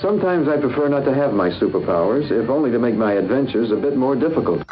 Sometimes I prefer not to have my superpowers, if only to make my adventures a bit more difficult.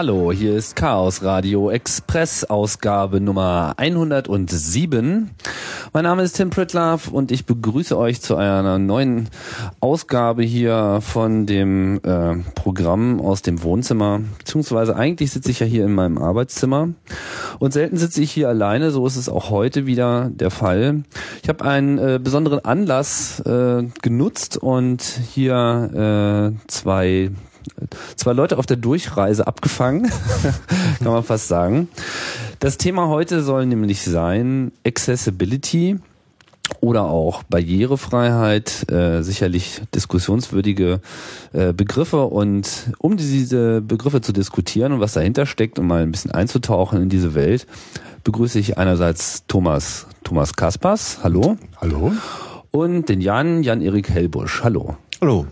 Hallo, hier ist Chaos Radio Express Ausgabe Nummer 107. Mein Name ist Tim Pritlove und ich begrüße euch zu einer neuen Ausgabe hier von dem äh, Programm aus dem Wohnzimmer. Beziehungsweise eigentlich sitze ich ja hier in meinem Arbeitszimmer und selten sitze ich hier alleine. So ist es auch heute wieder der Fall. Ich habe einen äh, besonderen Anlass äh, genutzt und hier äh, zwei zwei Leute auf der Durchreise abgefangen, kann man fast sagen. Das Thema heute soll nämlich sein Accessibility oder auch Barrierefreiheit, äh, sicherlich diskussionswürdige äh, Begriffe. Und um diese Begriffe zu diskutieren und was dahinter steckt und mal ein bisschen einzutauchen in diese Welt, begrüße ich einerseits Thomas, Thomas Kaspers. Hallo. Hallo. Und den Jan, Jan-Erik Hellbusch. Hallo. Hallo.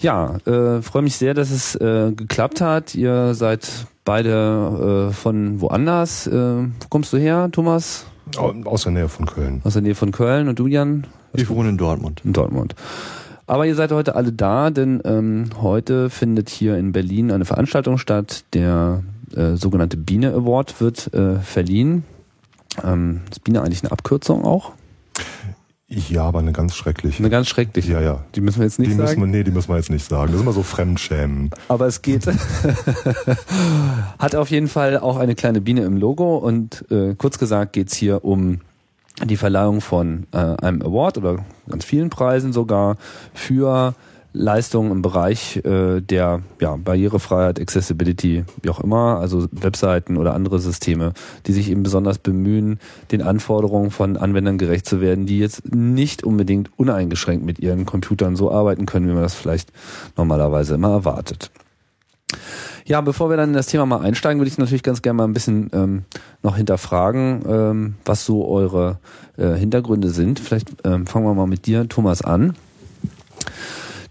Ja, äh, freue mich sehr, dass es äh, geklappt hat. Ihr seid beide äh, von woanders. Äh, wo kommst du her, Thomas? Aus der Nähe von Köln. Aus der Nähe von Köln. Und du, Jan? Ich wohne in Dortmund. In Dortmund. Aber ihr seid heute alle da, denn ähm, heute findet hier in Berlin eine Veranstaltung statt. Der äh, sogenannte Biene Award wird äh, verliehen. Ähm, ist Biene eigentlich eine Abkürzung auch? Ja, aber eine ganz schreckliche. Eine ganz schreckliche. Ja, ja. Die müssen wir jetzt nicht die sagen. Müssen wir, nee, die müssen wir jetzt nicht sagen. Das ist immer so Fremdschämen. Aber es geht. Hat auf jeden Fall auch eine kleine Biene im Logo und äh, kurz gesagt geht's hier um die Verleihung von äh, einem Award oder ganz vielen Preisen sogar für Leistungen im Bereich äh, der ja, Barrierefreiheit, Accessibility, wie auch immer, also Webseiten oder andere Systeme, die sich eben besonders bemühen, den Anforderungen von Anwendern gerecht zu werden, die jetzt nicht unbedingt uneingeschränkt mit ihren Computern so arbeiten können, wie man das vielleicht normalerweise immer erwartet. Ja, bevor wir dann in das Thema mal einsteigen, würde ich natürlich ganz gerne mal ein bisschen ähm, noch hinterfragen, ähm, was so eure äh, Hintergründe sind. Vielleicht ähm, fangen wir mal mit dir, Thomas, an.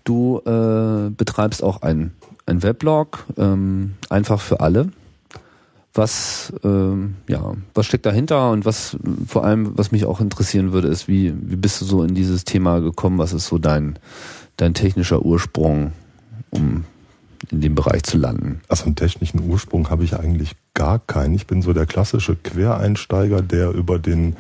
Du äh, betreibst auch ein, ein Weblog, ähm, einfach für alle. Was, ähm, ja, was steckt dahinter und was vor allem, was mich auch interessieren würde, ist, wie, wie bist du so in dieses Thema gekommen? Was ist so dein, dein technischer Ursprung, um in dem Bereich zu landen? Also einen technischen Ursprung habe ich eigentlich gar keinen. Ich bin so der klassische Quereinsteiger, der über den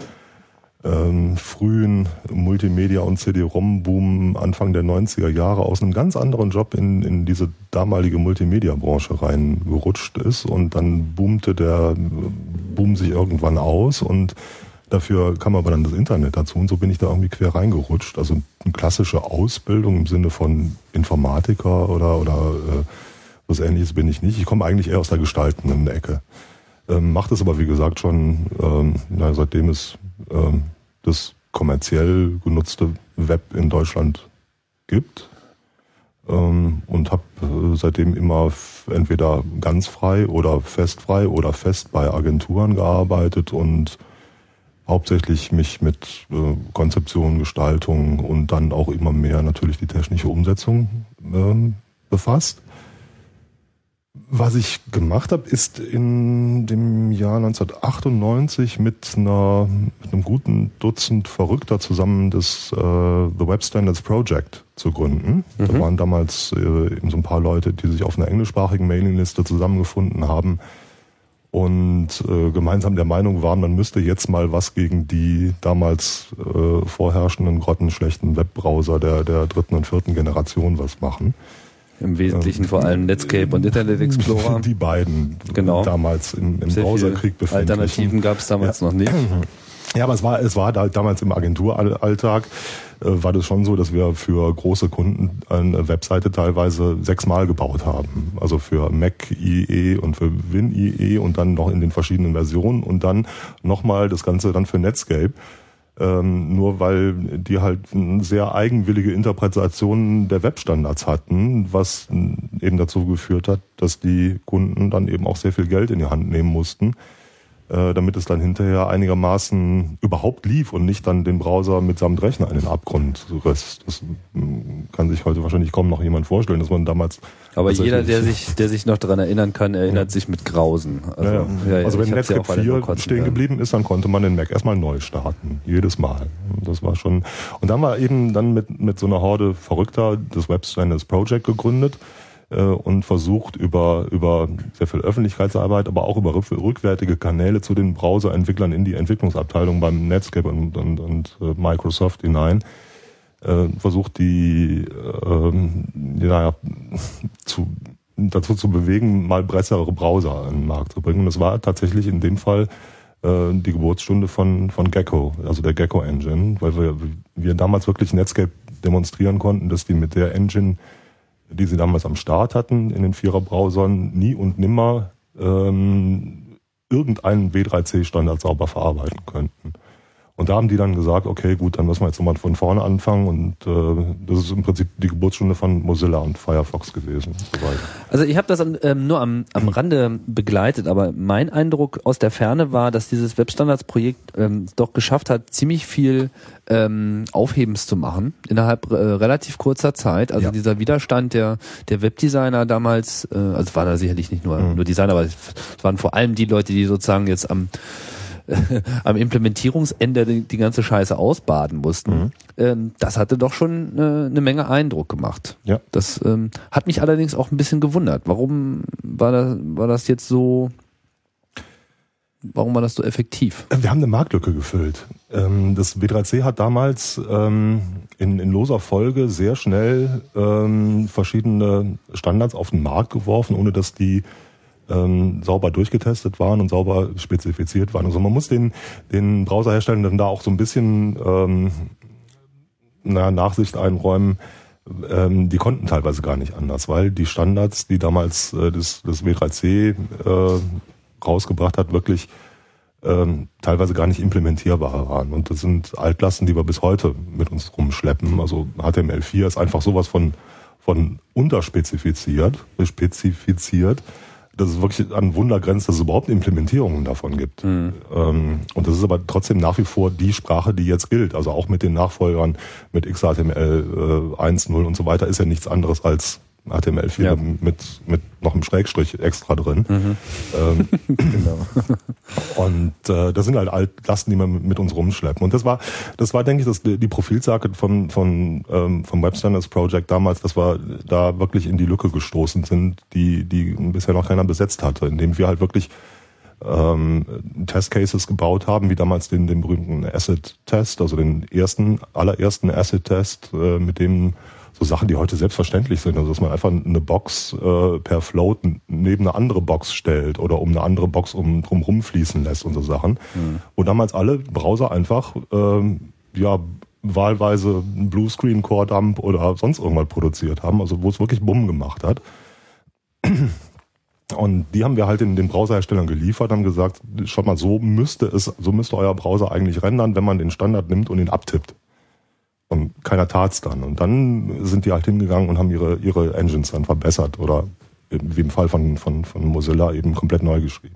ähm, frühen Multimedia- und CD-ROM-Boom Anfang der 90er Jahre aus einem ganz anderen Job in, in diese damalige Multimedia-Branche reingerutscht ist und dann boomte der Boom sich irgendwann aus und dafür kam aber dann das Internet dazu und so bin ich da irgendwie quer reingerutscht. Also eine klassische Ausbildung im Sinne von Informatiker oder, oder äh, was ähnliches bin ich nicht. Ich komme eigentlich eher aus der gestaltenden Ecke. Ähm, macht es aber wie gesagt schon, ähm, na, seitdem es das kommerziell genutzte Web in Deutschland gibt ähm, und habe äh, seitdem immer entweder ganz frei oder festfrei oder fest bei Agenturen gearbeitet und hauptsächlich mich mit äh, Konzeption, Gestaltung und dann auch immer mehr natürlich die technische Umsetzung ähm, befasst. Was ich gemacht habe, ist in dem Jahr 1998 mit, einer, mit einem guten Dutzend Verrückter zusammen das äh, The Web Standards Project zu gründen. Mhm. Da waren damals äh, eben so ein paar Leute, die sich auf einer englischsprachigen Mailingliste zusammengefunden haben und äh, gemeinsam der Meinung waren, man müsste jetzt mal was gegen die damals äh, vorherrschenden grottenschlechten Webbrowser der, der dritten und vierten Generation was machen. Im Wesentlichen ähm, vor allem Netscape und Internet Explorer. Die beiden genau. damals im, im Browserkrieg befindlich. Alternativen gab es damals ja. noch nicht. Ja, aber es war, es war da, damals im Agenturalltag äh, war das schon so, dass wir für große Kunden eine Webseite teilweise sechsmal gebaut haben. Also für Mac IE und für Win IE und dann noch in den verschiedenen Versionen und dann nochmal das Ganze dann für Netscape ähm, nur weil die halt sehr eigenwillige Interpretationen der Webstandards hatten, was eben dazu geführt hat, dass die Kunden dann eben auch sehr viel Geld in die Hand nehmen mussten, äh, damit es dann hinterher einigermaßen überhaupt lief und nicht dann den Browser mitsamt Rechner in den Abgrund riss. Das mm, kann sich heute wahrscheinlich kaum noch jemand vorstellen, dass man damals aber jeder, der sich, der sich noch daran erinnern kann, erinnert ja. sich mit Grausen. Also, ja, ja. also wenn Netscape ja 4 stehen geblieben ist, dann konnte man den Mac erstmal neu starten. Jedes Mal. Das war schon. Und dann war eben dann mit, mit so einer Horde Verrückter das Web Standards Project gegründet äh, und versucht über, über sehr viel Öffentlichkeitsarbeit, aber auch über rückwärtige Kanäle zu den Browserentwicklern in die Entwicklungsabteilung beim Netscape und, und, und äh, Microsoft hinein äh, versucht, die äh, ja, zu, dazu zu bewegen, mal bessere Browser an den Markt zu bringen. Und das war tatsächlich in dem Fall äh, die Geburtsstunde von, von Gecko, also der Gecko Engine, weil wir, wir damals wirklich Netscape demonstrieren konnten, dass die mit der Engine, die sie damals am Start hatten, in den Vierer-Browsern, nie und nimmer ähm, irgendeinen W3C-Standard sauber verarbeiten könnten. Und da haben die dann gesagt, okay, gut, dann müssen wir jetzt nochmal von vorne anfangen. Und äh, das ist im Prinzip die Geburtsstunde von Mozilla und Firefox gewesen. Soweit. Also ich habe das ähm, nur am, am Rande begleitet, aber mein Eindruck aus der Ferne war, dass dieses Webstandards-Projekt ähm, doch geschafft hat, ziemlich viel ähm, Aufhebens zu machen innerhalb äh, relativ kurzer Zeit. Also ja. dieser Widerstand der der Webdesigner damals, äh, also es waren da sicherlich nicht nur mhm. nur Designer, aber es waren vor allem die Leute, die sozusagen jetzt am am Implementierungsende die, die, ganze Scheiße ausbaden mussten, mhm. ähm, das hatte doch schon äh, eine Menge Eindruck gemacht. Ja. Das ähm, hat mich allerdings auch ein bisschen gewundert. Warum war das, war das jetzt so, warum war das so effektiv? Wir haben eine Marktlücke gefüllt. Ähm, das W3C hat damals ähm, in, in loser Folge sehr schnell ähm, verschiedene Standards auf den Markt geworfen, ohne dass die ähm, sauber durchgetestet waren und sauber spezifiziert waren. Also man muss den, den Browserherstellern dann da auch so ein bisschen ähm, naja, Nachsicht einräumen. Ähm, die konnten teilweise gar nicht anders, weil die Standards, die damals äh, das, das W3C äh, rausgebracht hat, wirklich ähm, teilweise gar nicht implementierbar waren. Und das sind Altlasten, die wir bis heute mit uns rumschleppen. Also HTML4 ist einfach sowas von, von unterspezifiziert, spezifiziert dass es wirklich an Wunder grenzt, dass es überhaupt Implementierungen davon gibt. Mhm. Ähm, und das ist aber trotzdem nach wie vor die Sprache, die jetzt gilt. Also auch mit den Nachfolgern, mit XHTML äh, 1.0 und so weiter, ist ja nichts anderes als HTML4 ja. mit, mit noch einem Schrägstrich extra drin. Mhm. Ähm, genau. Und äh, das sind halt Altlasten, die wir mit uns rumschleppen. Und das war, das war, denke ich, das, die Profilsage von, von, ähm, vom Web Standards Project damals, dass wir da wirklich in die Lücke gestoßen sind, die, die bisher noch keiner besetzt hatte, indem wir halt wirklich ähm, Testcases gebaut haben, wie damals den, den berühmten Acid-Test, also den ersten, allerersten Acid-Test, äh, mit dem so Sachen, die heute selbstverständlich sind. Also dass man einfach eine Box äh, per Float neben eine andere Box stellt oder um eine andere Box um drum rumfließen lässt und so Sachen. Mhm. Wo damals alle Browser einfach ähm, ja wahlweise einen Bluescreen, Core Dump oder sonst irgendwas produziert haben, also wo es wirklich Bumm gemacht hat. Und die haben wir halt in den Browserherstellern geliefert, haben gesagt, schaut mal, so müsste es, so müsste euer Browser eigentlich rendern, wenn man den Standard nimmt und ihn abtippt. Und keiner tat's dann. Und dann sind die halt hingegangen und haben ihre, ihre Engines dann verbessert oder wie im Fall von, von, von Mozilla eben komplett neu geschrieben.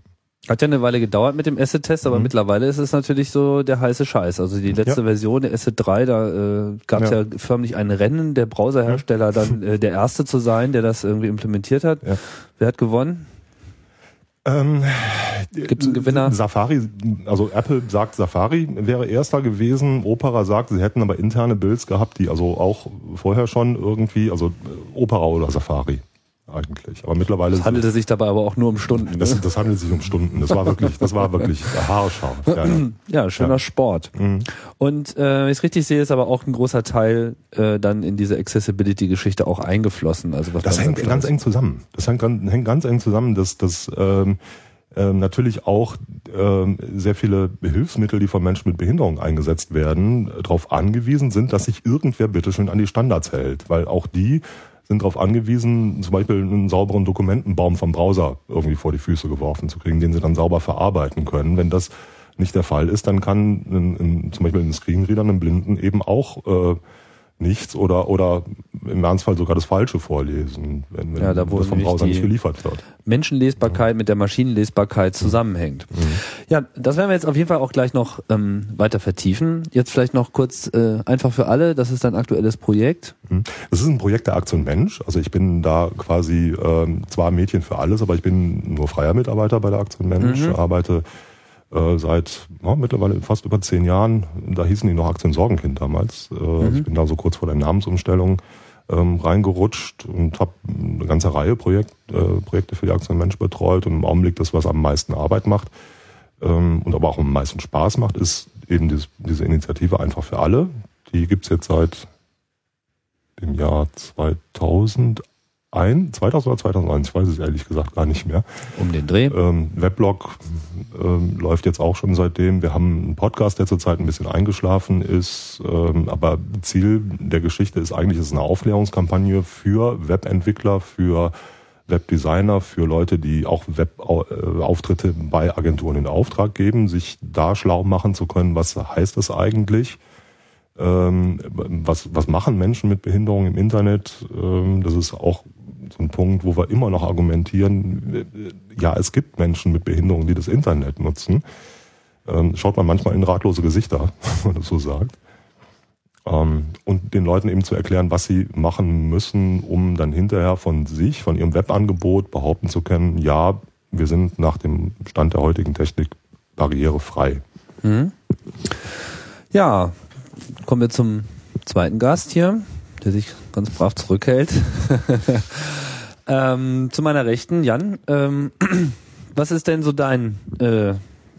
Hat ja eine Weile gedauert mit dem Asset-Test, aber mhm. mittlerweile ist es natürlich so der heiße Scheiß. Also die letzte ja. Version der Asset 3, da äh, gab es ja. ja. förmlich ein Rennen der Browserhersteller, dann äh, der erste zu sein, der das irgendwie implementiert hat. Ja. Wer hat gewonnen? Ähm, Gibt es einen Gewinner? Safari, also Apple sagt Safari wäre erster gewesen. Opera sagt, sie hätten aber interne Builds gehabt, die also auch vorher schon irgendwie, also Opera oder Safari eigentlich. Aber mittlerweile. Es handelte sich dabei aber auch nur um Stunden. Das, ne? das handelt sich um Stunden. Das war wirklich, das war wirklich haarscharf. Ja, ja. ja schöner ja. Sport. Mhm. Und äh, wenn ich es richtig sehe, ist aber auch ein großer Teil äh, dann in diese Accessibility-Geschichte auch eingeflossen. Also was das hängt ganz eng zusammen. Das hängt, hängt ganz eng zusammen, dass das ähm, ähm, natürlich auch ähm, sehr viele Hilfsmittel, die von Menschen mit Behinderung eingesetzt werden, darauf angewiesen sind, dass sich irgendwer bitteschön an die Standards hält, weil auch die sind darauf angewiesen, zum Beispiel einen sauberen Dokumentenbaum vom Browser irgendwie vor die Füße geworfen zu kriegen, den sie dann sauber verarbeiten können. Wenn das nicht der Fall ist, dann kann ein, ein, zum Beispiel ein Screenreader einem Blinden eben auch äh, nichts oder oder im Ernstfall sogar das Falsche vorlesen, wenn, wenn Ja, da wo das vom Browser nicht geliefert wird. Menschenlesbarkeit mit der Maschinenlesbarkeit zusammenhängt. Ja, das werden wir jetzt auf jeden Fall auch gleich noch ähm, weiter vertiefen. Jetzt vielleicht noch kurz äh, einfach für alle, das ist ein aktuelles Projekt. Das ist ein Projekt der Aktion Mensch. Also ich bin da quasi ähm, zwar Mädchen für alles, aber ich bin nur freier Mitarbeiter bei der Aktion Mensch, Mhm. arbeite äh, seit ja, mittlerweile fast über zehn Jahren. Da hießen die noch Aktion Sorgenkind damals. Äh, also Ich bin da so kurz vor der Namensumstellung ähm, reingerutscht und habe eine ganze Reihe Projekt, äh, Projekte für die Aktion Mensch betreut und im Augenblick das, was am meisten Arbeit macht ähm, und aber auch am meisten Spaß macht, ist eben dieses, diese Initiative einfach für alle. Die gibt's jetzt seit dem Jahr 2001, 2000 oder 2001, ich weiß es ehrlich gesagt gar nicht mehr. Um den Dreh. Ähm, Weblog ähm, läuft jetzt auch schon seitdem. Wir haben einen Podcast, der zurzeit ein bisschen eingeschlafen ist. Ähm, aber Ziel der Geschichte ist eigentlich, es ist eine Aufklärungskampagne für Webentwickler, für Webdesigner, für Leute, die auch Webauftritte bei Agenturen in Auftrag geben, sich da schlau machen zu können, was heißt das eigentlich? Ähm, was, was machen Menschen mit Behinderung im Internet? Ähm, das ist auch so ein Punkt, wo wir immer noch argumentieren, ja, es gibt Menschen mit Behinderung, die das Internet nutzen. Ähm, schaut man manchmal in ratlose Gesichter, wenn man das so sagt. Ähm, und den Leuten eben zu erklären, was sie machen müssen, um dann hinterher von sich, von ihrem Webangebot behaupten zu können, ja, wir sind nach dem Stand der heutigen Technik barrierefrei. Mhm. Ja, kommen wir zum zweiten Gast hier, der sich ganz brav zurückhält. ähm, zu meiner Rechten, Jan. Ähm, was ist denn so dein, äh,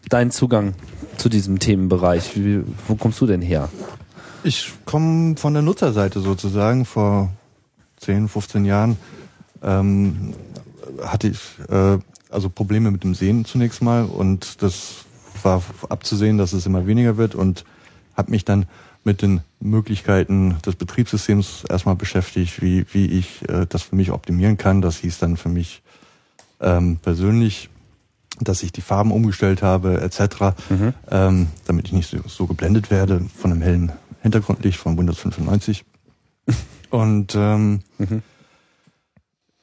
dein Zugang zu diesem Themenbereich? Wie, wo kommst du denn her? Ich komme von der Nutzerseite sozusagen. Vor 10, 15 Jahren ähm, hatte ich äh, also Probleme mit dem Sehen zunächst mal und das war abzusehen, dass es immer weniger wird und habe mich dann mit den Möglichkeiten des Betriebssystems erstmal beschäftigt, wie, wie ich äh, das für mich optimieren kann. Das hieß dann für mich ähm, persönlich, dass ich die Farben umgestellt habe etc., ähm, damit ich nicht so, so geblendet werde von einem hellen Hintergrundlicht von Windows 95. Und ähm,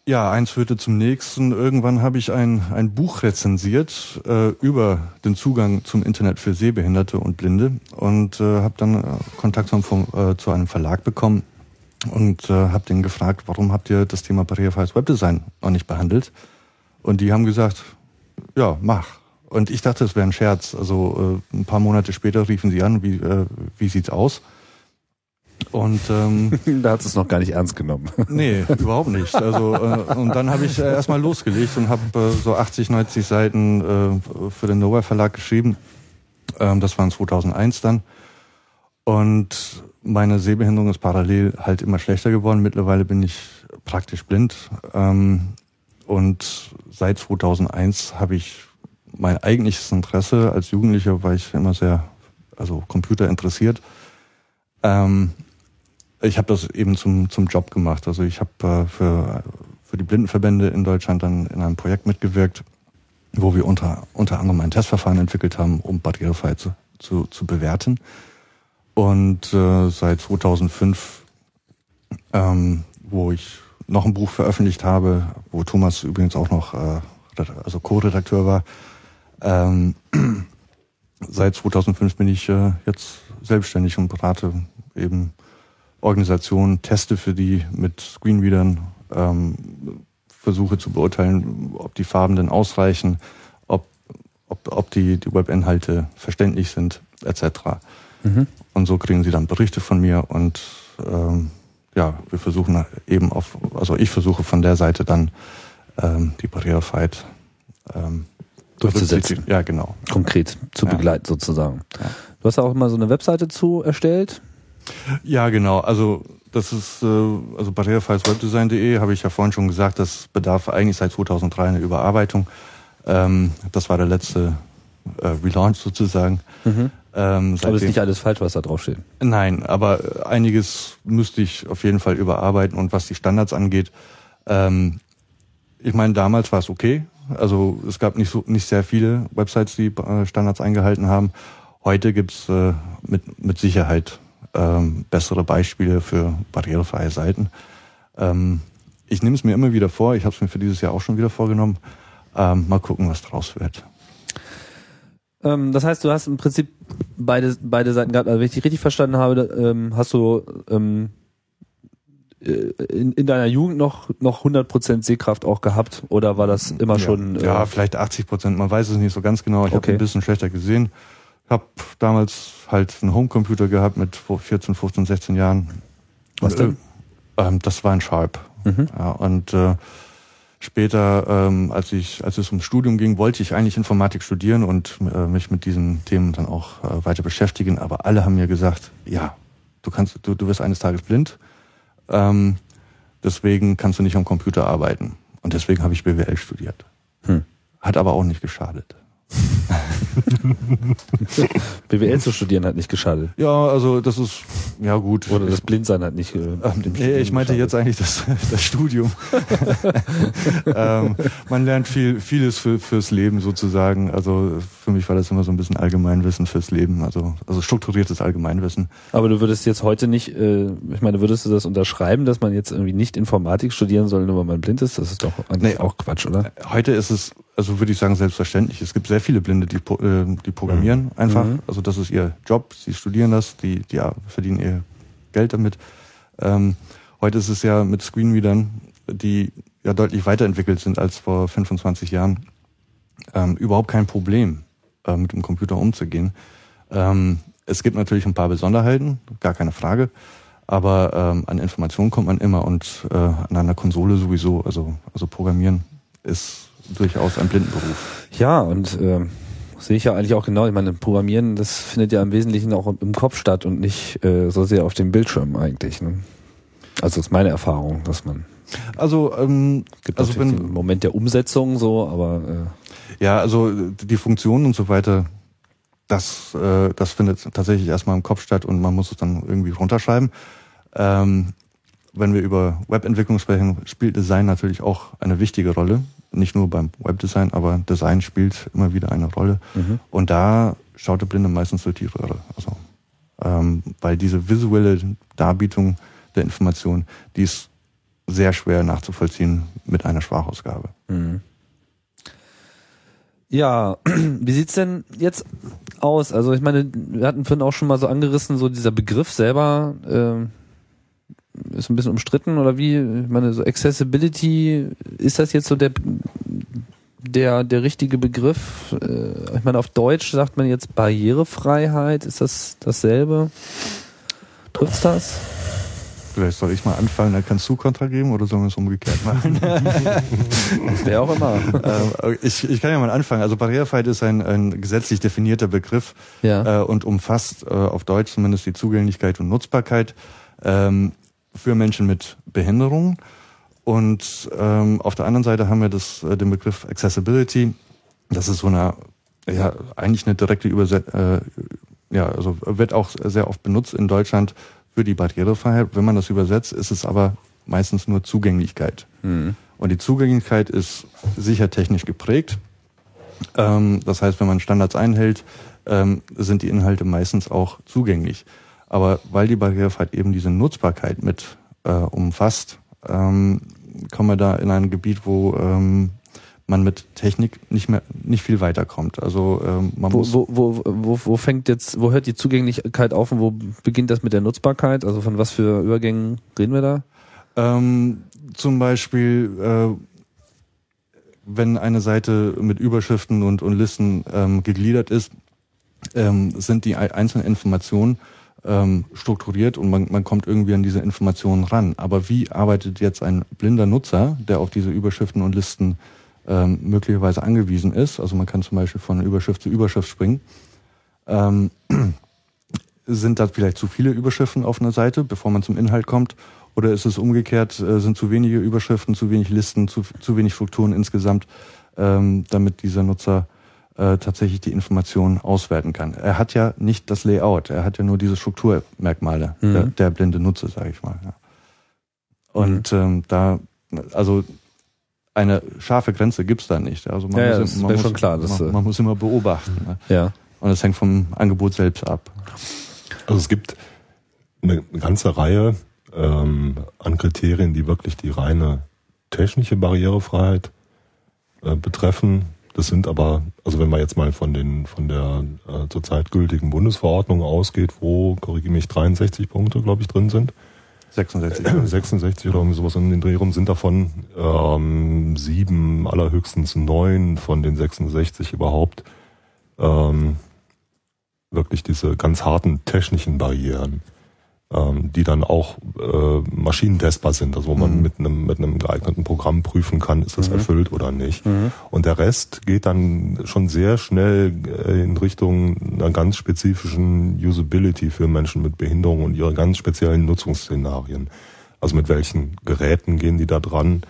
ja, eins führte zum nächsten. Irgendwann habe ich ein, ein Buch rezensiert äh, über den Zugang zum Internet für Sehbehinderte und Blinde und äh, habe dann äh, Kontakt zum, vom, äh, zu einem Verlag bekommen und äh, habe den gefragt, warum habt ihr das Thema barrierefreies Webdesign noch nicht behandelt? Und die haben gesagt, ja, mach. Und ich dachte, es wäre ein Scherz. Also äh, ein paar Monate später riefen sie an, wie, äh, wie sieht's aus? Und ähm, da hat es noch gar nicht ernst genommen. Nee, überhaupt nicht. Also äh, und dann habe ich äh, erstmal losgelegt und habe äh, so 80, 90 Seiten äh, für den Nova Verlag geschrieben. Ähm, das waren 2001 dann. Und meine Sehbehinderung ist parallel halt immer schlechter geworden. Mittlerweile bin ich praktisch blind. Ähm, und seit 2001 habe ich mein eigentliches Interesse als Jugendlicher, war ich immer sehr, also Computer interessiert. Ähm, ich habe das eben zum, zum Job gemacht. Also ich habe äh, für, für die Blindenverbände in Deutschland dann in einem Projekt mitgewirkt, wo wir unter, unter anderem ein Testverfahren entwickelt haben, um Barrierefreiheit zu, zu, zu bewerten. Und äh, seit 2005, ähm, wo ich noch ein Buch veröffentlicht habe, wo Thomas übrigens auch noch äh, also Co-Redakteur war, ähm, seit 2005 bin ich äh, jetzt selbstständig und berate eben Organisationen, teste für die mit Screenreadern, ähm, versuche zu beurteilen, ob die Farben denn ausreichen, ob, ob, ob die, die Webinhalte verständlich sind, etc. Mhm. Und so kriegen sie dann Berichte von mir und ähm, ja, wir versuchen eben auf, also ich versuche von der Seite dann ähm, die Barrierefreiheit ähm, Durchzusetzen. Ja, genau. Konkret zu Ja. begleiten sozusagen. Ja. Du hast auch mal so eine Webseite zu erstellt. Ja, genau. Also das ist, äh, also barrierefreies Webdesign.de habe ich ja vorhin schon gesagt, das bedarf eigentlich seit 2003 einer Überarbeitung. Ähm, das war der letzte äh, Relaunch sozusagen. Ähm, Aber ist nicht alles falsch, was da drauf steht. Nein, aber einiges müsste ich auf jeden Fall überarbeiten und was die Standards angeht. Ähm, ich meine, damals war es okay, Also es gab nicht so nicht sehr viele Websites, die äh, Standards eingehalten haben. Heute gibt's äh, mit, mit Sicherheit ähm, bessere Beispiele für barrierefreie Seiten. Ähm, ich nehme es mir immer wieder vor, ich habe es mir für dieses Jahr auch schon wieder vorgenommen. Ähm, mal gucken, was draus wird. Ähm, das heißt, du hast im Prinzip beide, beide Seiten gehabt. Also wenn ich dich richtig verstanden habe, ähm, hast du ähm, äh, in, in deiner Jugend noch noch 100% Sehkraft auch gehabt oder war das immer ja. schon? Äh, ja, vielleicht 80 Prozent. Man weiß es nicht so ganz genau. Ich okay. habe ein bisschen schlechter gesehen. Ich habe damals halt einen Homecomputer gehabt mit 14, 15, 16 Jahren. Was denn? Ähm, das war ein Sharp. Mhm. Ja, und äh, später, ähm, als ich, als es ums Studium ging, wollte ich eigentlich Informatik studieren und äh, mich mit diesen Themen dann auch äh, weiter beschäftigen. Aber alle haben mir gesagt, ja, du kannst, du, du wirst eines Tages blind. Ähm, deswegen kannst du nicht am Computer arbeiten. Und deswegen habe ich BWL studiert. Hm. Hat aber auch nicht geschadet. BWL zu studieren hat nicht geschadet. Ja, also das ist ja gut. Oder das Blindsein hat nicht. Äh, ähm, nee, ich meinte jetzt eigentlich das, das Studium. ähm, man lernt viel, vieles für, fürs Leben sozusagen. Also für mich war das immer so ein bisschen Allgemeinwissen fürs Leben, also, also strukturiertes Allgemeinwissen. Aber du würdest jetzt heute nicht, äh, ich meine, würdest du das unterschreiben, dass man jetzt irgendwie nicht Informatik studieren soll, nur weil man blind ist? Das ist doch eigentlich nee, auch Quatsch, oder? Heute ist es also würde ich sagen, selbstverständlich. Es gibt sehr viele Blinde, die, äh, die programmieren mhm. einfach. Mhm. Also das ist ihr Job, sie studieren das, die, die ja, verdienen ihr Geld damit. Ähm, heute ist es ja mit Screenreadern, die ja deutlich weiterentwickelt sind als vor 25 Jahren, ähm, überhaupt kein Problem, äh, mit dem Computer umzugehen. Ähm, es gibt natürlich ein paar Besonderheiten, gar keine Frage. Aber ähm, an Informationen kommt man immer und äh, an einer Konsole sowieso. Also, also Programmieren ist durchaus ein Blindenberuf. Ja, und äh, sehe ich ja eigentlich auch genau. Ich meine, Programmieren, das findet ja im Wesentlichen auch im Kopf statt und nicht äh, so sehr auf dem Bildschirm eigentlich. Ne? Also das ist meine Erfahrung, dass man also ähm, gibt also wenn den Moment der Umsetzung so, aber äh, ja, also die Funktionen und so weiter, das äh, das findet tatsächlich erstmal im Kopf statt und man muss es dann irgendwie runterschreiben. Ähm, wenn wir über Webentwicklung sprechen, spielt Design natürlich auch eine wichtige Rolle nicht nur beim Webdesign, aber Design spielt immer wieder eine Rolle. Mhm. Und da schaut der Blinde meistens durch die Röhre. Also, ähm, weil diese visuelle Darbietung der Information, die ist sehr schwer nachzuvollziehen mit einer Sprachausgabe. Mhm. Ja, wie sieht's denn jetzt aus? Also ich meine, wir hatten vorhin auch schon mal so angerissen, so dieser Begriff selber, äh, ist ein bisschen umstritten oder wie? Ich meine, so Accessibility, ist das jetzt so der, der, der richtige Begriff? Äh, ich meine, auf Deutsch sagt man jetzt Barrierefreiheit. Ist das dasselbe? Trifft's das? Vielleicht soll ich mal anfangen, dann kannst du Kontra geben oder sollen wir es umgekehrt machen? Wer auch immer. Ähm, ich, ich kann ja mal anfangen. Also Barrierefreiheit ist ein, ein gesetzlich definierter Begriff ja. äh, und umfasst äh, auf Deutsch zumindest die Zugänglichkeit und Nutzbarkeit. Ähm, für Menschen mit Behinderungen. Und ähm, auf der anderen Seite haben wir das, äh, den Begriff Accessibility. Das ist so eine, ja, eigentlich eine direkte Übersetzung, äh, ja, also wird auch sehr oft benutzt in Deutschland für die Barrierefreiheit. Wenn man das übersetzt, ist es aber meistens nur Zugänglichkeit. Mhm. Und die Zugänglichkeit ist sicher technisch geprägt. Ähm, das heißt, wenn man Standards einhält, ähm, sind die Inhalte meistens auch zugänglich. Aber weil die Barrierefreiheit eben diese Nutzbarkeit mit äh, umfasst, ähm, kommen wir da in ein Gebiet, wo ähm, man mit Technik nicht mehr nicht viel weiterkommt. Also ähm, man wo, muss wo, wo, wo, wo fängt jetzt, wo hört die Zugänglichkeit auf und wo beginnt das mit der Nutzbarkeit? Also von was für Übergängen reden wir da? Ähm, zum Beispiel, äh, wenn eine Seite mit Überschriften und, und Listen ähm, gegliedert ist, ähm, sind die einzelnen Informationen ähm, strukturiert und man, man kommt irgendwie an diese Informationen ran. Aber wie arbeitet jetzt ein blinder Nutzer, der auf diese Überschriften und Listen ähm, möglicherweise angewiesen ist? Also man kann zum Beispiel von Überschrift zu Überschrift springen. Ähm, sind da vielleicht zu viele Überschriften auf einer Seite, bevor man zum Inhalt kommt? Oder ist es umgekehrt, äh, sind zu wenige Überschriften, zu wenig Listen, zu, zu wenig Strukturen insgesamt, ähm, damit dieser Nutzer äh, tatsächlich die Informationen auswerten kann. Er hat ja nicht das Layout, er hat ja nur diese Strukturmerkmale, mhm. der, der, blinde Nutzer, sage ich mal. Ja. Und mhm. ähm, da, also eine scharfe Grenze gibt's da nicht. Also man Ja, ja, muss, das man muss, schon klar, man, äh, man muss immer beobachten. Ne? Ja. Und das hängt vom Angebot selbst ab. Also es gibt eine ganze Reihe ähm, an Kriterien, die wirklich die reine technische Barrierefreiheit äh, betreffen. Das sind aber, also wenn man jetzt mal von den von der äh, zurzeit gültigen Bundesverordnung ausgeht, wo, korrigiere mich, 63 Punkte, glaube ich, drin sind. 66. 66 oder irgendwie sowas in den Dreh rum sind davon ähm, sieben, allerhöchstens neun von den 66 überhaupt ähm, wirklich diese ganz harten technischen Barrieren, ähm, die dann auch äh, maschinentestbar sind, also wo man Mhm. mit einem mit einem geeigneten Programm prüfen kann, ist das erfüllt oder nicht. Mhm. Und der Rest geht dann schon sehr schnell äh, in Richtung einer ganz spezifischen Usability für Menschen mit Behinderung und ihre ganz speziellen Nutzungsszenarien. Also mit welchen Geräten gehen die da dran?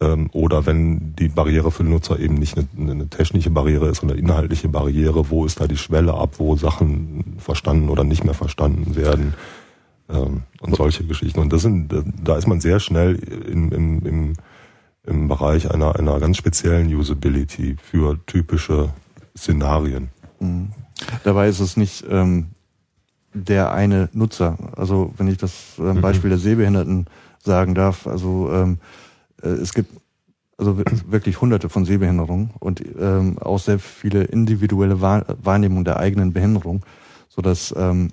Ähm, Oder wenn die Barriere für den Nutzer eben nicht eine, eine technische Barriere ist, sondern eine inhaltliche Barriere, wo ist da die Schwelle ab, wo Sachen verstanden oder nicht mehr verstanden werden? Ähm, Und solche Geschichten. Und das sind, da ist man sehr schnell im, im, im, im Bereich einer, einer ganz speziellen Usability für typische Szenarien. Mhm. Dabei ist es nicht ähm, der eine Nutzer. Also wenn ich das ähm, Mhm. Beispiel der Sehbehinderten sagen darf, also ähm, äh, es gibt also wir- wirklich hunderte von Sehbehinderungen und ähm, auch sehr viele individuelle Wahr Wahrnehmung der eigenen Behinderung, sodass ähm,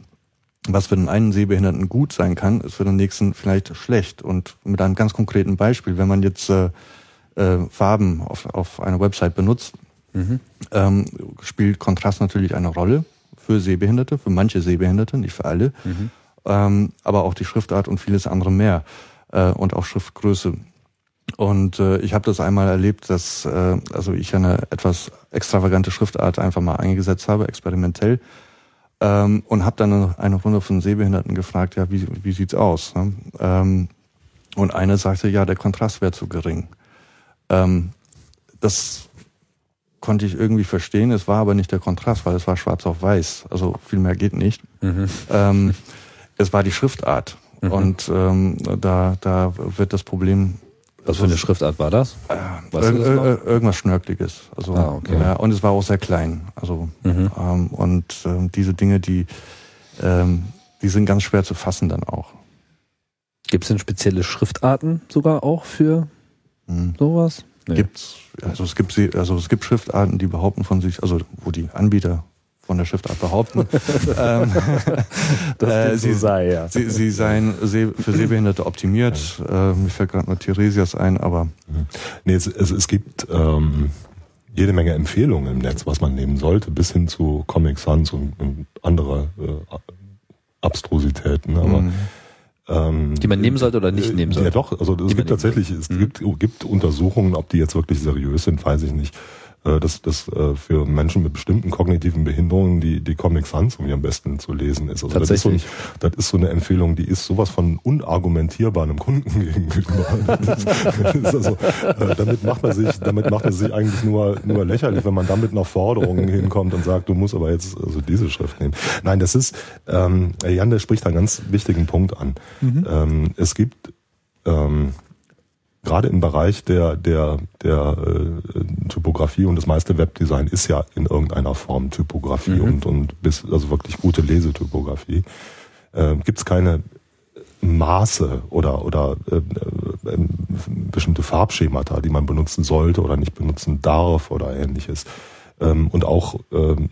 was für den einen Sehbehinderten gut sein kann, ist für den nächsten vielleicht schlecht. Und mit einem ganz konkreten Beispiel, wenn man jetzt äh, äh, Farben auf, auf einer Website benutzt, ähm, spielt Kontrast natürlich eine Rolle für Sehbehinderte, für manche Sehbehinderte, nicht für alle, ähm, aber auch die Schriftart und vieles andere mehr äh, und auch Schriftgröße. Und äh, ich habe das einmal erlebt, dass äh, also ich eine etwas extravagante Schriftart einfach mal eingesetzt habe, experimentell, ähm, und habe dann eine, Runde von Sehbehinderten gefragt, ja, wie, wie sieht's aus? Ne? Ähm, und eine sagte, ja, der Kontrast wäre zu gering. Ähm, das konnte ich irgendwie verstehen. Es war aber nicht der Kontrast, weil es war schwarz auf weiß. Also viel mehr geht nicht. Ähm, es war die Schriftart. Und ähm, da, da wird das Problem. Was für eine Schriftart war das? Weißt Ir du das noch? ir irgendwas Schnörkliges. Also, Ah, okay. ja, und es war auch sehr klein. Also ähm, und ähm, diese Dinge, die ähm, die sind ganz schwer zu fassen dann auch. Gibt es denn spezielle Schriftarten sogar auch für Mhm. sowas? Nee. Gibt's, also es gibt sie, also es gibt Schriftarten, die behaupten von sich, also wo die Anbieter von der Schriftart behaupten, ähm, äh, sie, sei, ja. sie, sie seien seh, für Sehbehinderte optimiert. Äh, mir fällt gerade nur Theresias ein, aber Nee, es, es, es gibt ähm, jede Menge Empfehlungen im Netz, was man nehmen sollte, bis hin zu Comic Sans und, und andere äh, Abstrusitäten. Aber Mhm. ähm, Die man nehmen sollte oder nicht äh, nehmen Ja sollte? doch, also es gibt tatsächlich, es Mhm. gibt, gibt Untersuchungen, ob die jetzt wirklich seriös sind, weiß ich nicht. Äh, Dass das äh, für Menschen mit bestimmten kognitiven Behinderungen die, die Comic Sans irgendwie am besten zu lesen ist. Also das ist, so, Tatsächlich. das ist so eine Empfehlung, die ist sowas von unargumentierbar einem Kunden gegenüber. Das ist, das ist also, äh, damit macht man sich, damit macht man sich eigentlich nur, nur lächerlich, wenn man damit noch Forderungen hinkommt und sagt, du musst aber jetzt also diese Schrift nehmen. Nein, das ist, ähm, Jan, der spricht einen ganz wichtigen Punkt an. Ähm, es gibt ähm, gerade im Bereich der der der äh, Typografie und das meiste Webdesign ist ja in irgendeiner Form Typografie und und bis also wirklich gute Lesetypografie. Äh, gibt es keine Maße oder oder äh, äh, bestimmte Farbschemata, die man benutzen sollte oder nicht benutzen darf oder ähnliches. Ähm, und auch ähm,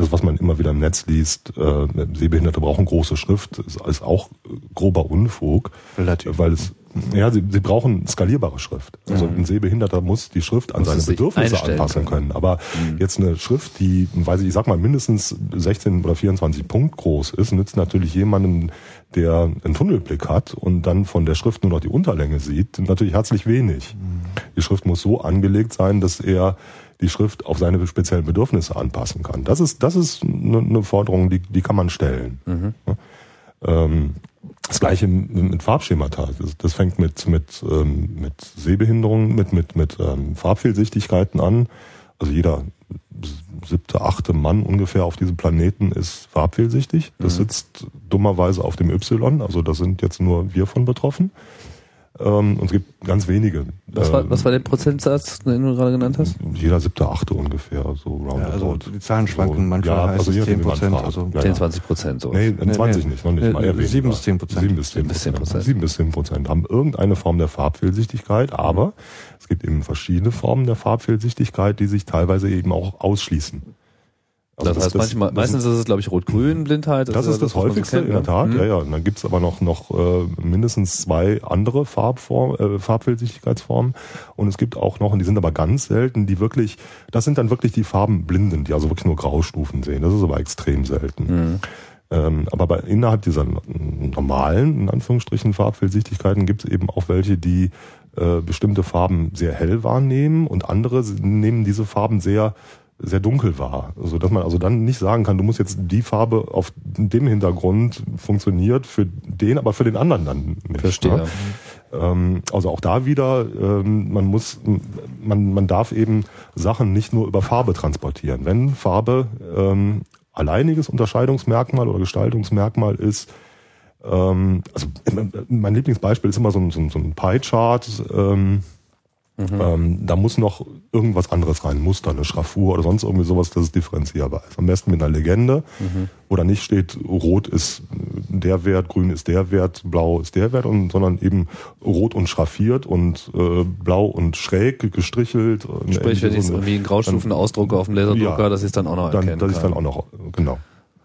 das, was man immer wieder im Netz liest, äh, Sehbehinderte brauchen große Schrift, ist, ist auch grober Unfug. Relativ. Weil es, ja, sie, sie brauchen skalierbare Schrift. Also ein Sehbehinderter muss die Schrift an Muss seine Bedürfnisse anpassen können. Aber jetzt eine Schrift, die, weiß ich, ich sag mal, mindestens 16 oder 24 Punkt groß ist, nützt natürlich jemandem, der einen Tunnelblick hat und dann von der Schrift nur noch die Unterlänge sieht, natürlich herzlich wenig. Die Schrift muss so angelegt sein, dass er die Schrift auf seine speziellen Bedürfnisse anpassen kann. Das ist, das ist eine, Forderung, die, die kann man stellen. Ja. Ähm, das gleiche mit, Farbschemata. Das, fängt mit, mit, ähm, mit Sehbehinderungen, mit, mit, mit ähm, Farbfehlsichtigkeiten an. Also jeder siebte, achte Mann ungefähr auf diesem Planeten ist farbfehlsichtig. Das sitzt dummerweise auf dem Y, also da sind jetzt nur wir von betroffen. Ähm, und es gibt ganz wenige. Was war, äh, was war der Prozentsatz, den du gerade genannt hast? Jeder siebte, achte ungefähr, so roundabout. Ja, also die Zahlen schwanken, manchmal ja, heißt also es je nachdem, 10 wie man Prozent, also Ja, 10, ja. 20 Prozent so. Nee, Nee, 20 nee. nicht, noch nicht Nee, mal. Eher sieben weniger. bis zehn Prozent. Sieben bis zehn Sieben bis zehn Prozent. Sieben bis zehn Prozent haben irgendeine Form der Farbfehlsichtigkeit, aber es gibt eben verschiedene Formen der Farbfehlsichtigkeit, die sich teilweise eben auch ausschließen. Also das heißt, manchmal, das- meistens ist es, glaube ich, Rot-Grün-Blindheit. das ist das was man so häufigste, kennt, in der ne? Tat, Mhm. ja, ja. Und dann gibt's aber noch, noch äh, mindestens zwei andere Farbform, äh, Farbfehlsichtigkeitsformen. Und es gibt auch noch, und die sind aber ganz selten, die wirklich, das sind dann wirklich die Farbenblinden, die also wirklich nur Graustufen sehen. Das ist aber extrem selten. Mhm. Ähm, aber bei, innerhalb dieser normalen, in Anführungsstrichen, Farbfehlsichtigkeiten gibt es eben auch welche, die äh, bestimmte Farben sehr hell wahrnehmen und andere nehmen diese Farben sehr sehr dunkel wahr, so dass man also dann nicht sagen kann, du musst jetzt die Farbe auf dem Hintergrund funktioniert für den, aber für den anderen dann nicht. Verstehe. Ne? Ähm, also auch da wieder, ähm, man muss, man, man darf eben Sachen nicht nur über Farbe transportieren. Wenn Farbe ähm, alleiniges Unterscheidungsmerkmal oder Gestaltungsmerkmal ist, ähm, also mein Lieblingsbeispiel ist immer so ein, so ein, so ein Pie-Chart. Ähm, ähm, da muss noch irgendwas anderes rein, Muster, eine Schraffur oder sonst irgendwie sowas, dass es differenzierbar ist. Am besten mit einer Legende, wo da nicht steht, rot ist der Wert, grün ist der Wert, blau ist der Wert, und, sondern eben rot und schraffiert und äh, blau und schräg gestrichelt. Und Sprich, wenn ich so irgendwie in Graustufen ausdrucke auf dem Laserdrucker, Ja. dass ich es dann auch noch dann, erkennen dass ich kann. dann auch noch, genau.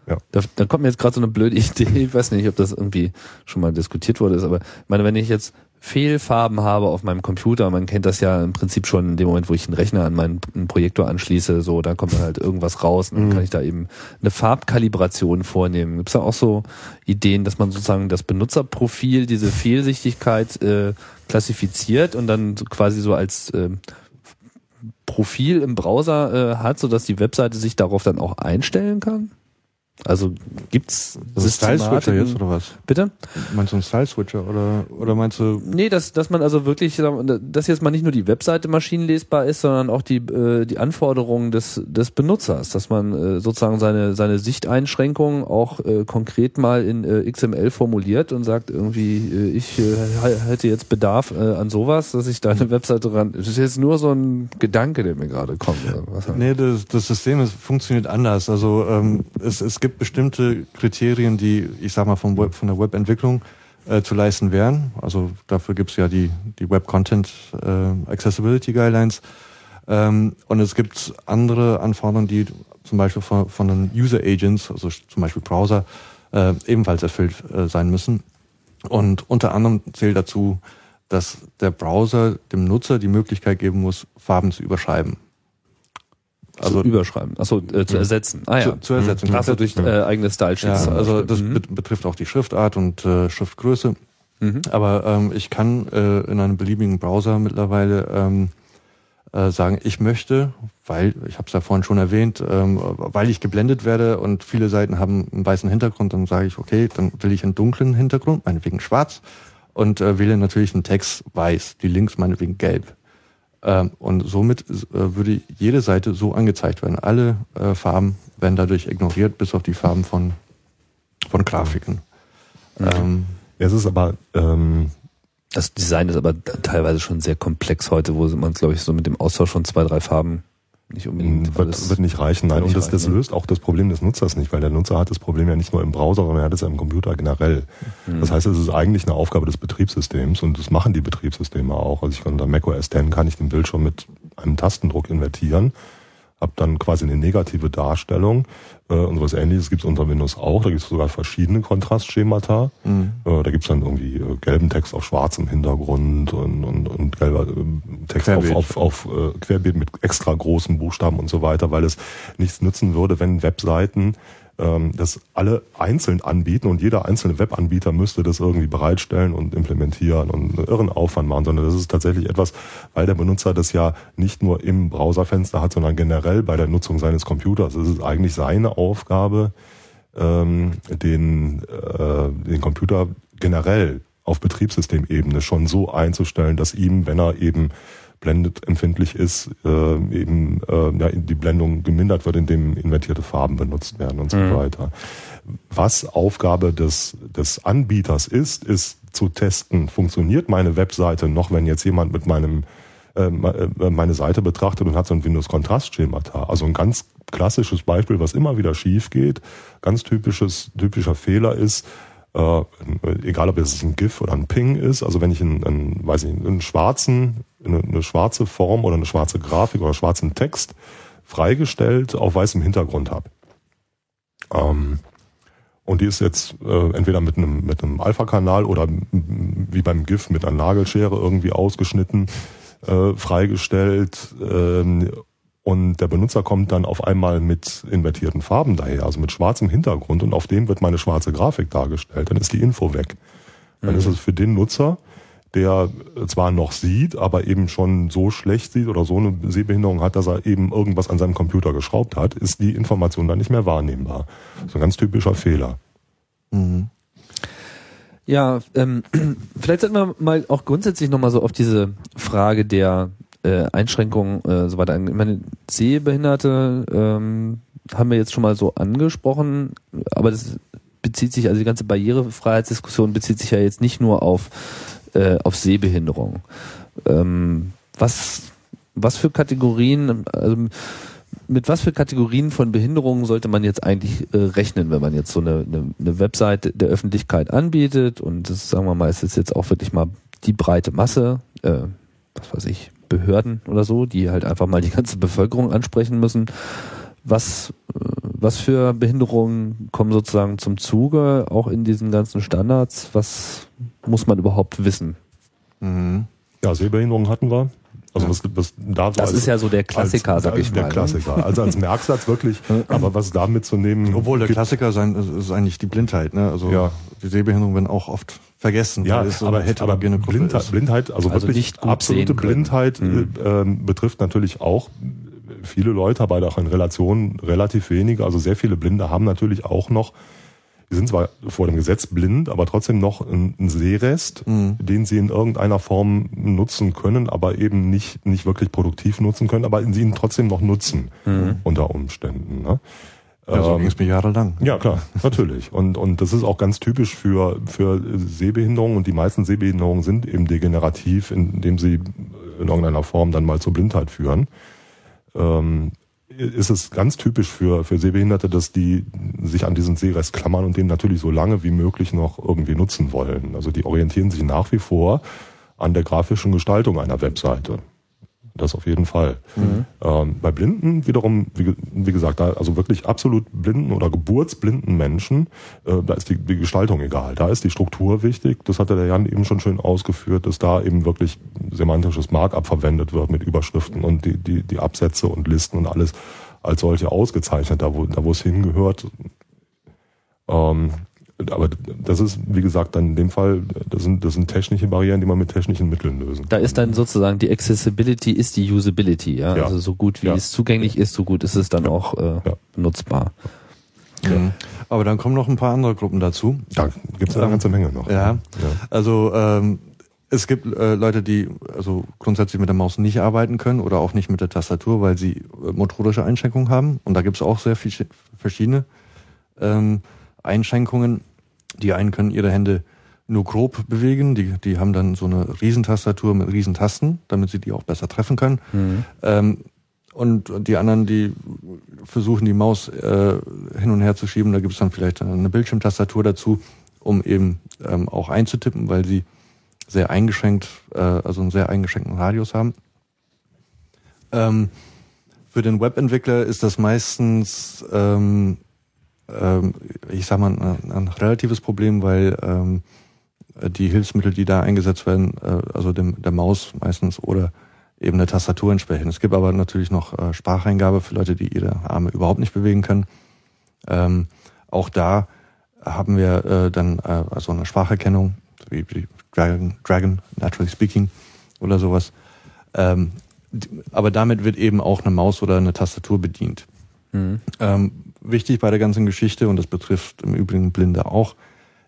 Ja. Da, da kommt mir jetzt gerade so eine blöde Idee, ich weiß nicht, ob das irgendwie schon mal diskutiert wurde, ist, aber ich meine, wenn ich jetzt Fehlfarben habe auf meinem Computer, man kennt das ja im Prinzip schon in dem Moment, wo ich einen Rechner an meinen einen Projektor anschließe, so, da kommt dann halt irgendwas raus und dann kann ich da eben eine Farbkalibration vornehmen. Gibt es da auch so Ideen, dass man sozusagen das Benutzerprofil, diese Fehlsichtigkeit äh, klassifiziert und dann so quasi so als ähm, Profil im Browser äh, hat, sodass die Webseite sich darauf dann auch einstellen kann? Also gibt's Also Style-Switcher jetzt oder was? Bitte? Meinst du einen Style-Switcher oder, oder meinst du Nee, dass, dass man also wirklich, dass jetzt mal nicht nur die Webseite maschinenlesbar ist, sondern auch die, äh, die Anforderungen des, des Benutzers, dass man äh, sozusagen seine, seine Sichteinschränkungen auch äh, konkret mal in äh, XML formuliert und sagt irgendwie, äh, ich äh, hätte jetzt Bedarf äh, an sowas, dass ich da eine Webseite ran. Das ist jetzt nur so ein Gedanke, der mir gerade kommt. Was Nee, das, das System ist, funktioniert anders. Also ähm, es, es gibt bestimmte Kriterien, die, ich sag mal, vom Web, von der Webentwicklung äh, zu leisten wären. Also dafür gibt's ja die, die Web Content äh, Accessibility Guidelines. Ähm, und es gibt andere Anforderungen, die zum Beispiel von, von den User Agents, also zum Beispiel Browser, äh, ebenfalls erfüllt äh, sein müssen. Und unter anderem zählt dazu, dass der Browser dem Nutzer die Möglichkeit geben muss, Farben zu überschreiben. Also zu überschreiben, achso, äh, zu ersetzen. Ah ja. zu, zu ersetzen. Achso, durch äh, eigene Style ja, also das Mhm. bet- betrifft auch die Schriftart und äh, Schriftgröße. Mhm. Aber ähm, ich kann äh, in einem beliebigen Browser mittlerweile ähm, äh, sagen, ich möchte, weil, ich habe es ja vorhin schon erwähnt, ähm, weil ich geblendet werde und viele Seiten haben einen weißen Hintergrund, dann sage ich, okay, dann will ich einen dunklen Hintergrund, meinetwegen schwarz, und äh, wähle natürlich einen Text weiß, die Links meinetwegen gelb. Ähm, und somit äh, würde jede Seite so angezeigt werden. Alle äh, Farben werden dadurch ignoriert, bis auf die Farben von, von Grafiken. Ähm, Es ist aber, ähm, Das Design ist aber teilweise schon sehr komplex heute, wo man, glaube ich, so mit dem Austausch von zwei, drei Farben nicht unbedingt wird, alles- wird nicht reichen. Nein, wird und nicht das, das löst auch das Problem des Nutzers nicht, weil der Nutzer hat das Problem ja nicht nur im Browser, sondern er hat es ja im Computer generell. Mhm. Das heißt, es ist eigentlich eine Aufgabe des Betriebssystems und das machen die Betriebssysteme auch. Also ich kann unter macOS 10 kann ich den Bildschirm mit einem Tastendruck invertieren, habe dann quasi eine negative Darstellung äh, und sowas ähnliches gibt es unter Windows auch. Da gibt es sogar verschiedene Kontrastschemata. Mhm. Äh, da gibt es dann irgendwie äh, gelben Text auf schwarzem Hintergrund und, und, und gelber äh, Text auf, Querbeet. auf, auf äh, Querbeet mit extra großen Buchstaben und so weiter, weil es nichts nützen würde, wenn Webseiten ähm, das alle einzeln anbieten und jeder einzelne Webanbieter müsste das irgendwie bereitstellen und implementieren und einen irren Aufwand machen, sondern das ist tatsächlich etwas, weil der Benutzer das ja nicht nur im Browserfenster hat, sondern generell bei der Nutzung seines Computers. Es ist eigentlich seine Aufgabe, ähm, den, äh, den Computer generell auf Betriebssystemebene schon so einzustellen, dass ihm, wenn er eben blendet empfindlich ist, äh, eben äh, ja, die Blendung gemindert wird, indem invertierte Farben benutzt werden und so weiter. Was Aufgabe des, des Anbieters ist, ist zu testen, funktioniert meine Webseite noch, wenn jetzt jemand mit meinem äh, äh meine Seite betrachtet und hat so ein Windows-Kontrastschemata. Also ein ganz klassisches Beispiel, was immer wieder schief geht, ganz typisches, typischer Fehler ist, äh, egal ob es ein GIF oder ein Ping ist, also wenn ich einen, einen weiß ich, einen schwarzen, eine, eine schwarze Form oder eine schwarze Grafik oder schwarzen Text freigestellt auf weißem Hintergrund habe. Ähm, und die ist jetzt äh, entweder mit einem, mit einem Alpha-Kanal oder wie beim GIF mit einer Nagelschere irgendwie ausgeschnitten, äh, freigestellt. Ähm, und der Benutzer kommt dann auf einmal mit invertierten Farben daher, also mit schwarzem Hintergrund und auf dem wird meine schwarze Grafik dargestellt. Dann ist die Info weg. Dann mhm. ist es für den Nutzer, der zwar noch sieht, aber eben schon so schlecht sieht oder so eine Sehbehinderung hat, dass er eben irgendwas an seinem Computer geschraubt hat, ist die Information dann nicht mehr wahrnehmbar. Ist ein ganz typischer Fehler. Mhm. Ja, ähm, vielleicht sollten wir mal auch grundsätzlich nochmal so auf diese Frage der äh, Einschränkungen äh, so weiter. Ich meine, Sehbehinderte ähm, haben wir jetzt schon mal so angesprochen, aber das bezieht sich, also die ganze Barrierefreiheitsdiskussion bezieht sich ja jetzt nicht nur auf, äh, auf Sehbehinderung. Ähm, was, was für Kategorien, also mit was für Kategorien von Behinderungen sollte man jetzt eigentlich äh, rechnen, wenn man jetzt so eine, eine, eine Webseite der Öffentlichkeit anbietet und das sagen wir mal, es ist jetzt auch wirklich mal die breite Masse, äh, was weiß ich, Behörden oder so, die halt einfach mal die ganze Bevölkerung ansprechen müssen. Was, was für Behinderungen kommen sozusagen zum Zuge, auch in diesen ganzen Standards? Was muss man überhaupt wissen? Mhm. Ja, Sehbehinderungen hatten wir. Also was, was da das als, ist ja so der Klassiker, als, sag ich der mal. Der ne? Klassiker. Also als Merksatz wirklich. aber was da mitzunehmen. Obwohl der Klassiker sein ist eigentlich die Blindheit. Ne? Also ja. die Sehbehinderung werden auch oft vergessen. Ja, so aber, aber Blindheit, Blindheit, also, also wirklich absolute Blindheit mhm. äh, betrifft natürlich auch viele Leute, aber auch in Relation relativ wenige. Also sehr viele Blinde haben natürlich auch noch die sind zwar vor dem Gesetz blind, aber trotzdem noch ein, ein Sehrest, mhm. den sie in irgendeiner Form nutzen können, aber eben nicht, nicht wirklich produktiv nutzen können, aber sie ihn trotzdem noch nutzen mhm. unter Umständen. Ne? Ja, so ähm, ging es mir jahrelang. Ja, klar, natürlich. Und, und das ist auch ganz typisch für, für Sehbehinderungen und die meisten Sehbehinderungen sind eben degenerativ, indem sie in irgendeiner Form dann mal zur Blindheit führen. Ähm, ist es ganz typisch für, für Sehbehinderte, dass die sich an diesen Sehrest klammern und den natürlich so lange wie möglich noch irgendwie nutzen wollen. Also die orientieren sich nach wie vor an der grafischen Gestaltung einer Webseite. Das auf jeden Fall. Mhm. Ähm, bei Blinden wiederum, wie, wie, gesagt, da, also wirklich absolut blinden oder geburtsblinden Menschen, äh, da ist die, die, Gestaltung egal. Da ist die Struktur wichtig. Das hatte der Jan eben schon schön ausgeführt, dass da eben wirklich semantisches Markup verwendet wird mit Überschriften und die, die, die Absätze und Listen und alles als solche ausgezeichnet, da wo, da wo es hingehört. Ähm, aber das ist, wie gesagt, dann in dem Fall, das sind, das sind technische Barrieren, die man mit technischen Mitteln lösen Da ist dann sozusagen die Accessibility ist die Usability, ja. ja. Also so gut wie ja. es zugänglich ist, so gut ist es dann ja. auch äh, nutzbar. Mhm. Aber dann kommen noch ein paar andere Gruppen dazu. Da gibt es eine ganze Menge noch. Ja. Also ähm, es gibt äh, Leute, die also grundsätzlich mit der Maus nicht arbeiten können oder auch nicht mit der Tastatur, weil sie äh, motorische Einschränkungen haben. Und da gibt es auch sehr viel, verschiedene. Ähm, Einschränkungen. Die einen können ihre Hände nur grob bewegen, die, die haben dann so eine Riesentastatur mit Riesentasten, damit sie die auch besser treffen können. Mhm. Ähm, und die anderen, die versuchen die Maus äh, hin und her zu schieben, da gibt es dann vielleicht eine Bildschirmtastatur dazu, um eben ähm, auch einzutippen, weil sie sehr eingeschränkt, äh, also einen sehr eingeschränkten Radius haben. Ähm, für den Webentwickler ist das meistens ähm, ähm, ich sag mal, ein, ein, relatives Problem, weil ähm, die Hilfsmittel, die da eingesetzt werden, äh, also dem, der Maus meistens oder eben der Tastatur entsprechen. Es gibt aber natürlich noch äh, Spracheingabe für Leute, die ihre Arme überhaupt nicht bewegen können. Ähm, auch da haben wir äh, dann äh, also eine Spracherkennung, wie, wie Dragon, Dragon, Naturally Speaking oder sowas. Ähm, aber damit wird eben auch eine Maus oder eine Tastatur bedient. Mhm. Ähm, wichtig bei der ganzen Geschichte, und das betrifft im Übrigen Blinde auch,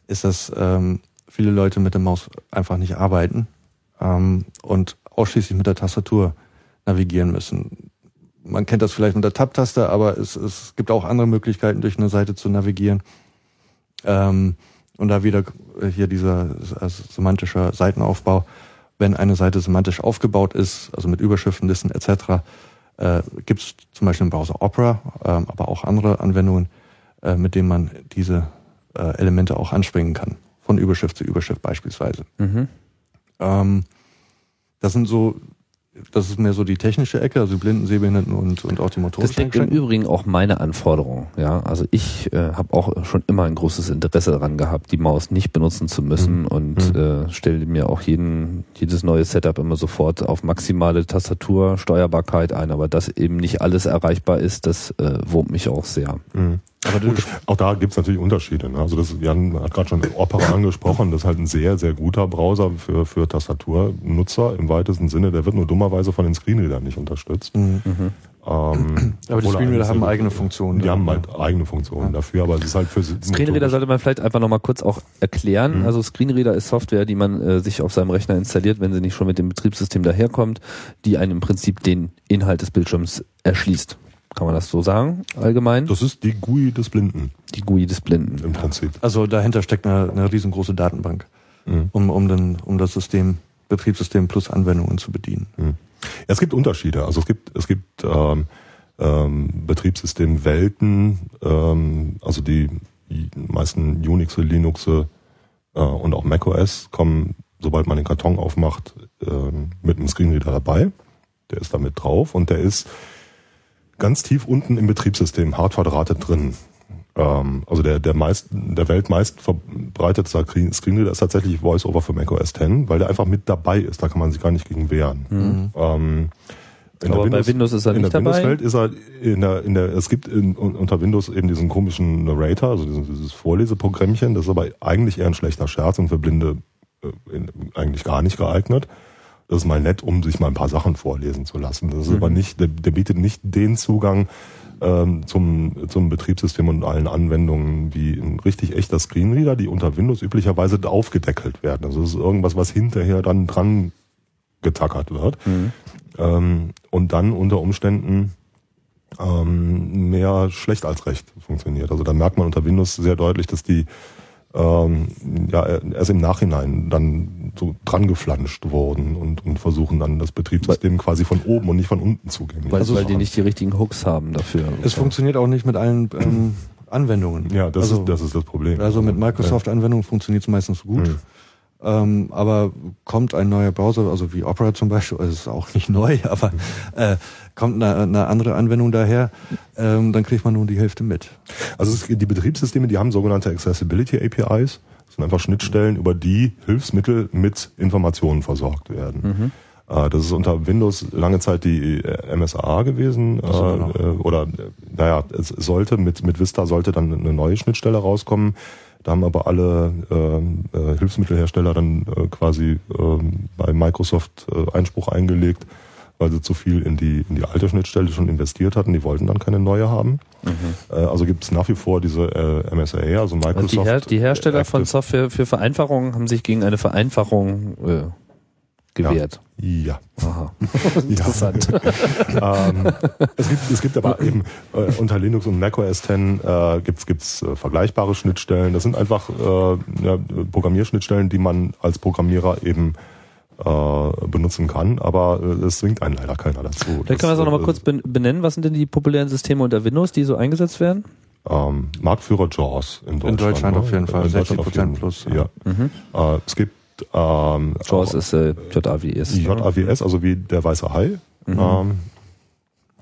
ist, dass ähm, viele Leute mit der Maus einfach nicht arbeiten ähm, und ausschließlich mit der Tastatur navigieren müssen. Man kennt das vielleicht mit der Tab-Taste, aber es, es gibt auch andere Möglichkeiten, durch eine Seite zu navigieren. Ähm, Und da wieder hier dieser äh, semantische Seitenaufbau. Wenn eine Seite semantisch aufgebaut ist, also mit Überschriften, Listen etc., äh, gibt es zum Beispiel im Browser Opera, äh, aber auch andere Anwendungen, äh, mit denen man diese äh, Elemente auch anspringen kann. Von Überschrift zu Überschrift beispielsweise. Mhm. Ähm, das sind so, das ist mehr so die technische Ecke, also die Blinden, Sehbehinderten und, und auch die Das motorischen liegt im. Übrigen auch meine Anforderung. Ja, also ich äh, habe auch schon immer ein großes Interesse daran gehabt, die Maus nicht benutzen zu müssen Mhm. und Mhm. äh, stelle mir auch jeden jedes neue Setup immer sofort auf maximale Tastatursteuerbarkeit ein. Aber dass eben nicht alles erreichbar ist, das äh, wurmt mich auch sehr. Mhm. Aber du, Gut, auch da gibt's natürlich Unterschiede. Ne? Also das, Jan hat gerade schon Opera angesprochen, das ist halt ein sehr, sehr guter Browser für, für Tastaturnutzer im weitesten Sinne. Der wird nur dummerweise von den Screenreadern nicht unterstützt. Mhm. Ähm, aber die er Screenreader haben eigene Funktionen. Die haben Ja. halt eigene Funktionen dafür, aber es ist halt für Screenreader sollte man vielleicht einfach nochmal kurz auch erklären. Mhm. Also Screenreader ist Software, die man äh, sich auf seinem Rechner installiert, wenn sie nicht schon mit dem Betriebssystem daherkommt, die einem im Prinzip den Inhalt des Bildschirms erschließt. Kann man das so sagen, allgemein? Das ist die GUI des Blinden Die GUI des Blinden. im Prinzip. Also dahinter steckt eine, eine riesengroße Datenbank, Mhm. um, um, den, um das System, Betriebssystem plus Anwendungen zu bedienen. Ja, es gibt Unterschiede. Also es gibt, es gibt ähm, ähm, Betriebssystemwelten, ähm, also die, die meisten Unix, Linux äh, und auch macOS kommen, sobald man den Karton aufmacht, ähm, mit einem Screenreader dabei. Der ist da mit drauf und der ist ganz tief unten im Betriebssystem, hart verdrahtet drin. Ähm, also der, der, meist, der weltmeist verbreitetste Screen- Screenreader ist tatsächlich VoiceOver für macOS 10, weil der einfach mit dabei ist. Da kann man sich gar nicht gegen wehren. Mhm. Ähm, in Aber bei Windows ist er in nicht der dabei? Windows-Welt ist er in der, in der, es gibt in, un- unter Windows eben diesen komischen Narrator, also dieses, dieses Vorleseprogrammchen, das ist aber eigentlich eher ein schlechter Scherz und für Blinde äh, in, eigentlich gar nicht geeignet. Das ist mal nett, um sich mal ein paar Sachen vorlesen zu lassen. Das ist aber nicht, der, der bietet nicht den Zugang ähm, zum, zum Betriebssystem und allen Anwendungen wie ein richtig echter Screenreader, die unter Windows üblicherweise aufgedeckelt werden. Also das ist irgendwas, was hinterher dann dran getackert wird. Ähm, und dann unter Umständen ähm, mehr schlecht als recht funktioniert. Also da merkt man unter Windows sehr deutlich, dass die ähm, ja erst im Nachhinein dann so dran geflanscht wurden und, und versuchen dann das Betriebssystem quasi von oben und nicht von unten zugänglich Weil, zu weil die machen. nicht die richtigen Hooks haben dafür. Es funktioniert auch nicht mit allen ähm, Anwendungen. Ja, das, also, ist, das ist das Problem. Also mit Microsoft-Anwendungen funktioniert es meistens gut. Mhm. Ähm, aber kommt ein neuer Browser, also wie Opera zum Beispiel, also ist auch nicht neu, aber äh, kommt eine, eine andere Anwendung daher, ähm, dann kriegt man nur die Hälfte mit. Also es, die Betriebssysteme, die haben sogenannte Accessibility APIs. Das sind einfach Schnittstellen, über die Hilfsmittel mit Informationen versorgt werden. Äh, Das ist unter Windows lange Zeit die äh, MSA gewesen. Äh, äh, oder, äh, naja, es sollte mit, mit Vista sollte dann eine neue Schnittstelle rauskommen. Da haben aber alle ähm, äh, Hilfsmittelhersteller dann äh, quasi ähm, bei Microsoft äh, Einspruch eingelegt, weil sie zu viel in die, in die alte Schnittstelle schon investiert hatten. Die wollten dann keine neue haben. Äh, also gibt es nach wie vor diese äh, MSA, also Also Microsoft. die, Her die Hersteller von Active- Software für Vereinfachung haben sich gegen eine Vereinfachung äh, gewehrt. Ja. Aha. Interessant. ähm, es, gibt, es gibt aber eben äh, unter Linux und macOS 10 äh, gibt's gibt's äh, vergleichbare Schnittstellen. Das sind einfach äh, ja, Programmierschnittstellen, die man als Programmierer eben äh, benutzen kann, aber äh, es zwingt einen leider keiner dazu. Vielleicht können wir es auch nochmal kurz ben- benennen. Was sind denn die populären Systeme unter Windows, die so eingesetzt werden? Ähm, Marktführer JAWS in Deutschland. Deutschland ne? auf jeden Fall, In Deutschland 60% auf jeden- plus, Ja. ja. Äh, es gibt ähm, JAWS ist äh, JAWS. Die JAWS, also wie der weiße Hai, Mhm. ähm,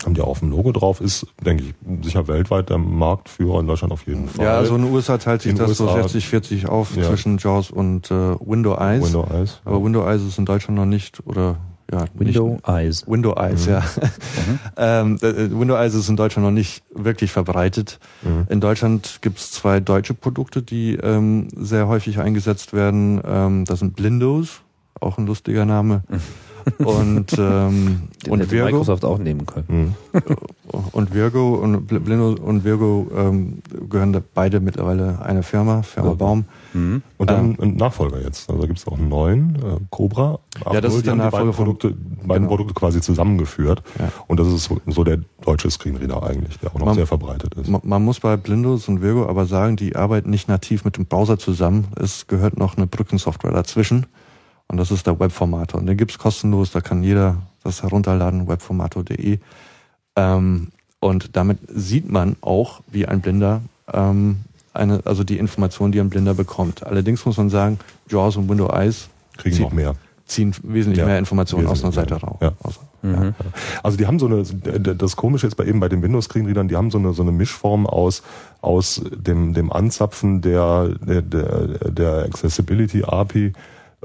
haben die auf dem Logo drauf, ist, denke ich, sicher weltweit der Marktführer in Deutschland auf jeden Fall. Ja, also in den USA teilt sich In das so USA 60, 40 auf Ja. zwischen JAWS und äh, Window Eyes. Windows Eyes. Aber Window Eyes ist in Deutschland noch nicht, oder ja, Window Nicht, Eyes. Window Eyes, ja. ähm, äh, Window Eyes ist in Deutschland noch nicht wirklich verbreitet. Mhm. In Deutschland gibt es zwei deutsche Produkte, die ähm, sehr häufig eingesetzt werden. Ähm, das sind Blindos, auch ein lustiger Name. Und ähm, Den und hätte Virgo Microsoft auch nehmen können. und Virgo und Bl- Blindo und Virgo ähm, gehören da beide mittlerweile eine Firma, Firma Okay. Baum. Mhm. Und dann einen Nachfolger jetzt. Also da gibt es auch einen neuen, äh, Cobra. Ja, das 8.0, ist die der Nachfolger beiden von- Produkte, beiden genau. Produkte quasi zusammengeführt. Ja. Und das ist so, so der deutsche Screenreader eigentlich, der auch noch Man- sehr verbreitet ist. Man, man muss bei Blindos und Virgo aber sagen, die arbeiten nicht nativ mit dem Browser zusammen. Es gehört noch eine Brückensoftware dazwischen. Und das ist der Webformator. Und den gibt's kostenlos, da kann jeder das herunterladen, webformator.de. Ähm, und damit sieht man auch, wie ein Blinder ähm, eine, also die Information, die ein Blinder bekommt. Allerdings muss man sagen, JAWS und Window Eyes Kriegen noch mehr. ziehen wesentlich Ja, mehr Informationen aus einer Seite raus. Ja. Aus- Mhm. Also die haben so eine, das Komische jetzt bei eben bei den Windows-Screenreadern, die haben so eine, so eine Mischform aus, aus dem, dem Anzapfen der, der, der, der Accessibility API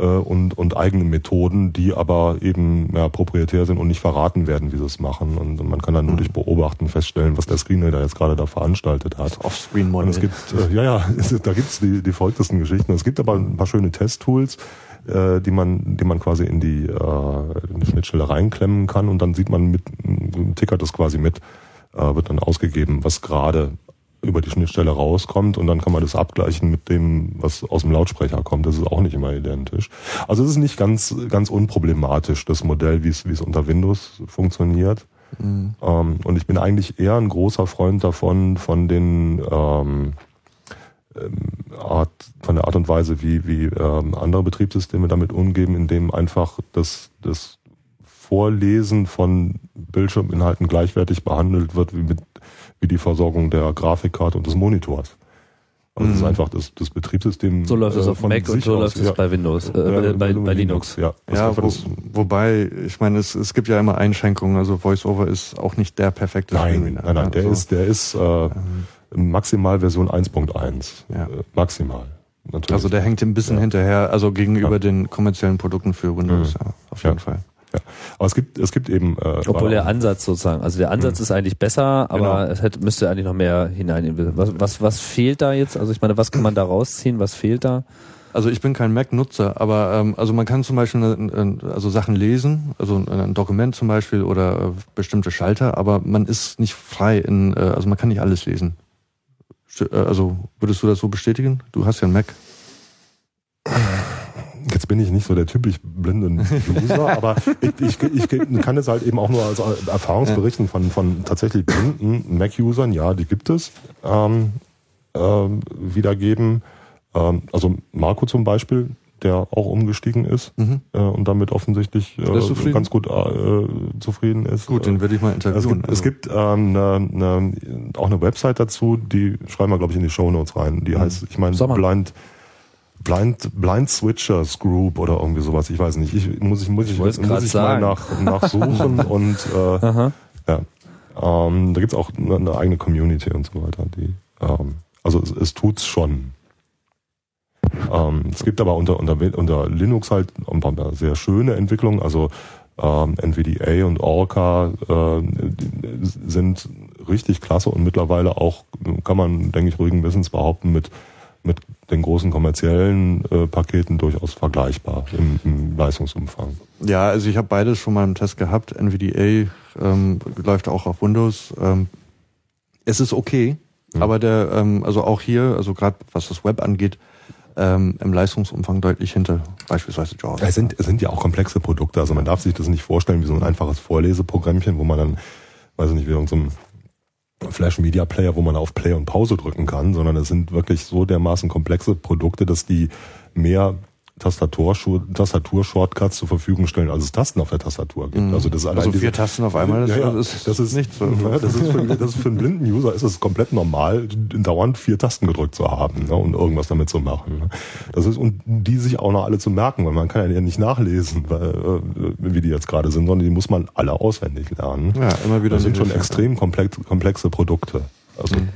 äh, und, und eigenen Methoden, die aber eben ja, proprietär sind und nicht verraten werden, wie sie es machen. Und man kann dann nur durch Beobachten feststellen, was der Screenreader jetzt gerade da veranstaltet hat. Das Und Offscreen-Modell. es gibt, äh, ja, ja, da gibt's die, die verrücktesten Geschichten. Es gibt aber ein paar schöne Testtools, äh, die man, die man quasi in die, äh, in die Schnittstelle reinklemmen kann und dann sieht man mit, tickert das quasi mit, äh, wird dann ausgegeben, was gerade über die Schnittstelle rauskommt und dann kann man das abgleichen mit dem, was aus dem Lautsprecher kommt. Das ist auch nicht immer identisch. Also es ist nicht ganz, ganz unproblematisch, das Modell, wie es, wie es unter Windows funktioniert. Mhm. Ähm, und ich bin eigentlich eher ein großer Freund davon, von den ähm, ähm, Art, von der Art und Weise, wie, wie ähm, andere Betriebssysteme damit umgehen, indem einfach das, das Vorlesen von Bildschirminhalten gleichwertig behandelt wird wie, mit, wie die Versorgung der Grafikkarte und des Monitors. Also es ist Mhm. einfach das, das Betriebssystem. So läuft es äh, auf Mac und so läuft es ja. bei Windows, äh, Ja, bei, bei, bei Linux. Ja, das Ja, wo, das, wobei, ich meine, es, es gibt ja immer Einschränkungen. Also VoiceOver ist auch nicht der perfekte nein, nein, nein, der Also, ist, der ist äh, maximal Version 1.1. Ja. Äh, maximal. Natürlich. Also der hängt ein bisschen Ja. hinterher, also gegenüber Ja. den kommerziellen Produkten für Windows, Mhm. ja, auf jeden Ja. Fall. Ja. Aber es gibt, es gibt eben. Äh, Obwohl der Ansatz sozusagen, also der Ansatz ist eigentlich besser, aber Genau. es hätte, müsste eigentlich noch mehr hinein. Was, was, was fehlt da jetzt? Also ich meine, was kann man da rausziehen? Was fehlt da? Also ich bin kein Mac-Nutzer, aber ähm, also man kann zum Beispiel äh, also Sachen lesen, also ein Dokument zum Beispiel oder äh, bestimmte Schalter, aber man ist nicht frei in, äh, also man kann nicht alles lesen. St- äh, Also würdest du das so bestätigen? Du hast ja einen Mac. Jetzt bin ich nicht so der typisch blinde User, aber ich, ich, ich kann es halt eben auch nur als Erfahrungsberichten von, von tatsächlich blinden Mac-Usern, ja, die gibt es, ähm, ähm, wiedergeben. Ähm, also Marco zum Beispiel, der auch umgestiegen ist Mhm. äh, und damit offensichtlich äh, ganz gut äh, zufrieden ist. Gut, den würde ich mal Es interviewen. gibt, es gibt ähm, ne, ne, auch eine Website dazu, die schreiben wir, glaube ich, in die Show Notes rein. Die heißt, ich meine. Blind, Blind, Blind Switchers Group oder irgendwie sowas. Ich weiß nicht. Ich muss ich muss ich, muss grad ich mal nach nachsuchen und äh, ja. Ähm, da gibt's auch eine, eine eigene Community und so weiter. Die, ähm, also es, es tut's schon. Ähm, es gibt aber unter, unter, unter Linux halt ein paar sehr schöne Entwicklungen. Also ähm, NVDA und Orca äh, sind richtig klasse und mittlerweile auch, kann man, denke ich, ruhigen Wissens behaupten, mit, mit den großen kommerziellen äh, Paketen durchaus vergleichbar im, im Leistungsumfang. Ja, also ich habe beides schon mal im Test gehabt. NVDA ähm, läuft auch auf Windows. Ähm, es ist okay, Mhm. aber der, ähm, also auch hier, also gerade was das Web angeht, ähm, im Leistungsumfang deutlich hinter beispielsweise JAWS. Es sind, es sind ja auch komplexe Produkte, also man darf sich das nicht vorstellen wie so ein einfaches Vorleseprogrammchen, wo man dann, weiß ich nicht, wie irgendein Flash Media Player, wo man auf Play und Pause drücken kann, sondern es sind wirklich so dermaßen komplexe Produkte, dass die mehr Tastatur, Tastatur-Shortcuts zur Verfügung stellen, als es Tasten auf der Tastatur gibt. Mhm. Also das also diese- vier Tasten auf einmal, das, ja, ist, das ist nicht so. Ja, das, ist für, das ist für einen blinden User ist es komplett normal, dauernd vier Tasten gedrückt zu haben ne, und irgendwas damit zu machen. Ne. Das ist und die sich auch noch alle zu merken, weil man kann ja nicht nachlesen, weil, äh, wie die jetzt gerade sind, sondern die muss man alle auswendig lernen. Ja, immer wieder Das sind schon extrem komplex, komplexe Produkte. Also Mhm.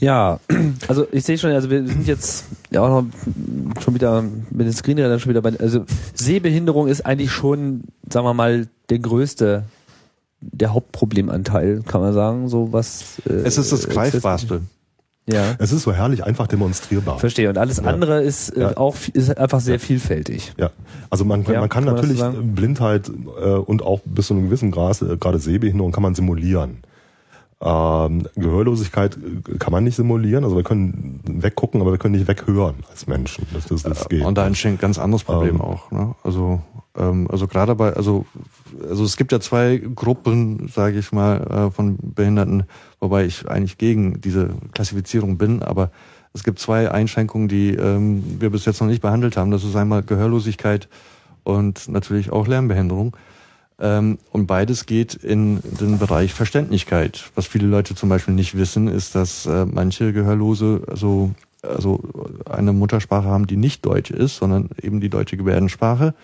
Ja, also ich sehe schon, also wir sind jetzt ja auch noch schon wieder mit den Screenreadern schon wieder bei, also Sehbehinderung ist eigentlich schon, sagen wir mal, der größte, der Hauptproblemanteil, kann man sagen, so was. Äh, Es ist das Greifbarste. Ja. Es ist so herrlich einfach demonstrierbar. Verstehe. Und alles andere ist äh, Ja. auch ist einfach sehr vielfältig. Ja, also man, Ja, man kann, kann man natürlich sagen? Blindheit äh, und auch bis zu einem gewissen Grad, äh, gerade Sehbehinderung, kann man simulieren. Ähm, Gehörlosigkeit äh, kann man nicht simulieren, also wir können weggucken, aber wir können nicht weghören als Menschen. Das, das, das geht. Und da entsteht ein ganz anderes Problem Ähm. auch. Ne? Also, ähm, also gerade bei, also, also es gibt ja zwei Gruppen, sage ich mal, äh, von Behinderten, wobei ich eigentlich gegen diese Klassifizierung bin, aber es gibt zwei Einschränkungen, die ähm, wir bis jetzt noch nicht behandelt haben. Das ist einmal Gehörlosigkeit und natürlich auch Lernbehinderung. Ähm, und beides geht in den Bereich Verständlichkeit. Was viele Leute zum Beispiel nicht wissen, ist, dass äh, manche Gehörlose also, also eine Muttersprache haben, die nicht Deutsch ist, sondern eben die deutsche Gebärdensprache.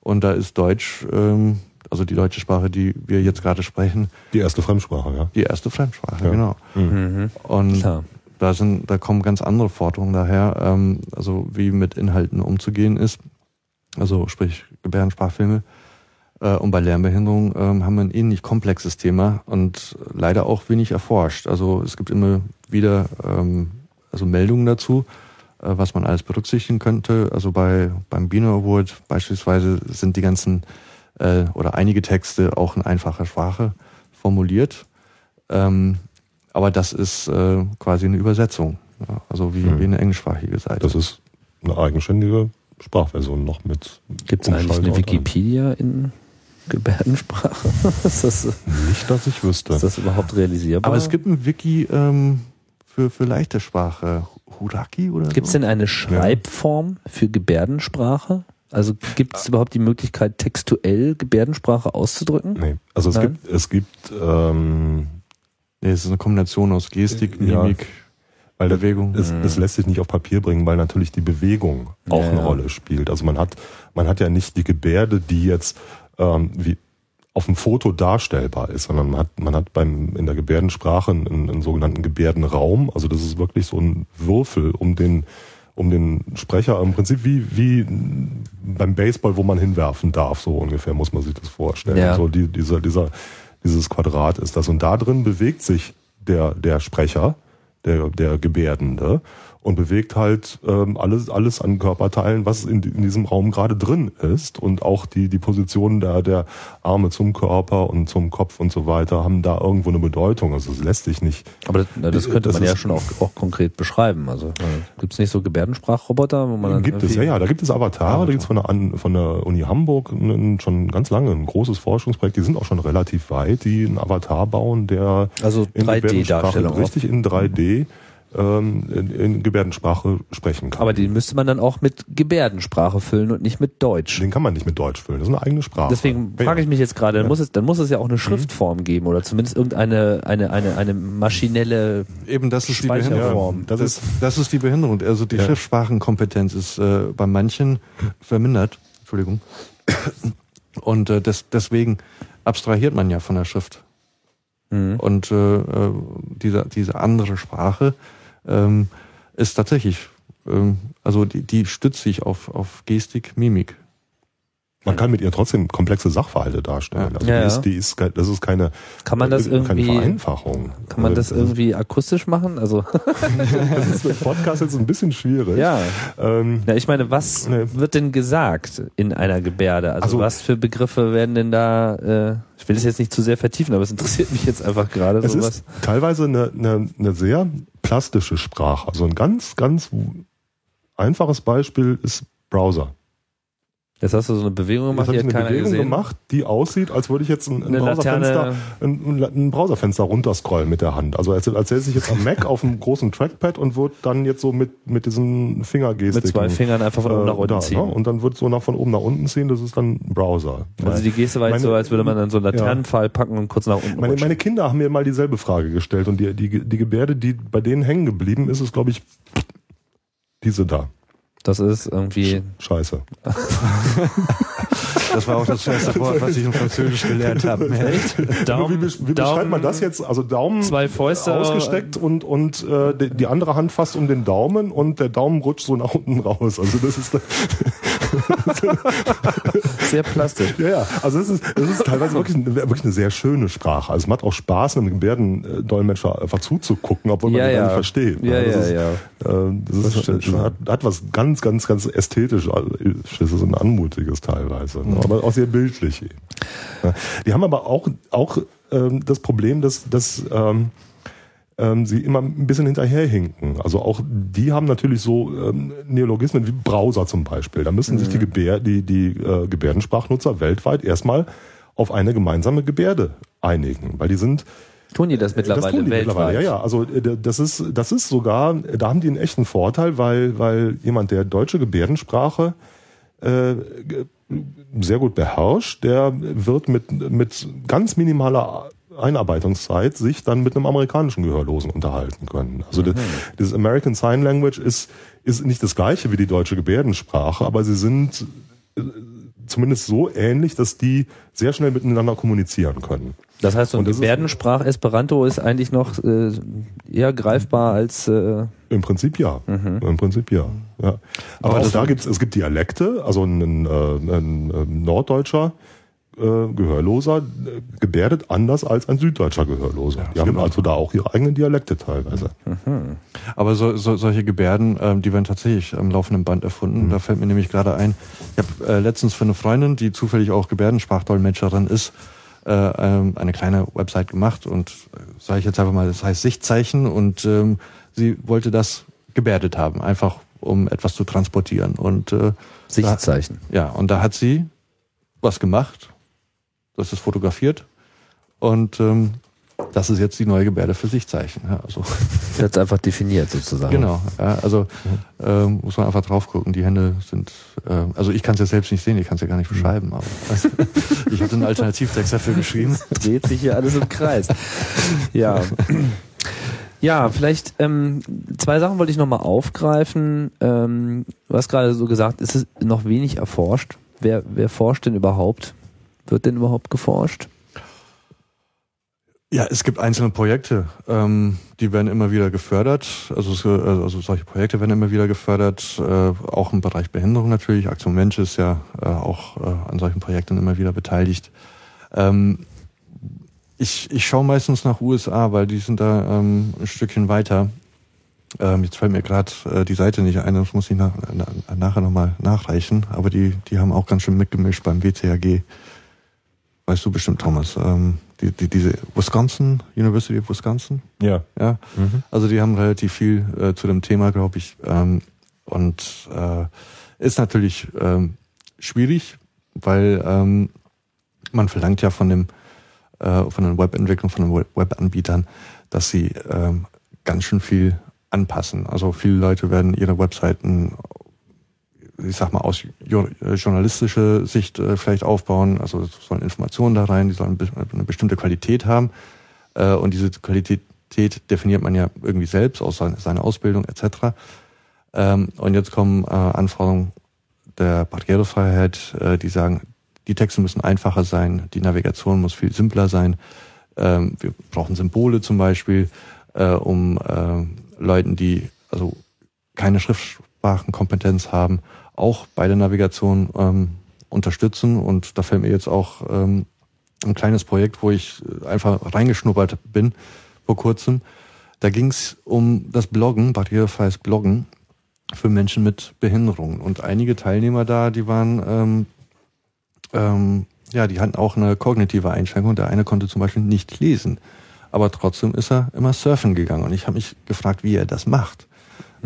Und da ist Deutsch, ähm, also die deutsche Sprache, die wir jetzt gerade sprechen, Die erste Fremdsprache, ja. die erste Fremdsprache, Ja. genau. Mhm. Und Klar. da sind, da kommen ganz andere Forderungen daher, ähm, also wie mit Inhalten umzugehen ist. Also sprich Gebärdensprachfilme. Äh, und bei Lernbehinderung ähm, haben wir ein ähnlich komplexes Thema und leider auch wenig erforscht. Also es gibt immer wieder ähm, also Meldungen dazu, äh, was man alles berücksichtigen könnte. Also bei beim Bino Award beispielsweise sind die ganzen äh, oder einige Texte auch in einfacher Sprache formuliert. Ähm, aber das ist äh, quasi eine Übersetzung. Also wie, Mhm. wie eine englischsprachige Seite. Das ist eine eigenständige Sprachversion noch mit. Gibt es eigentlich eine Wikipedia in Gebärdensprache? ist, das, ist allem. Nicht, dass ich wüsste. das überhaupt realisierbar? Aber es gibt ein Wiki ähm, für, für leichte Sprache. Huraki oder Gibt es so? denn eine Schreibform für Gebärdensprache? Also gibt es überhaupt die Möglichkeit, textuell Gebärdensprache auszudrücken? nee. Also es Nein? gibt, es gibt, ähm, Nee, es ist eine Kombination aus Gestik, Ja. Mimik, weil das- Bewegung. Es, es lässt sich nicht auf Papier bringen, weil natürlich die Bewegung auch Ja, eine ja. Rolle spielt. Also man hat, man hat ja nicht die Gebärde, die jetzt ähm, wie auf dem Foto darstellbar ist, sondern man hat, man hat beim, in der Gebärdensprache einen, einen sogenannten Gebärdenraum. Also das ist wirklich so ein Würfel um den, um den Sprecher, im Prinzip wie, wie beim Baseball, wo man hinwerfen darf, so ungefähr muss man sich das vorstellen. Ja. So die, dieser, dieser, dieses Quadrat ist das. Und da drin bewegt sich der, der Sprecher, der, der Gebärdende und bewegt halt ähm, alles, alles an Körperteilen, was in, in diesem Raum gerade drin ist. Und auch die, die Position der, der Arme zum Körper und zum Kopf und so weiter haben da irgendwo eine Bedeutung. Also es lässt sich nicht. Aber das, na, das könnte Das man ja schon auch, auch konkret beschreiben. Also gibt es nicht so Gebärdensprachroboter, wo man dann gibt es, ja, ja, da gibt es Avatare, da gibt es von der, von der Uni Hamburg schon ganz lange ein großes Forschungsprojekt, die sind auch schon relativ weit, die einen Avatar bauen, der Also in 3D-Darstellung. Gebärdensprache- Richtig in 3D ähm, in, in Gebärdensprache sprechen kann. Aber die müsste man dann auch mit Gebärdensprache füllen und nicht mit Deutsch. Den kann man nicht mit Deutsch füllen, das ist eine eigene Sprache. Deswegen frage ich mich jetzt gerade, dann, Ja. muss es, dann muss es ja auch eine Schriftform geben oder zumindest irgendeine eine, eine, eine maschinelle Eben das ist die Speicherform. Behinderung. das Das, ist- das ist die Behinderung. Also die Ja. Schriftsprachenkompetenz ist äh, bei manchen vermindert. Entschuldigung. Und äh, des, deswegen abstrahiert man ja von der Schrift. Mhm. Und äh, äh, diese, diese andere Sprache ähm, ist tatsächlich, ähm, also die, die stützt sich auf, auf Gestik, Mimik. Man kann mit ihr trotzdem komplexe Sachverhalte darstellen. Also Ja, die, ist, die ist, das ist keine, Kann man das äh, irgendwie Vereinfachung. kann man das Also irgendwie akustisch machen? Also Das ist mit Podcast jetzt ein bisschen schwierig. ja. Ähm, Ja, ich meine, was Nee. wird denn gesagt in einer Gebärde? Also, Also- was für Begriffe werden denn da, äh, ich will das jetzt nicht zu sehr vertiefen, aber es interessiert mich jetzt einfach gerade Es sowas. ist teilweise eine, eine, eine sehr plastische Sprache. Also ein ganz, ganz einfaches Beispiel ist Browser. Jetzt hast du so eine Bewegung Jetzt gemacht, habe die ich hat eine keiner Bewegung gesehen. gemacht, die aussieht, als würde ich jetzt ein, ein, Browserfenster, ein, ein Browserfenster runterscrollen mit der Hand. Also als, als säße ich jetzt am Mac auf einem großen Trackpad und würde dann jetzt so mit, mit diesen Fingergestiken Mit zwei Fingern einfach von oben nach unten da, ziehen. Ne? Und dann wird so nach von oben nach unten ziehen, das ist dann Browser. Also die Geste war jetzt Meine- so, als würde man dann so einen Laternenpfahl packen und kurz nach unten Meine, meine Kinder haben mir mal dieselbe Frage gestellt und die, die, die Gebärde, die bei denen hängen geblieben ist, ist, glaube ich, diese da. Das ist irgendwie, Scheiße. Das war auch das erste Wort, was ich in Französisch gelernt habe. Daumen, wie, wie beschreibt man das jetzt? Also Daumen Zwei Fäuste ausgesteckt und, und äh, die, die andere Hand fasst um den Daumen und der Daumen rutscht so nach unten raus. Also das ist Sehr plastisch. Ja, ja. Also es ist, es ist teilweise wirklich, eine- wirklich eine sehr schöne Sprache. Also es macht auch Spaß, einem Gebärdendolmetscher einfach zuzugucken, obwohl man Ja, gar ja. nicht versteht. Ja, das ja, ist, ja. Äh, das, ist, das schon. hat, hat was ganz, ganz, ganz ästhetisches und anmutiges teilweise. Mhm. Aber auch sehr bildlich eben. Die haben aber auch, auch ähm, das Problem, dass, dass ähm, ähm, sie immer ein bisschen hinterherhinken. Also auch die haben natürlich so ähm, Neologismen wie Browser zum Beispiel. Da müssen sich die, Gebär, die, die äh, Gebärdensprachnutzer weltweit erstmal auf eine gemeinsame Gebärde einigen, weil die sind Tun die das mittlerweile das tun die weltweit? mittlerweile. Ja, ja. Also äh, das ist das ist sogar, da haben die einen echten Vorteil, weil weil jemand, der deutsche Gebärdensprache äh, sehr gut beherrscht, der wird mit mit ganz minimaler Einarbeitungszeit sich dann mit einem amerikanischen Gehörlosen unterhalten können. Also das, das American Sign Language ist ist nicht das gleiche wie die deutsche Gebärdensprache, aber sie sind äh, zumindest so ähnlich, dass die sehr schnell miteinander kommunizieren können. Das heißt, so ein Gebärdensprach Esperanto ist eigentlich noch äh, eher greifbar als äh, Im Prinzip ja. Mhm. Im Prinzip ja. ja. Aber, auch da gibt's es gibt Dialekte, also ein, ein, äh, ein, ein norddeutscher äh, Gehörloser äh, gebärdet anders als ein süddeutscher Gehörloser. die haben also da auch ihre eigenen Dialekte teilweise. Aber so, so, solche Gebärden, ähm, die werden tatsächlich am laufenden Band erfunden. Da fällt mir nämlich gerade ein, ich habe äh, letztens für eine Freundin, die zufällig auch Gebärdensprachdolmetscherin ist, äh, ähm, eine kleine Website gemacht und äh, sage ich jetzt einfach mal, das heißt Sichtzeichen und ähm, sie wollte das gebärdet haben, einfach um etwas zu transportieren. Und äh, Sichtzeichen. ja, und da hat sie was gemacht, das ist fotografiert und ähm, das ist jetzt die neue Gebärde für Sichtzeichen. Ja, also Jetzt einfach definiert sozusagen. Genau, ja, also ähm, muss man einfach drauf gucken. Die Hände sind, ähm, also ich kann es ja selbst nicht sehen, ich kann es ja gar nicht beschreiben, aber ich habe einen Alternativtext dafür geschrieben. dreht sich hier alles im Kreis. Ja. Ja, vielleicht ähm, zwei Sachen wollte ich nochmal aufgreifen. Ähm, du hast gerade so gesagt, es ist noch wenig erforscht. Wer, wer forscht denn überhaupt? Wird denn überhaupt geforscht? Ja, es gibt einzelne Projekte, ähm, die werden immer wieder gefördert. Also, äh, also solche Projekte werden immer wieder gefördert, äh, auch im Bereich Behinderung natürlich. Aktion Mensch ist ja äh, auch äh, an solchen Projekten immer wieder beteiligt. Ähm, ich, ich schaue meistens nach USA, weil die sind da ähm, ein Stückchen weiter. Ähm, jetzt fällt mir gerade äh, die Seite nicht ein, das muss ich nach, na, nachher nochmal nachreichen. Aber die, die haben auch ganz schön mitgemischt beim WCAG. Weißt du bestimmt, Thomas. Ähm, die, die, diese Wisconsin, University of Wisconsin. Ja. Ja, also die haben relativ viel äh, zu dem Thema, glaube ich. Ähm, und äh, ist natürlich ähm, schwierig, weil ähm, man verlangt ja von dem äh, von den Webentwicklern, von den Web- Webanbietern, dass sie ähm, ganz schön viel anpassen. Also viele Leute werden ihre Webseiten, ich sag mal, aus äh, journalistischer Sicht äh, vielleicht aufbauen. Also es sollen Informationen da rein, die sollen eine bestimmte Qualität haben. Äh, und diese Qualität definiert man ja irgendwie selbst aus seiner, Ausbildung etc. Ähm, und jetzt kommen äh, Anforderungen der Barrierefreiheit, äh, die sagen, die Texte müssen einfacher sein, die Navigation muss viel simpler sein. Ähm, wir brauchen Symbole zum Beispiel, äh, um Leuten, die also keine Schriftsprachenkompetenz haben, auch bei der Navigation ähm, unterstützen. Und da fällt mir jetzt auch ähm, ein kleines Projekt, wo ich äh, einfach reingeschnuppert bin vor kurzem. Da ging es um das Bloggen, barrierefreies Bloggen für Menschen mit Behinderungen. Und einige Teilnehmer da, die waren, ähm, ähm, ja, die hatten auch eine kognitive Einschränkung. Der eine konnte zum Beispiel nicht lesen. Aber trotzdem ist er immer surfen gegangen. Und ich habe mich gefragt, wie er das macht.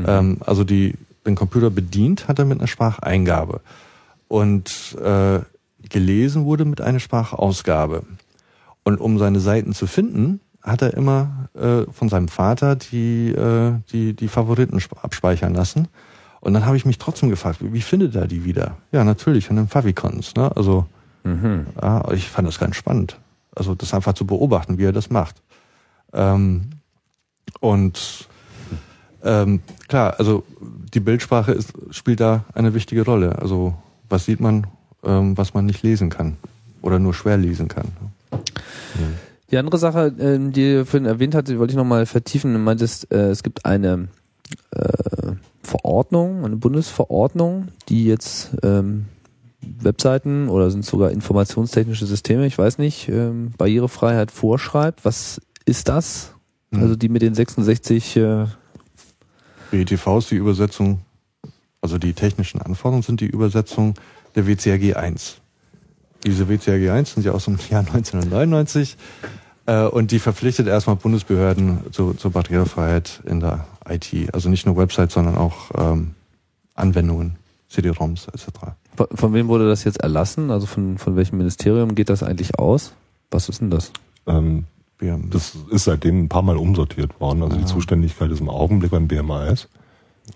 Ähm, also die, den Computer bedient hat er mit einer Spracheingabe. Und äh, gelesen wurde mit einer Sprachausgabe. Und um seine Seiten zu finden, hat er immer äh, von seinem Vater die, äh, die, die Favoriten sp- abspeichern lassen. Und dann habe ich mich trotzdem gefragt, wie, wie findet er die wieder? Ja, natürlich an den Favicons. Ne? Also ja, ich fand das ganz spannend. Also das einfach zu beobachten, wie er das macht. Ähm, und ähm, klar, also die Bildsprache ist, spielt da eine wichtige Rolle. Also was sieht man, ähm, was man nicht lesen kann oder nur schwer lesen kann. Die andere Sache, ähm, die du vorhin erwähnt hatte, die wollte ich nochmal vertiefen. Du meintest, äh, es gibt eine äh, Verordnung, eine Bundesverordnung, die jetzt ähm, Webseiten oder sind sogar informationstechnische Systeme, ich weiß nicht, ähm, Barrierefreiheit vorschreibt. Was ist das? Hm. Also die mit den 66 äh, BETV ist die Übersetzung, also die technischen Anforderungen sind die Übersetzung der WCAG 1. Diese WCAG 1 sind ja aus dem Jahr 1999 äh, und die verpflichtet erstmal Bundesbehörden zu, zur Barrierefreiheit in der IT. Also nicht nur Websites, sondern auch ähm, Anwendungen, CD-ROMs etc. von, von wem wurde das jetzt erlassen? Also von, von welchem Ministerium geht das eigentlich aus? Was ist denn das? Ähm, Wir, das ist seitdem ein paar Mal umsortiert worden. Also die Ah. Zuständigkeit ist im Augenblick beim BMAS,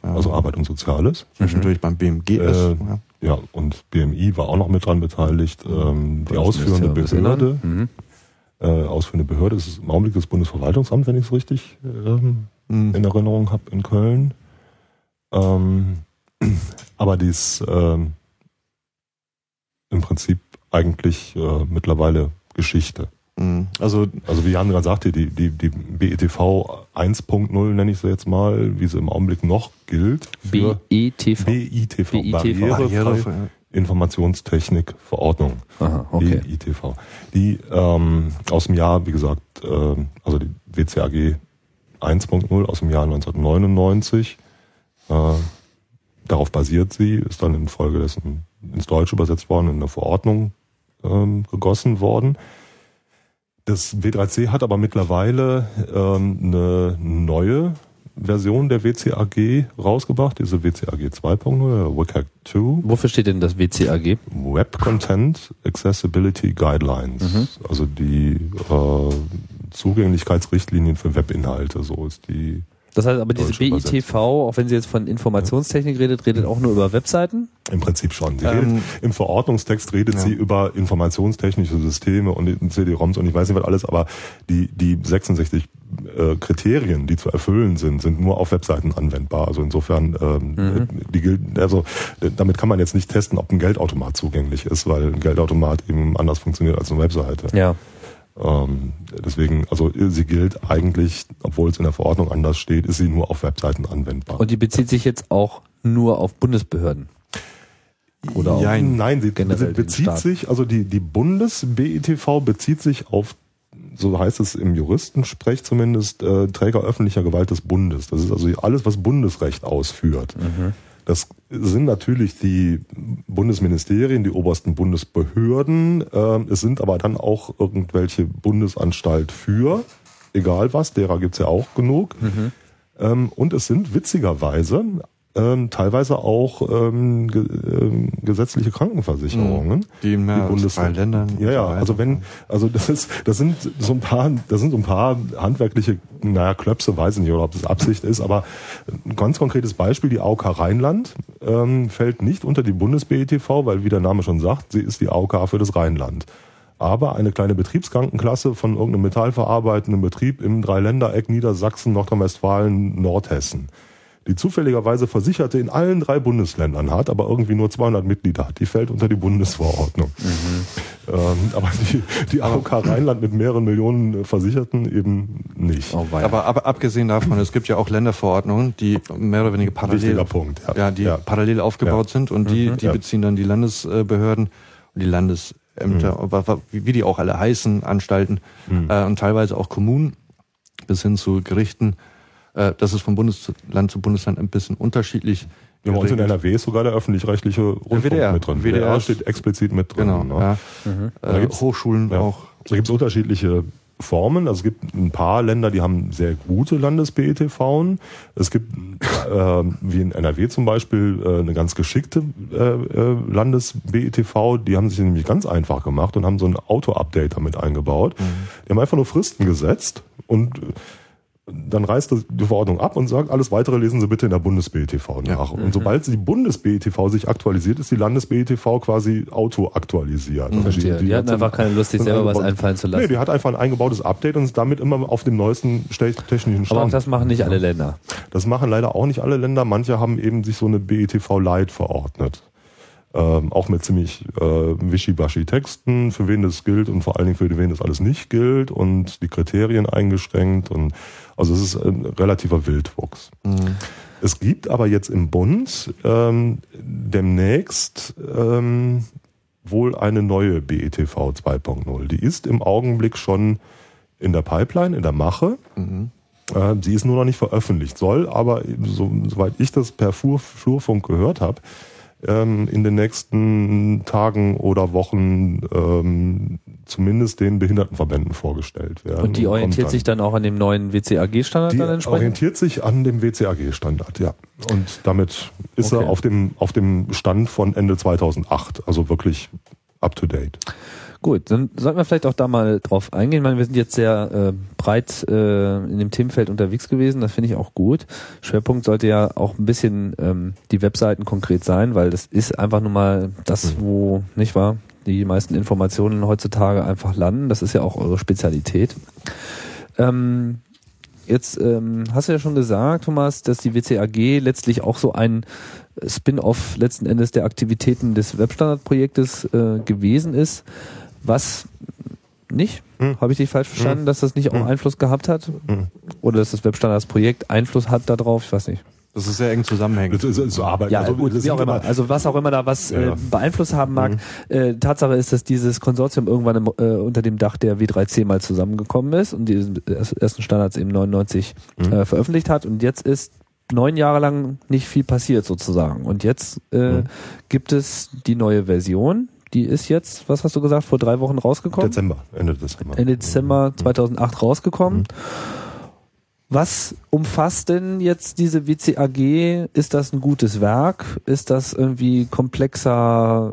ähm, also Arbeit und Soziales. zwischendurch beim BMGS. Äh, ja. Ja, und BMI war auch noch mit dran beteiligt. Ähm, die ausführende Behörde, Innern. Mhm. äh, ausführende Behörde ist im Augenblick das Bundesverwaltungsamt, wenn ich es richtig ähm, Mhm. in Erinnerung habe, in Köln. Ähm, aber dies ähm, im Prinzip eigentlich äh, mittlerweile Geschichte. Mhm. Also Also wie Jan gerade sagte, die, die, die BETV 1.0 nenne ich sie jetzt mal, wie sie im Augenblick noch gilt, BETV. BITV, BITV. Barrierefreie Barrierefrei- Informationstechnik Verordnung. Aha, okay. BITV. Die ähm, aus dem Jahr, wie gesagt, ähm, also die WCAG 1.0 aus dem Jahr 1999. Äh, darauf basiert sie, ist dann infolgedessen ins Deutsche übersetzt worden, in eine Verordnung ähm, gegossen worden. Das W3C hat aber mittlerweile ähm, eine neue Version der WCAG rausgebracht, diese WCAG 2.0, WCAG 2. Wofür steht denn das WCAG? Web Content Accessibility Guidelines, Mhm. also die äh, Zugänglichkeitsrichtlinien für Webinhalte, so ist die. Das heißt aber diese. BITV, auch wenn sie jetzt von Informationstechnik redet, redet auch nur über Webseiten? Im Prinzip schon. Sie Ähm, redet, Im Verordnungstext redet ja. sie über informationstechnische Systeme und CD-ROMs und ich weiß nicht was alles, aber die, die 66 äh, Kriterien, die zu erfüllen sind, sind nur auf Webseiten anwendbar. Also insofern, ähm, Mhm. die gilt, also äh, damit kann man jetzt nicht testen, ob ein Geldautomat zugänglich ist, weil ein Geldautomat eben anders funktioniert als eine Webseite. Ja. Ähm, deswegen, also sie gilt eigentlich, obwohl es in der Verordnung anders steht, ist sie nur auf Webseiten anwendbar. Und die bezieht sich jetzt auch nur auf Bundesbehörden. Oder auch Nein, nein, sie sie bezieht sich, also die, die Bundes-BETV bezieht sich auf, so heißt es im Juristensprech zumindest, äh, Träger öffentlicher Gewalt des Bundes. Das ist also alles, was Bundesrecht ausführt. Mhm. Das sind natürlich die Bundesministerien, die obersten Bundesbehörden. Ähm, es sind aber dann auch irgendwelche Bundesanstalt für, egal was, derer gibt's ja auch genug. Mhm. Ähm, und es sind witzigerweise ähm, teilweise auch ähm, ge ähm, gesetzliche Krankenversicherungen. die in mehr als drei Ländern. Ja, ja, also wenn, also das ist, das sind so ein paar, das sind so ein paar handwerkliche, naja, Klöpse, weiß ich nicht, ob das Absicht ist, aber ein ganz konkretes Beispiel, die AOK Rheinland ähm, fällt nicht unter die Bundes-BETV, weil wie der Name schon sagt, sie ist die AOK für das Rheinland. Aber eine kleine Betriebskrankenklasse von irgendeinem metallverarbeitenden Betrieb im Dreiländereck Niedersachsen, Nordrhein-Westfalen, Nordhessen die zufälligerweise Versicherte in allen drei Bundesländern hat, aber irgendwie nur 200 Mitglieder hat. Die fällt unter die Bundesverordnung. Mhm. Ähm, aber die, die AOK Rheinland mit mehreren Millionen äh, Versicherten eben nicht. Oh, aber, aber abgesehen davon, es gibt ja auch Länderverordnungen, die mehr oder weniger parallel, Punkt. Ja, ja, die ja. parallel aufgebaut sind und die, die Ja. beziehen dann die Landesbehörden und die Landesämter, Mhm. wie wie die auch alle heißen, Anstalten äh, und teilweise auch Kommunen bis hin zu Gerichten. Äh, das ist von Bundesland zu Bundesland ein bisschen unterschiedlich. Ja, bei uns in. NRW ist sogar der öffentlich-rechtliche Rundfunk WDR. mit drin. WDR WDR steht explizit mit drin. Genau, ne? ja. Da Äh, gibt's- Hochschulen Ja. auch. Da gibt es unterschiedliche Formen. Also es gibt ein paar Länder, die haben sehr gute Landes-BETV. Es gibt, äh, wie in NRW zum Beispiel, äh, eine ganz geschickte äh, äh, Landes-BETV. Die haben sich nämlich ganz einfach gemacht und haben so ein Auto-Update damit eingebaut. Die haben einfach nur Fristen gesetzt und dann reißt die Verordnung ab und sagt, alles weitere lesen Sie bitte in der Bundes-BETV nach. Und sobald die Bundes-BETV sich aktualisiert, ist die Landes-BETV quasi auto-aktualisiert. Also Verstehe. Die, hatten hat einfach keine Lust, sich selber was einfallen zu lassen. Nee, die hat einfach ein eingebautes Update und ist damit immer auf dem neuesten ste- technischen Aber auch Stand. das machen nicht alle Länder. Das machen leider auch nicht alle Länder. Manche haben eben sich so eine BETV Lite verordnet. Ähm, auch mit ziemlich äh, wischiwaschi Texten, für wen das gilt und vor allen Dingen für wen das alles nicht gilt und die Kriterien eingeschränkt und also es ist ein relativer Wildwuchs. Mhm. Es gibt aber jetzt im Bund ähm, demnächst ähm, wohl eine neue BETV 2.0. Die ist im Augenblick schon in der Pipeline, in der Mache. Mhm. Äh, sie ist nur noch nicht veröffentlicht, soll aber, so, soweit ich das per Flur, Flurfunk gehört habe, ähm, in den nächsten Tagen oder Wochen ähm, zumindest den Behindertenverbänden vorgestellt werden. Und die orientiert dann. sich dann auch an dem neuen WCAG-Standard dann entsprechend? orientiert sich an dem WCAG-Standard, ja. Und damit ist Okay. er auf dem, auf dem Stand von Ende 2008, also wirklich up to date. Gut, dann sollten wir vielleicht auch da mal drauf eingehen. Ich meine, wir sind jetzt sehr äh, breit äh, in dem Themenfeld unterwegs gewesen. Das finde ich auch gut. Schwerpunkt sollte ja auch ein bisschen ähm, die Webseiten konkret sein, weil das ist einfach nur mal das, wo, nicht wahr, die meisten Informationen heutzutage einfach landen. Das ist ja auch eure Spezialität. Ähm, jetzt ähm, hast du ja schon gesagt, Thomas, dass die WCAG letztlich auch so ein Spin-off letzten Endes der Aktivitäten des Webstandardprojektes äh, gewesen ist. Was nicht? Hm. Habe ich dich falsch verstanden, dass das nicht auch Hm. Einfluss gehabt hat? Hm. Oder dass das Webstandardsprojekt Einfluss hat darauf? Ich weiß nicht. Das ist sehr eng zusammenhängend. Das ist, ist so Arbeit. Ja, also, gut, das wie auch immer. Also was auch immer da was Ja, äh, beeinflusst haben mag. Äh, Tatsache ist, dass dieses Konsortium irgendwann im, äh, unter dem Dach der W3C mal zusammengekommen ist und die ersten Standards eben 99 Mhm. äh, veröffentlicht hat und jetzt ist neun Jahre lang nicht viel passiert sozusagen. Und jetzt äh, Mhm. gibt es die neue Version. Die ist jetzt, was hast du gesagt, vor drei Wochen rausgekommen? Dezember, Ende Dezember. Ende Dezember 2008 rausgekommen. Was umfasst denn jetzt diese WCAG? Ist das ein gutes Werk? Ist das irgendwie komplexer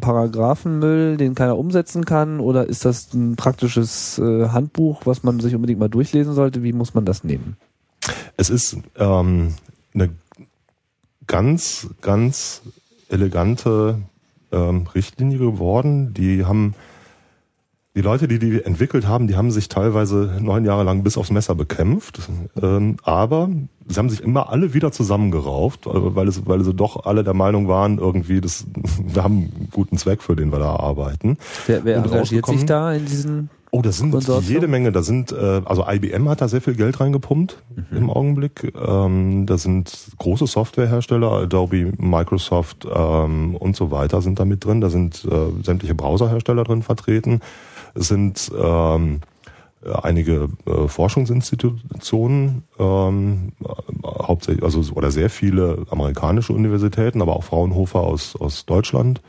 Paragraphenmüll, den keiner umsetzen kann? Oder ist das ein praktisches äh, Handbuch, was man sich unbedingt mal durchlesen sollte? Wie muss man das nehmen? Es ist ähm, eine ganz, ganz elegante ähm, Richtlinie geworden. Die haben die Leute, die die entwickelt haben, die haben sich teilweise neun Jahre lang bis aufs Messer bekämpft. Ähm, aber sie haben sich immer alle wieder zusammengerauft, äh, weil, es, weil sie doch alle der Meinung waren, irgendwie, das, wir haben einen guten Zweck, für den wir da arbeiten. Wer, wer engagiert sich da in diesen? Oh, das sind jede Menge. Da sind, äh, also IBM hat da sehr viel Geld reingepumpt im Augenblick. Ähm, da sind große Softwarehersteller, Adobe, Microsoft ähm, und so weiter sind da mit drin. Da sind äh, sämtliche Browserhersteller drin vertreten. Es sind ähm, einige äh, Forschungsinstitutionen, ähm, äh, hauptsächlich, also oder sehr viele amerikanische Universitäten, aber auch Fraunhofer aus aus Deutschland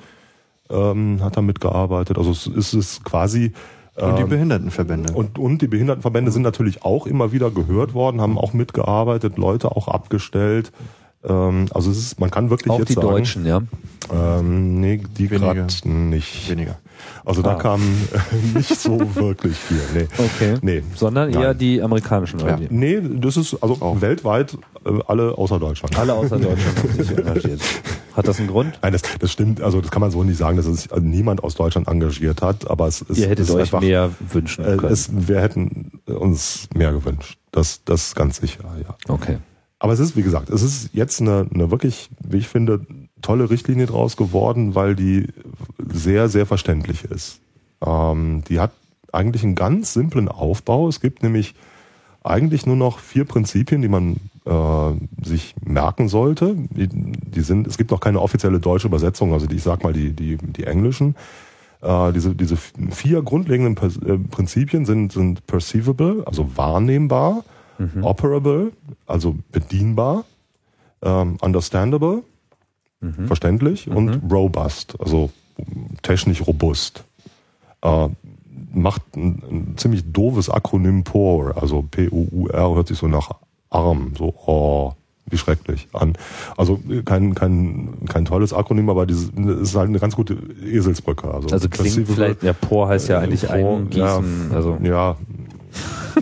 ähm, hat da mitgearbeitet. Also es ist quasi Und die ähm, Behindertenverbände. und, und die Behindertenverbände sind natürlich auch immer wieder gehört worden, haben auch mitgearbeitet, Leute auch abgestellt. Ähm, also es ist, man kann wirklich Auch jetzt die sagen, Deutschen, ja. Ähm, nee, die gerade nicht. Weniger. Also da Ah. kam äh, nicht so wirklich viel. Nee. Okay. Nee. Sondern eher Nein. die amerikanischen Ja. Nee, das ist also Auch. weltweit äh, alle außer Deutschland. Alle außer Deutschland haben sich engagiert. Hat das einen Grund? Nein, das, das stimmt, also das kann man so nicht sagen, dass es niemand aus Deutschland engagiert hat, aber es ist, Ihr hättet es ist euch einfach, mehr wünschen äh, können. es, wir hätten uns mehr gewünscht. Das, das ist ganz sicher, ja. okay. Aber es ist, wie gesagt, es ist jetzt eine, eine wirklich, wie ich finde, tolle Richtlinie draus geworden, weil die sehr, sehr verständlich ist. Ähm, die hat eigentlich einen ganz simplen Aufbau. Es gibt nämlich eigentlich nur noch vier Prinzipien, die man äh, sich merken sollte. Die, die sind, es gibt noch keine offizielle deutsche Übersetzung, also die, ich sag mal die, die, die englischen. Äh, diese, diese vier grundlegenden äh, Prinzipien sind, sind perceivable, also wahrnehmbar, operable, also bedienbar, ähm, understandable, verständlich und robust, also technisch robust. Äh, macht ein, ein ziemlich doofes Akronym POR, also P-O-U-R hört sich so nach Arm, so oh, wie schrecklich an. Also äh, kein, kein, kein tolles Akronym, aber dieses es ist halt eine ganz gute Eselsbrücke. Also, Also klingt vielleicht, ja, Por heißt ja äh, eigentlich Por, eingießen. Ja, Also ja.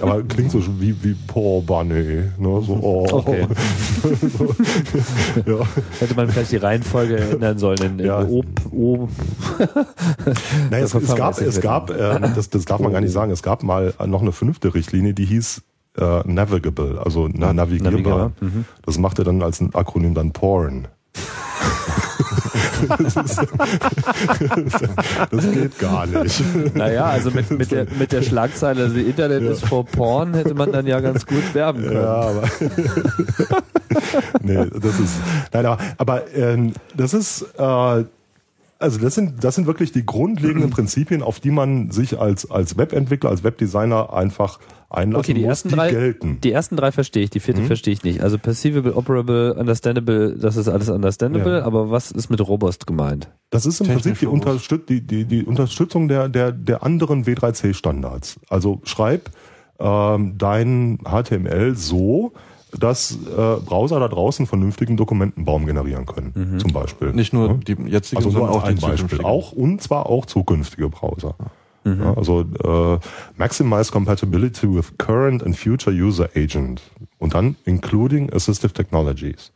Aber klingt so wie, wie Poor Bunny. Ne? So, oh. Okay. so, ja. hätte man vielleicht die Reihenfolge ändern sollen in, in Ja. O, o Naja, es, es gab, es gab äh, das, das darf man gar nicht sagen, es gab mal noch eine fünfte Richtlinie, die hieß äh, Navigable, also na, navigierbar. navigierbar, mhm. Das machte dann als ein Akronym dann Porn. Das, ist, das geht gar nicht. Naja, also mit, mit, der, mit der Schlagzeile, also Internet Ja. ist for Porn, hätte man dann ja ganz gut werben können. Ja, aber nee, das ist nein, aber, aber ähm, das ist äh, also das sind das sind wirklich die grundlegenden Prinzipien, auf die man sich als als Webentwickler, als Webdesigner einfach einlassen Okay, die muss, ersten die drei, gelten. die ersten drei verstehe ich, die vierte verstehe ich nicht. Also perceivable, operable, understandable, das ist alles understandable, Ja. aber was ist mit robust gemeint? Das ist im Technisch Prinzip die. Unterstüt die, die, die Unterstützung der, der, der anderen W3C-Standards. Also schreib ähm, dein HTML so, dass äh, Browser da draußen vernünftigen Dokumentenbaum generieren können, zum Beispiel. Nicht nur Ja? die jetzigen, Also sondern auch ein die Beispiel. Auch und zwar auch zukünftige Browser. Ja, also äh, maximize compatibility with current and future user agent und dann including assistive technologies.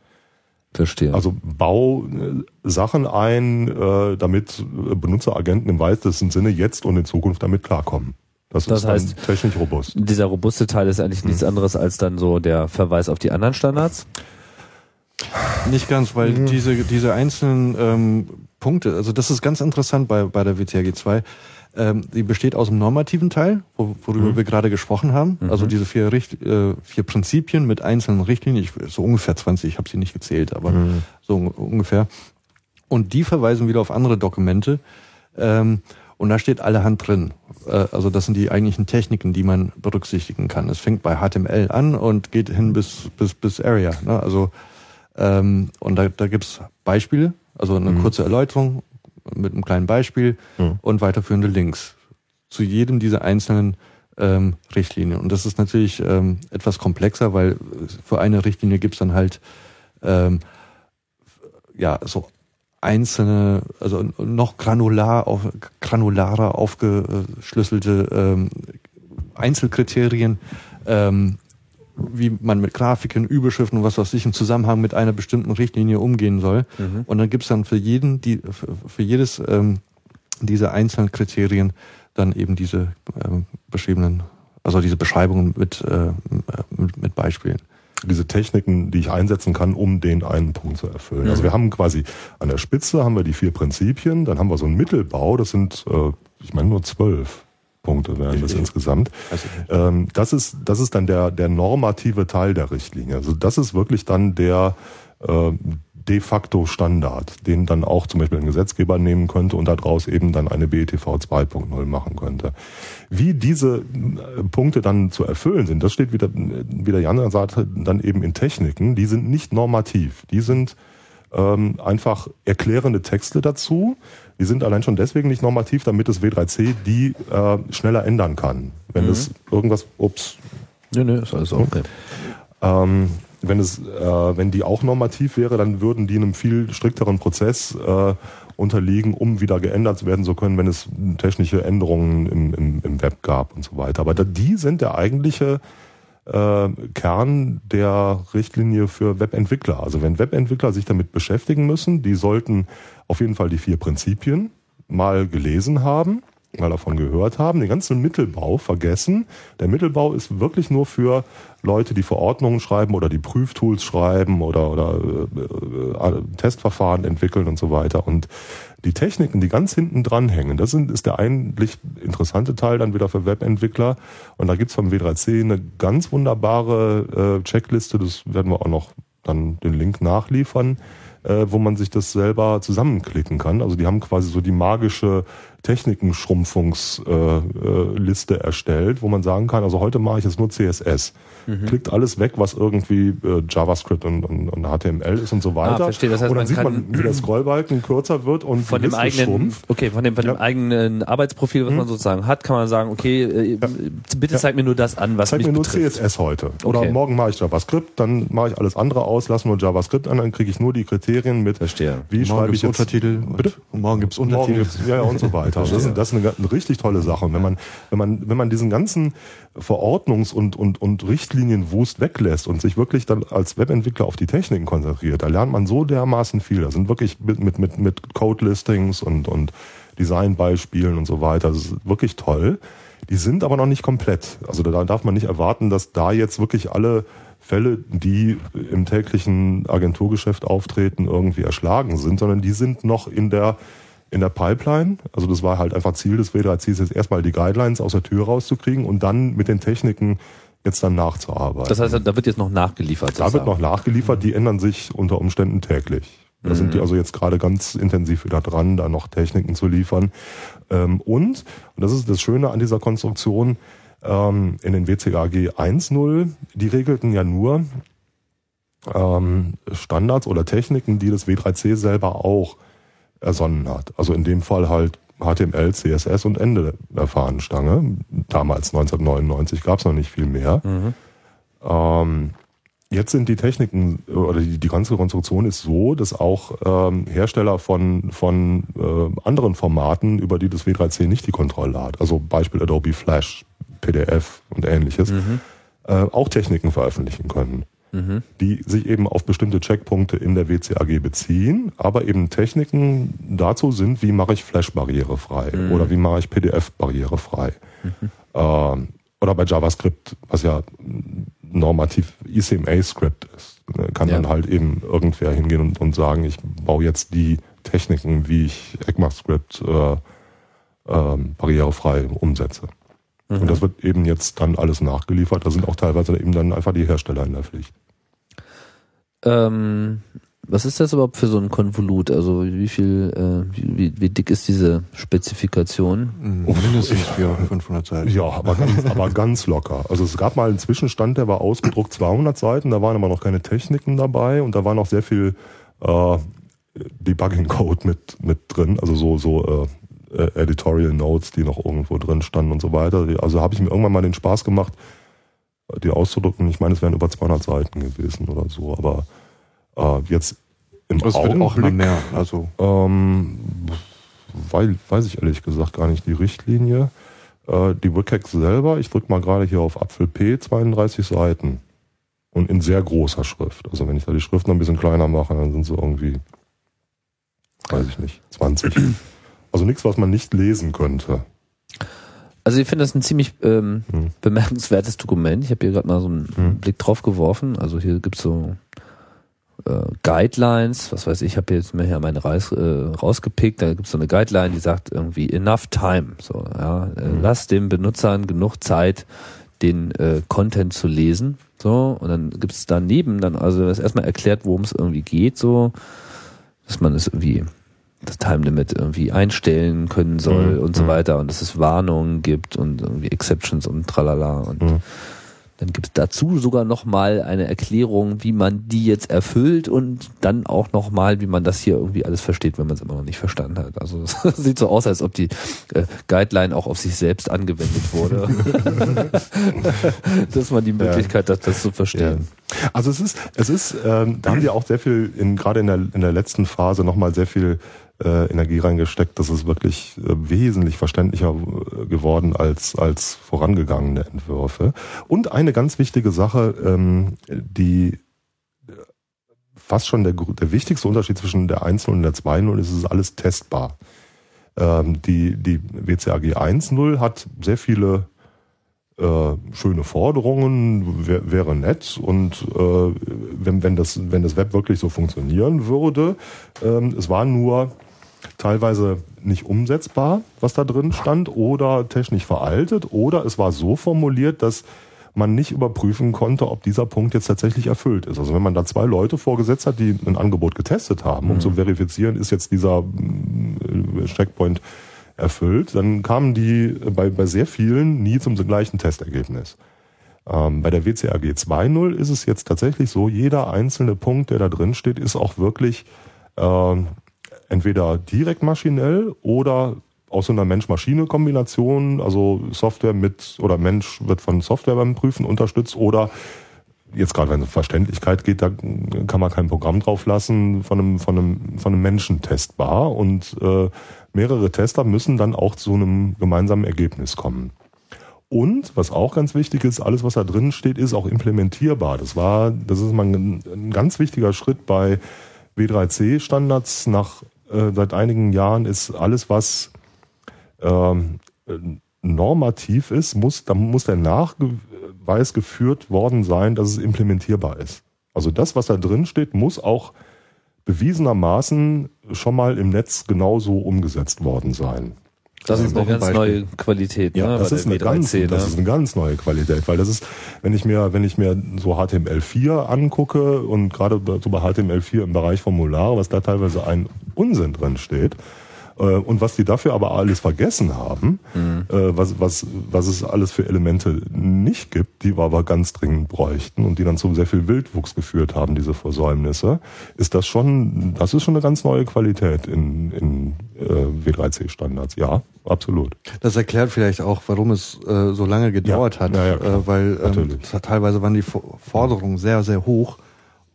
Verstehe. Also bau äh, Sachen ein, äh, damit äh, Benutzeragenten im weitesten Sinne jetzt und in Zukunft damit klarkommen. Das, Das ist heißt- dann technisch robust. dieser robuste Teil ist eigentlich nichts anderes als dann so der Verweis auf die anderen Standards. Nicht ganz, weil diese, diese einzelnen ähm, Punkte, also das ist ganz interessant bei, bei der WTRG 2. Ähm, die besteht aus dem normativen Teil, wo, worüber wir gerade gesprochen haben. Also diese vier, Richt, äh, vier Prinzipien mit einzelnen Richtlinien, ich, so ungefähr 20, ich habe sie nicht gezählt, aber so un- ungefähr. Und die verweisen wieder auf andere Dokumente. Ähm, und da steht allerhand drin. Äh, also das sind die eigentlichen Techniken, die man berücksichtigen kann. Es fängt bei HTML an und geht hin bis, bis, bis Area. Ne? Also ähm, und da, da gibt's Beispiele, also eine kurze Erläuterung mit einem kleinen Beispiel Mhm. und weiterführende Links zu jedem dieser einzelnen ähm, Richtlinien. Und das ist natürlich ähm, etwas komplexer, weil für eine Richtlinie gibt's dann halt ähm, ja so einzelne, also noch granular auf, granularer aufgeschlüsselte ähm, Einzelkriterien, ähm, wie man mit Grafiken, Überschriften und was weiß ich im Zusammenhang mit einer bestimmten Richtlinie umgehen soll. Und dann gibt's dann für jeden, die, für, für jedes ähm, dieser einzelnen Kriterien dann eben diese ähm, beschriebenen, also diese Beschreibungen mit, äh, mit, mit Beispielen. Diese Techniken, die ich einsetzen kann, um den einen Punkt zu erfüllen. Also wir haben quasi an der Spitze haben wir die vier Prinzipien, dann haben wir so einen Mittelbau, das sind, äh, ich meine nur zwölf Punkte wären das insgesamt. Ähm, das ist das ist dann der der normative Teil der Richtlinie. Also das ist wirklich dann der äh, de facto Standard, den dann auch zum Beispiel ein Gesetzgeber nehmen könnte und daraus eben dann eine BETV 2.0 machen könnte. Wie diese äh, Punkte dann zu erfüllen sind, das steht wieder, wie der Jan sagt, dann eben in Techniken, die sind nicht normativ. Die sind ähm, einfach erklärende Texte dazu. Die sind allein schon deswegen nicht normativ, damit das W3C die äh, schneller ändern kann. Wenn es irgendwas, ups, Nö, nö, ist alles okay. ähm, wenn es, äh, wenn die auch normativ wäre, dann würden die einem viel strikteren Prozess äh, unterliegen, um wieder geändert werden zu können, wenn es technische Änderungen im, im, im Web gab und so weiter. Aber da, die sind der eigentliche äh, Kern der Richtlinie für Webentwickler. Also wenn Webentwickler sich damit beschäftigen müssen, die sollten auf jeden Fall die vier Prinzipien mal gelesen haben, mal davon gehört haben, den ganzen Mittelbau vergessen. Der Mittelbau ist wirklich nur für Leute, die Verordnungen schreiben oder die Prüftools schreiben oder, oder äh, äh, Testverfahren entwickeln und so weiter. Und die Techniken, die ganz hinten dran hängen, das sind, ist der eigentlich interessante Teil dann wieder für Webentwickler. Und da gibt's vom W3C eine ganz wunderbare äh, Checkliste, das werden wir auch noch dann den Link nachliefern, äh, wo man sich das selber zusammenklicken kann. Also die haben quasi so die magische Technikenschrumpfungsliste äh, Liste erstellt, wo man sagen kann, also heute mache ich jetzt nur CSS. Mhm. Klickt alles weg, was irgendwie äh, JavaScript und, und, und HTML ist und so weiter. Ah, verstehe. Das heißt, und dann man sieht kann- man, wie der Scrollbalken kürzer wird und Von dem eigenen, schrumpft. okay, von dem, von dem Ja. Eigenen Arbeitsprofil, was man sozusagen hat, kann man sagen, okay, äh, bitte zeig mir nur das an, was Zeig mich mir nur betrifft. CSS heute. Oder Okay. morgen mache ich JavaScript, dann mache ich alles andere aus, lasse nur JavaScript an, dann kriege ich nur die Kriterien mit. Verstehe. Wie Morgen schreibe ich jetzt Untertitel Bitte? und, und morgen gibt's Morgen Untertitel. gibt's, ja, ja, und so weiter. Das ist, das ist eine, eine richtig tolle Sache. Und wenn man, wenn man, wenn man diesen ganzen Verordnungs- und, und, und Richtlinienwust weglässt und sich wirklich dann als Webentwickler auf die Techniken konzentriert, da lernt man so dermaßen viel. Da sind wirklich mit, mit, mit, Code-Listings und, und Designbeispielen und so weiter. Das ist wirklich toll. Die sind aber noch nicht komplett. Also da darf man nicht erwarten, dass da jetzt wirklich alle Fälle, die im täglichen Agenturgeschäft auftreten, irgendwie erschlagen sind, sondern die sind noch in der in der Pipeline. Also das war halt einfach Ziel des W3Cs, jetzt erstmal die Guidelines aus der Tür rauszukriegen und dann mit den Techniken jetzt dann nachzuarbeiten. Das heißt, da wird jetzt noch nachgeliefert. Da wird noch nachgeliefert, die ändern sich unter Umständen täglich. Da sind die also jetzt gerade ganz intensiv wieder dran, da noch Techniken zu liefern. Ähm, und, und das ist das Schöne an dieser Konstruktion, ähm, in den WCAG 1.0, die regelten ja nur ähm, Standards oder Techniken, die das W3C selber auch ersonnen hat. Also in dem Fall halt HTML, CSS und Ende der Fahnenstange. Damals 1999 gab es noch nicht viel mehr. Mhm. Ähm, jetzt sind die Techniken oder die, die ganze Konstruktion ist so, dass auch ähm, Hersteller von, von äh, anderen Formaten, über die das W3C nicht die Kontrolle hat, also Beispiel Adobe Flash, PDF und ähnliches, Mhm. äh, auch Techniken veröffentlichen können Mhm. die sich eben auf bestimmte Checkpunkte in der WCAG beziehen, aber eben Techniken dazu sind, wie mache ich Flash barrierefrei Mhm. oder wie mache ich PDF barrierefrei. Ähm, oder bei JavaScript, was ja normativ ECMA-Script ist, ne, kann Ja. dann halt eben irgendwer hingehen und, und sagen, ich baue jetzt die Techniken, wie ich ECMAScript äh, ähm, barrierefrei umsetze. Und das wird eben jetzt dann alles nachgeliefert. Da sind auch teilweise eben dann einfach die Hersteller in der Pflicht. Ähm, was ist das überhaupt für so ein Konvolut? Also wie viel, äh, wie, wie, wie dick ist diese Spezifikation? Mindestens 400, 500 Seiten. Ja, aber ganz, aber ganz locker. Also es gab mal einen Zwischenstand, der war ausgedruckt 200 Seiten, da waren aber noch keine Techniken dabei und da war noch sehr viel äh, Debugging-Code mit, mit drin, also so, so äh, äh, Editorial Notes, die noch irgendwo drin standen und so weiter. Also habe ich mir irgendwann mal den Spaß gemacht, die auszudrucken. Ich meine, es wären über 200 Seiten gewesen oder so, aber äh, jetzt im Das wird auch immer Augenblick mehr. Also ähm, weil, weiß ich ehrlich gesagt gar nicht die Richtlinie. Äh, die WCAG selber, ich drücke mal gerade hier auf Apfel P, 32 Seiten. Und in sehr großer Schrift. Also wenn ich da die Schrift noch ein bisschen kleiner mache, dann sind sie irgendwie, weiß ich nicht, 20. Also nichts, was man nicht lesen könnte. Also ich finde das ein ziemlich ähm, Hm. bemerkenswertes Dokument. Ich habe hier gerade mal so einen Hm. Blick drauf geworfen. Also hier gibt's so äh, Guidelines, was weiß ich, ich habe jetzt mir hier meine Reis, äh, rausgepickt, da gibt's so eine Guideline, die sagt irgendwie enough time. So, ja, äh, Mhm. lass den Benutzern genug Zeit, den äh, Content zu lesen. So, und dann gibt's daneben dann, also das erstmal erklärt, worum es irgendwie geht, so, dass man es irgendwie das Time Limit irgendwie einstellen können soll Mhm. und so Mhm. weiter und dass es Warnungen gibt und irgendwie Exceptions und tralala und Mhm. dann gibt es dazu sogar nochmal eine Erklärung, wie man die jetzt erfüllt und dann auch nochmal, wie man das hier irgendwie alles versteht, wenn man es immer noch nicht verstanden hat. Also es sieht so aus, als ob die äh, Guideline auch auf sich selbst angewendet wurde. Dass man die Möglichkeit hat, das zu verstehen. Also es ist, es ist, ähm, da haben wir auch sehr viel, in, gerade in der, in der letzten Phase nochmal sehr viel äh, Energie reingesteckt. Das ist wirklich äh, wesentlich verständlicher äh, geworden als, als vorangegangene Entwürfe. Und eine ganz wichtige Sache, ähm, die äh, fast schon der, der wichtigste Unterschied zwischen der 1.0 und der 2.0 ist, es ist alles testbar. Ähm, die, die WCAG 1.0 hat sehr viele äh, schöne Forderungen, wär, wäre nett und äh, wenn, wenn, das, wenn das Web wirklich so funktionieren würde, ähm, es war nur teilweise nicht umsetzbar, was da drin stand, oder technisch veraltet, oder es war so formuliert, dass man nicht überprüfen konnte, ob dieser Punkt jetzt tatsächlich erfüllt ist. Also wenn man da zwei Leute vorgesetzt hat, die ein Angebot getestet haben, um zu verifizieren, ist jetzt dieser mm, Checkpoint erfüllt, dann kamen die bei, bei sehr vielen nie zum gleichen Testergebnis. Ähm, bei der WCAG 2.0 ist es jetzt tatsächlich so, jeder einzelne Punkt, der da drin steht, ist auch wirklich ähm, entweder direkt maschinell oder aus so einer Mensch-Maschine-Kombination, also Software mit oder Mensch wird von Software beim Prüfen unterstützt oder jetzt gerade wenn es um Verständlichkeit geht, da kann man kein Programm drauf lassen von einem, von einem, von einem Menschen testbar und äh, mehrere Tester müssen dann auch zu einem gemeinsamen Ergebnis kommen. Und was auch ganz wichtig ist, alles was da drin steht, ist auch implementierbar. Das war, das ist mal ein, ein ganz wichtiger Schritt bei W3C-Standards. Nach äh, seit einigen Jahren ist alles, was ähm, normativ ist, muss, da muss der weiß geführt worden sein, dass es implementierbar ist. Also das, was da drin steht, muss auch bewiesenermaßen schon mal im Netz genauso umgesetzt worden sein. Das, Das ist eine auch ein ganz neue Qualität. Ja, ne, das ist, eine ganz, W3C, das ne? ist eine ganz neue Qualität, weil das ist, wenn ich mir, wenn ich mir so HTML4 angucke und gerade so bei HTML4 im Bereich Formulare, was da teilweise ein Unsinn drin steht, äh, und was die dafür aber alles vergessen haben, Mhm. äh, was, was, was es alles für Elemente nicht gibt, die wir aber ganz dringend bräuchten und die dann zu sehr viel Wildwuchs geführt haben, diese Versäumnisse, ist das schon, das ist schon eine ganz neue Qualität in, in W3C-Standards. Ja, absolut. Das erklärt vielleicht auch, warum es äh, so lange gedauert Ja, hat, ja, ja, äh, weil ähm, teilweise waren die For- Forderungen sehr, sehr hoch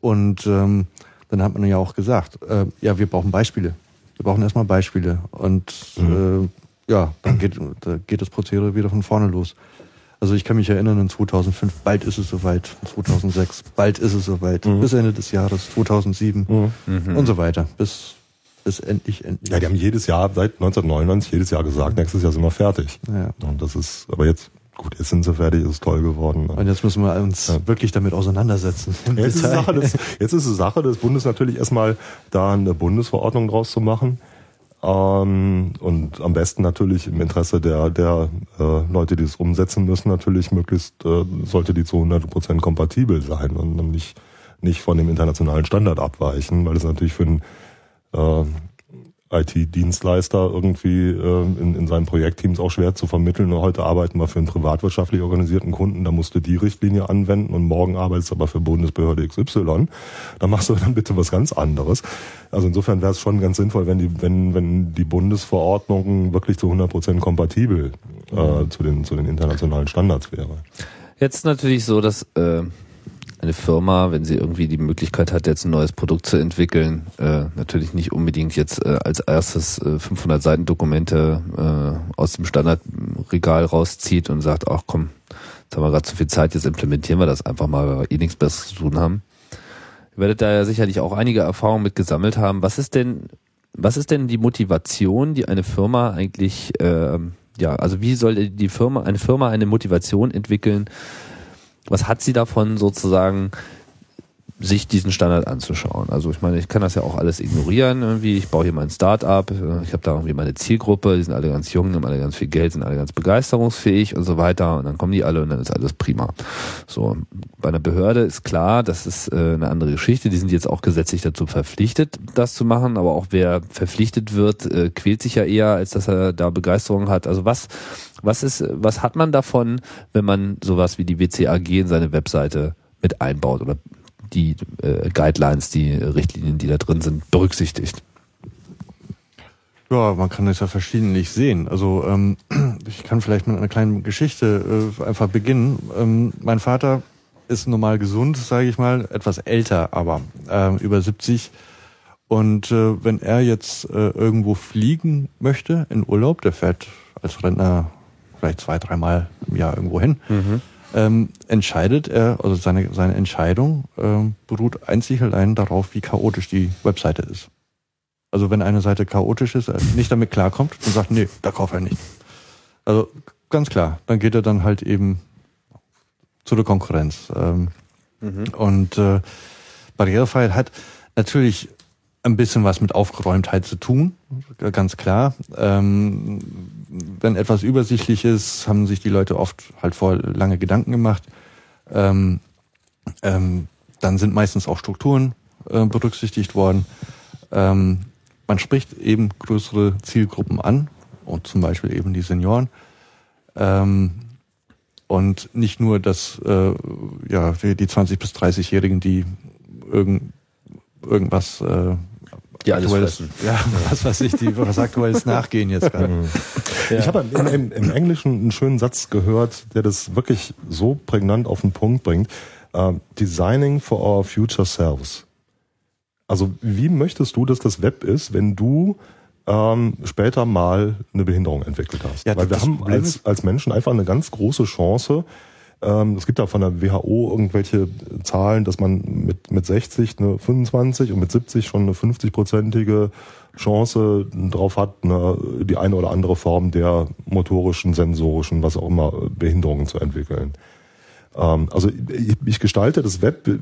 und ähm, dann hat man ja auch gesagt, äh, ja, wir brauchen Beispiele. Wir brauchen erstmal Beispiele und Mhm. äh, ja, dann geht, da geht das Prozedere wieder von vorne los. Also ich kann mich erinnern, in 2005, bald ist es soweit, 2006, bald ist es soweit, Mhm. bis Ende des Jahres, 2007 Mhm. und so weiter, bis, bis endlich, endlich. Ja, die haben jedes Jahr, seit 1999, jedes Jahr gesagt, nächstes Jahr sind wir fertig. Ja. Und das ist, aber jetzt, gut, jetzt sind sie fertig, ist toll geworden. Und jetzt müssen wir uns Ja. wirklich damit auseinandersetzen. Jetzt ist, es. Sache des, jetzt ist es Sache des Bundes natürlich erstmal, da eine Bundesverordnung draus zu machen. Ähm, und am besten natürlich im Interesse der, der äh, Leute, die es umsetzen müssen, natürlich möglichst äh, sollte die zu 100% kompatibel sein und nicht, nicht von dem internationalen Standard abweichen, weil es natürlich für einen äh, IT-Dienstleister irgendwie äh, in, in seinen Projektteams auch schwer zu vermitteln. Heute arbeiten wir für einen privatwirtschaftlich organisierten Kunden, da musst du die Richtlinie anwenden und morgen arbeitest du aber für Bundesbehörde XY. Da machst du dann bitte was ganz anderes. Also insofern wäre es schon ganz sinnvoll, wenn die, wenn, wenn die Bundesverordnung wirklich zu 100 Prozent kompatibel äh, zu, den, zu den internationalen Standards wäre. Jetzt natürlich so, dass äh, eine Firma, wenn sie irgendwie die Möglichkeit hat, jetzt ein neues Produkt zu entwickeln, äh, natürlich nicht unbedingt jetzt äh, als erstes äh, 500 Seiten Dokumente äh, aus dem Standardregal rauszieht und sagt, ach komm, jetzt haben wir gerade zu viel Zeit, jetzt implementieren wir das einfach mal, weil wir eh nichts Besseres zu tun haben. Ihr werdet da ja sicherlich auch einige Erfahrungen mit gesammelt haben. Was ist denn, was ist denn die Motivation, die eine Firma eigentlich, ähm, ja, also wie soll die Firma, eine Firma eine Motivation entwickeln, was hat sie davon sozusagen, sich diesen Standard anzuschauen? Also ich meine, ich kann das ja auch alles ignorieren irgendwie. Ich baue hier mein Start-up, ich habe da irgendwie meine Zielgruppe, die sind alle ganz jung, haben alle ganz viel Geld, sind alle ganz begeisterungsfähig und so weiter. Und dann kommen die alle und dann ist alles prima. So, bei einer Behörde ist klar, das ist äh, eine andere Geschichte. Die sind jetzt auch gesetzlich dazu verpflichtet, das zu machen. Aber auch wer verpflichtet wird, äh, quält sich ja eher, als dass er da Begeisterung hat. Also was was ist, was hat man davon, wenn man sowas wie die WCAG in seine Webseite mit einbaut oder die äh, Guidelines, die Richtlinien, die da drin sind, berücksichtigt? Ja, man kann das ja verschiedentlich sehen. Also ähm, ich kann vielleicht mit einer kleinen Geschichte äh, einfach beginnen. Ähm, mein Vater ist normal gesund, sage ich mal, etwas älter, aber ähm, über 70. Und äh, wenn er jetzt äh, irgendwo fliegen möchte in Urlaub, der fährt als Rentner vielleicht zwei, dreimal im Jahr irgendwo hin, ähm, entscheidet er, also seine, seine Entscheidung ähm, beruht einzig allein darauf, wie chaotisch die Webseite ist. Also wenn eine Seite chaotisch ist, nicht damit klarkommt und sagt, nee, da kauft er nicht. Also ganz klar, dann geht er dann halt eben zu der Konkurrenz. Ähm, Und äh, Barrierefreiheit hat natürlich ein bisschen was mit Aufgeräumtheit zu tun, ganz klar. Ähm, wenn etwas übersichtlich ist, haben sich die Leute oft halt vor lange Gedanken gemacht. Ähm, ähm, dann sind meistens auch Strukturen äh, berücksichtigt worden. Ähm, man spricht eben größere Zielgruppen an und zum Beispiel eben die Senioren. Ähm, und nicht nur das, äh, ja, die, die 20 bis 30-Jährigen, die irgend, irgendwas äh, Die fressen. ja, was weiß ich, die was aktuelles nachgehen jetzt gerade. Ich habe im, im, im Englischen einen schönen Satz gehört, der das wirklich so prägnant auf den Punkt bringt. Uh, designing for our future selves. Also wie möchtest du, dass das Web ist, wenn du ähm, später mal eine Behinderung entwickelt hast? Ja, Weil wir haben als, als Menschen einfach eine ganz große Chance. Ähm, es gibt da von der WHO irgendwelche Zahlen, dass man mit, mit 60 eine 25 und mit 70 schon eine 50-prozentige Chance drauf hat, eine, die eine oder andere Form der motorischen, sensorischen, was auch immer, Behinderungen zu entwickeln. Ähm, also ich, ich gestalte das Web äh,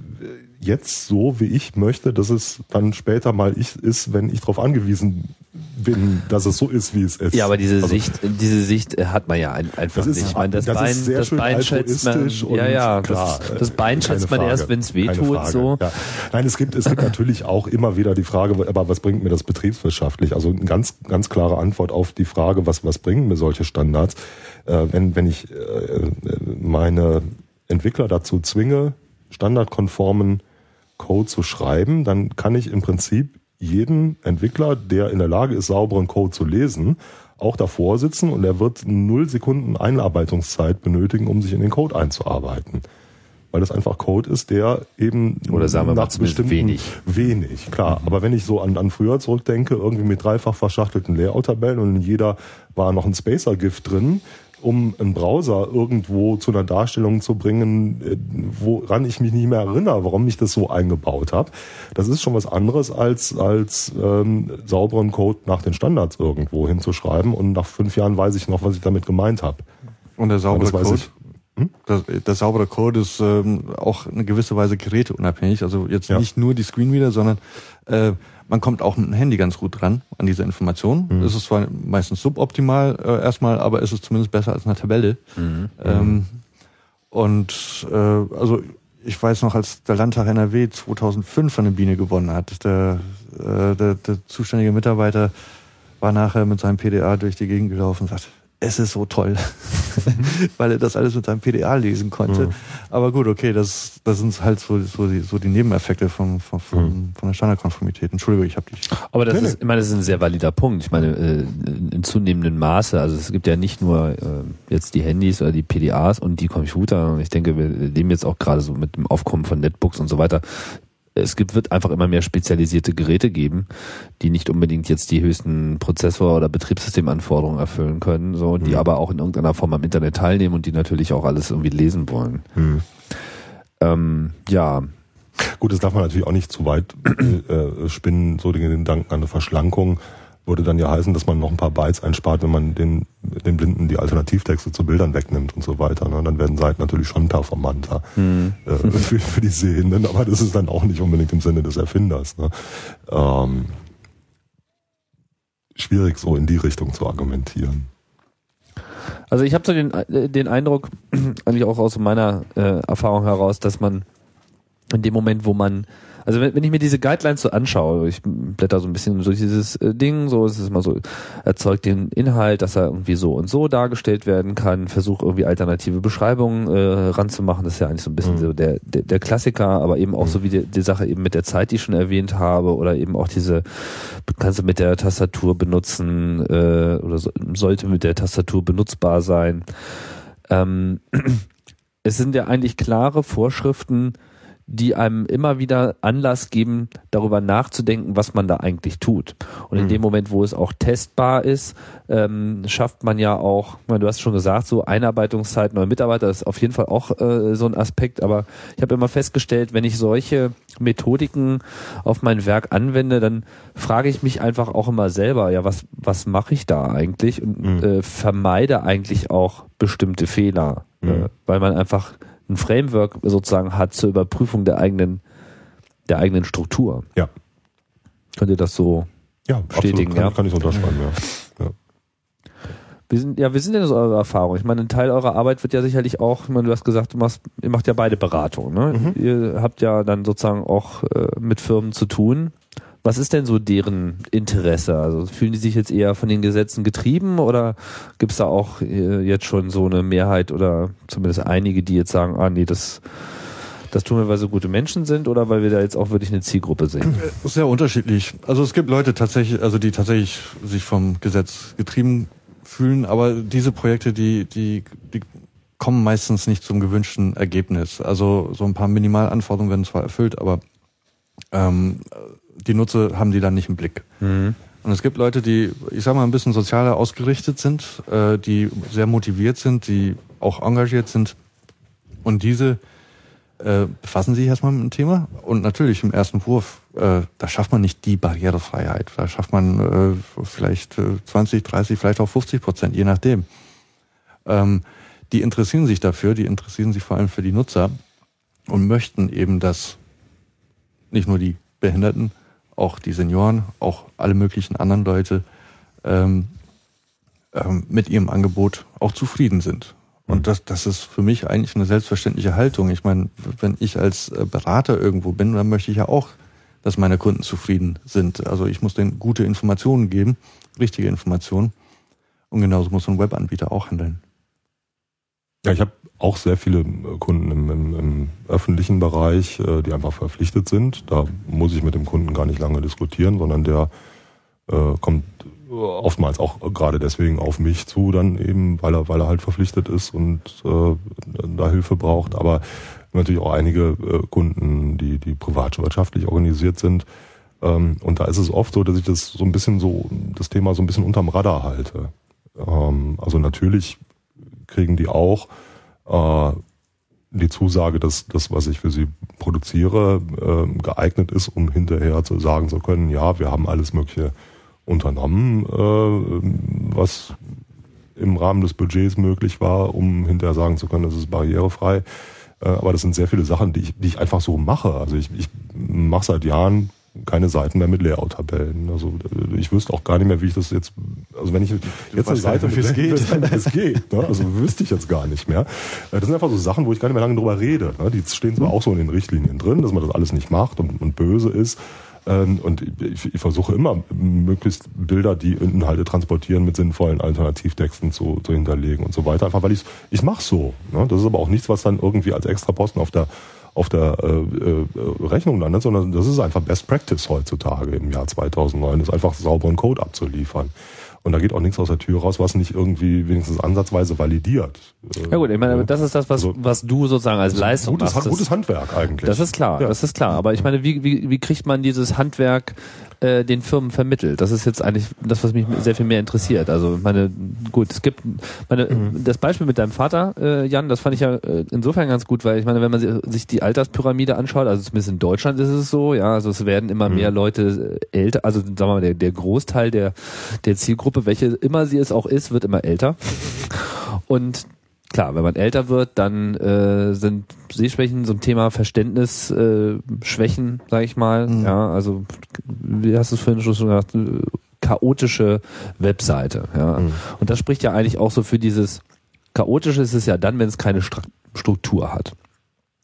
jetzt so, wie ich möchte, dass es dann später mal ich ist, wenn ich darauf angewiesen bin, dass es so ist, wie es ist. Ja, aber diese also, Sicht, diese Sicht hat man ja einfach ist- nicht. Ich meine, das, das Bein, das Bein schätzt man, ja, ja, klar, das, das äh, Bein schätzt man Frage, erst, wenn es weh keine tut, Frage, so. Ja. Nein, es gibt, es gibt natürlich auch immer wieder die Frage, aber was bringt mir das betriebswirtschaftlich? Also eine ganz, ganz klare Antwort auf die Frage, was, was bringen mir solche Standards? Äh, wenn, wenn ich äh, meine Entwickler dazu zwinge, standardkonformen Code zu schreiben, dann kann ich im Prinzip jeden Entwickler, der in der Lage ist, sauberen Code zu lesen, auch davor sitzen und er wird null Sekunden Einarbeitungszeit benötigen, um sich in den Code einzuarbeiten. Weil das einfach Code ist, der eben Oder sagen wir mal nach zumindest bestimmten- wenig. Wenig, klar. Aber wenn ich so an, an früher zurückdenke, irgendwie mit dreifach verschachtelten Layout-Tabellen und in jeder war noch ein Spacer-Gift drin, um einen Browser irgendwo zu einer Darstellung zu bringen, äh, woran ich mich nicht mehr erinnere, warum ich das so eingebaut habe. Das ist schon was anderes als als ähm, sauberen Code nach den Standards irgendwo hinzuschreiben und nach fünf Jahren weiß ich noch, was ich damit gemeint habe. Und der saubere das Code. Hm? das, der saubere Code ist ähm, auch eine gewisse Weise geräteunabhängig. Also jetzt Ja. nicht nur die Screenreader, sondern äh, man kommt auch mit dem Handy ganz gut dran an diese Informationen. Mhm. Es ist zwar meistens suboptimal äh, erstmal, aber es ist zumindest besser als eine Tabelle. Ähm, und äh, also ich weiß noch, als der Landtag NRW 2005 von der Biene gewonnen hat, der, äh, der, der zuständige Mitarbeiter war nachher mit seinem PDA durch die Gegend gelaufen und sagt, es ist so toll, weil er das alles mit seinem PDA lesen konnte. Aber gut, okay, das, das sind halt so, so, die, so die Nebeneffekte vom, vom, vom, von der Standardkonformität. Entschuldigung, ich habe dich. Aber das ist, ich meine, das ist ein sehr valider Punkt. Ich meine, äh, in zunehmendem Maße, also es gibt ja nicht nur äh, jetzt die Handys oder die PDAs und die Computer. Ich denke, wir leben jetzt auch gerade so mit dem Aufkommen von Netbooks und so weiter. Es gibt, wird einfach immer mehr spezialisierte Geräte geben, die nicht unbedingt jetzt die höchsten Prozessor- oder Betriebssystemanforderungen erfüllen können, so, die aber auch in irgendeiner Form am Internet teilnehmen und die natürlich auch alles irgendwie lesen wollen. Ähm, ja, Gut, das darf man natürlich auch nicht zu weit äh, spinnen. So den Gedanken an eine Verschlankung würde dann ja heißen, dass man noch ein paar Bytes einspart, wenn man den, den Blinden die Alternativtexte zu Bildern wegnimmt und so weiter. Ne? Dann werden Seiten natürlich schon performanter äh, für, für die Sehenden, aber das ist dann auch nicht unbedingt im Sinne des Erfinders. Ne? Ähm, schwierig so in die Richtung zu argumentieren. Also ich habe so den, äh, den Eindruck, eigentlich auch aus meiner äh, Erfahrung heraus, dass man in dem Moment, wo man, also wenn, wenn ich mir diese Guidelines so anschaue, ich blätter so ein bisschen durch dieses äh, Ding, so es ist mal so, erzeugt den Inhalt, dass er irgendwie so und so dargestellt werden kann, versucht irgendwie alternative Beschreibungen äh, ranzumachen, das ist ja eigentlich so ein bisschen Mhm. so der, der, der Klassiker, aber eben auch so wie die, die Sache eben mit der Zeit, die ich schon erwähnt habe, oder eben auch diese, kannst du mit der Tastatur benutzen, äh, oder so, sollte mit der Tastatur benutzbar sein. Ähm, es sind ja eigentlich klare Vorschriften, die einem immer wieder Anlass geben, darüber nachzudenken, was man da eigentlich tut. Und in dem Moment, wo es auch testbar ist, ähm, schafft man ja auch, meine, du hast schon gesagt, so Einarbeitungszeit neuer Mitarbeiter ist auf jeden Fall auch äh, so ein Aspekt, aber ich habe immer festgestellt, wenn ich solche Methodiken auf mein Werk anwende, dann frage ich mich einfach auch immer selber, ja, was, was mache ich da eigentlich und Mhm. äh, vermeide eigentlich auch bestimmte Fehler, Mhm. äh, weil man einfach ein Framework sozusagen hat zur Überprüfung der eigenen, der eigenen Struktur. Ja. Könnt ihr das so Ja, Bestätigen, absolut. Kann, ja. kann ich so unterschreiben, ja. ja. Wie sind, ja, wie sind denn so eure Erfahrungen? Ich meine, ein Teil eurer Arbeit wird ja sicherlich auch, ich meine, du hast gesagt, du machst, ihr macht ja beide Beratungen, ne? Ihr habt ja dann sozusagen auch äh, mit Firmen zu tun. Was ist denn so deren Interesse? Also fühlen die sich jetzt eher von den Gesetzen getrieben oder gibt es da auch äh, jetzt schon so eine Mehrheit oder zumindest einige, die jetzt sagen, ah nee, das, das tun wir, weil sie gute Menschen sind oder weil wir da jetzt auch wirklich eine Zielgruppe sind? Sehr unterschiedlich. Also es gibt Leute tatsächlich, also die tatsächlich sich vom Gesetz getrieben fühlen, aber diese Projekte, die, die, die kommen meistens nicht zum gewünschten Ergebnis. Also so ein paar Minimalanforderungen werden zwar erfüllt, aber ähm, die Nutzer haben die dann nicht im Blick. Und es gibt Leute, die, ich sag mal, ein bisschen sozialer ausgerichtet sind, äh, die sehr motiviert sind, die auch engagiert sind. Und diese äh, befassen sich erstmal mit dem Thema. Und natürlich im ersten Wurf, äh, da schafft man nicht die Barrierefreiheit. Da schafft man äh, vielleicht äh, 20, 30, vielleicht auch 50 Prozent, je nachdem. Ähm, die interessieren sich dafür, die interessieren sich vor allem für die Nutzer und möchten eben, dass nicht nur die Behinderten, auch die Senioren, auch alle möglichen anderen Leute ähm, ähm, mit ihrem Angebot auch zufrieden sind. Und mhm. das, das ist für mich eigentlich eine selbstverständliche Haltung. Ich meine, wenn ich als äh, Berater irgendwo bin, dann möchte ich ja auch, dass meine Kunden zufrieden sind. Also ich muss denen gute Informationen geben, richtige Informationen. Und genauso muss ein Webanbieter auch handeln. Ja, ich habe auch sehr viele äh, Kunden im, im, im, öffentlichen Bereich, äh, die einfach verpflichtet sind. Da muss ich mit dem Kunden gar nicht lange diskutieren, sondern der äh, kommt oftmals auch gerade deswegen auf mich zu, dann eben, weil er, weil er halt verpflichtet ist und äh, da Hilfe braucht. Aber natürlich auch einige äh, Kunden, die, die privatwirtschaftlich organisiert sind. Ähm, und da ist es oft so, dass ich das so ein bisschen so, das Thema so ein bisschen unterm Radar halte. Ähm, also natürlich kriegen die auch äh, die Zusage, dass das, was ich für sie produziere, äh, geeignet ist, um hinterher zu sagen zu können, ja, wir haben alles Mögliche unternommen, äh, was im Rahmen des Budgets möglich war, um hinterher sagen zu können, das ist barrierefrei. Äh, aber das sind sehr viele Sachen, die ich, die ich einfach so mache. Also ich, ich mache seit Jahren keine Seiten mehr mit Layout-Tabellen. Also ich wüsste auch gar nicht mehr, wie ich das jetzt, also wenn ich jetzt eine Seite mit es geht, es geht ne? also wüsste ich jetzt gar nicht mehr. Äh, das sind einfach so Sachen, wo ich gar nicht mehr lange drüber rede. Ne? Die stehen zwar mhm. auch so in den Richtlinien drin, dass man das alles nicht macht und, und böse ist. Ähm, und ich, ich versuche immer, möglichst Bilder, die Inhalte transportieren, mit sinnvollen Alternativtexten zu, zu hinterlegen und so weiter. Einfach weil ich ich mache so. Ne? Das ist aber auch nichts, was dann irgendwie als extra Posten auf der auf der äh, äh, Rechnung landet, sondern das ist einfach Best Practice heutzutage im Jahr 2009, ist einfach sauberen Code abzuliefern. Und da geht auch nichts aus der Tür raus, was nicht irgendwie wenigstens ansatzweise validiert. Ja gut, ich meine, das ist das, was, also, was du sozusagen als Leistung gutes, machst. Gutes Handwerk eigentlich. Das ist klar, ja. das ist klar. Aber ich meine, wie, wie, wie kriegt man dieses Handwerk äh, den Firmen vermittelt? Das ist jetzt eigentlich das, was mich sehr viel mehr interessiert. Also meine, gut, es gibt meine, mhm. das Beispiel mit deinem Vater, äh, Jan, das fand ich ja äh, insofern ganz gut, weil ich meine, wenn man sich die Alterspyramide anschaut, also zumindest in Deutschland ist es so, ja, also es werden immer mhm. mehr Leute äh, älter, also sagen wir mal, der, der Großteil der, der Zielgruppe, welche immer sie es auch ist, wird immer älter. Und klar, wenn man älter wird, dann äh, sind Sehschwächen so ein Thema Verständnisschwächen, äh, Schwächen, sag ich mal. Mhm. Ja, also wie hast du es vorhin schon gesagt, äh, chaotische Webseite. Ja. Mhm. Und das spricht ja eigentlich auch so für dieses chaotische ist es ja dann, wenn es keine Struktur hat.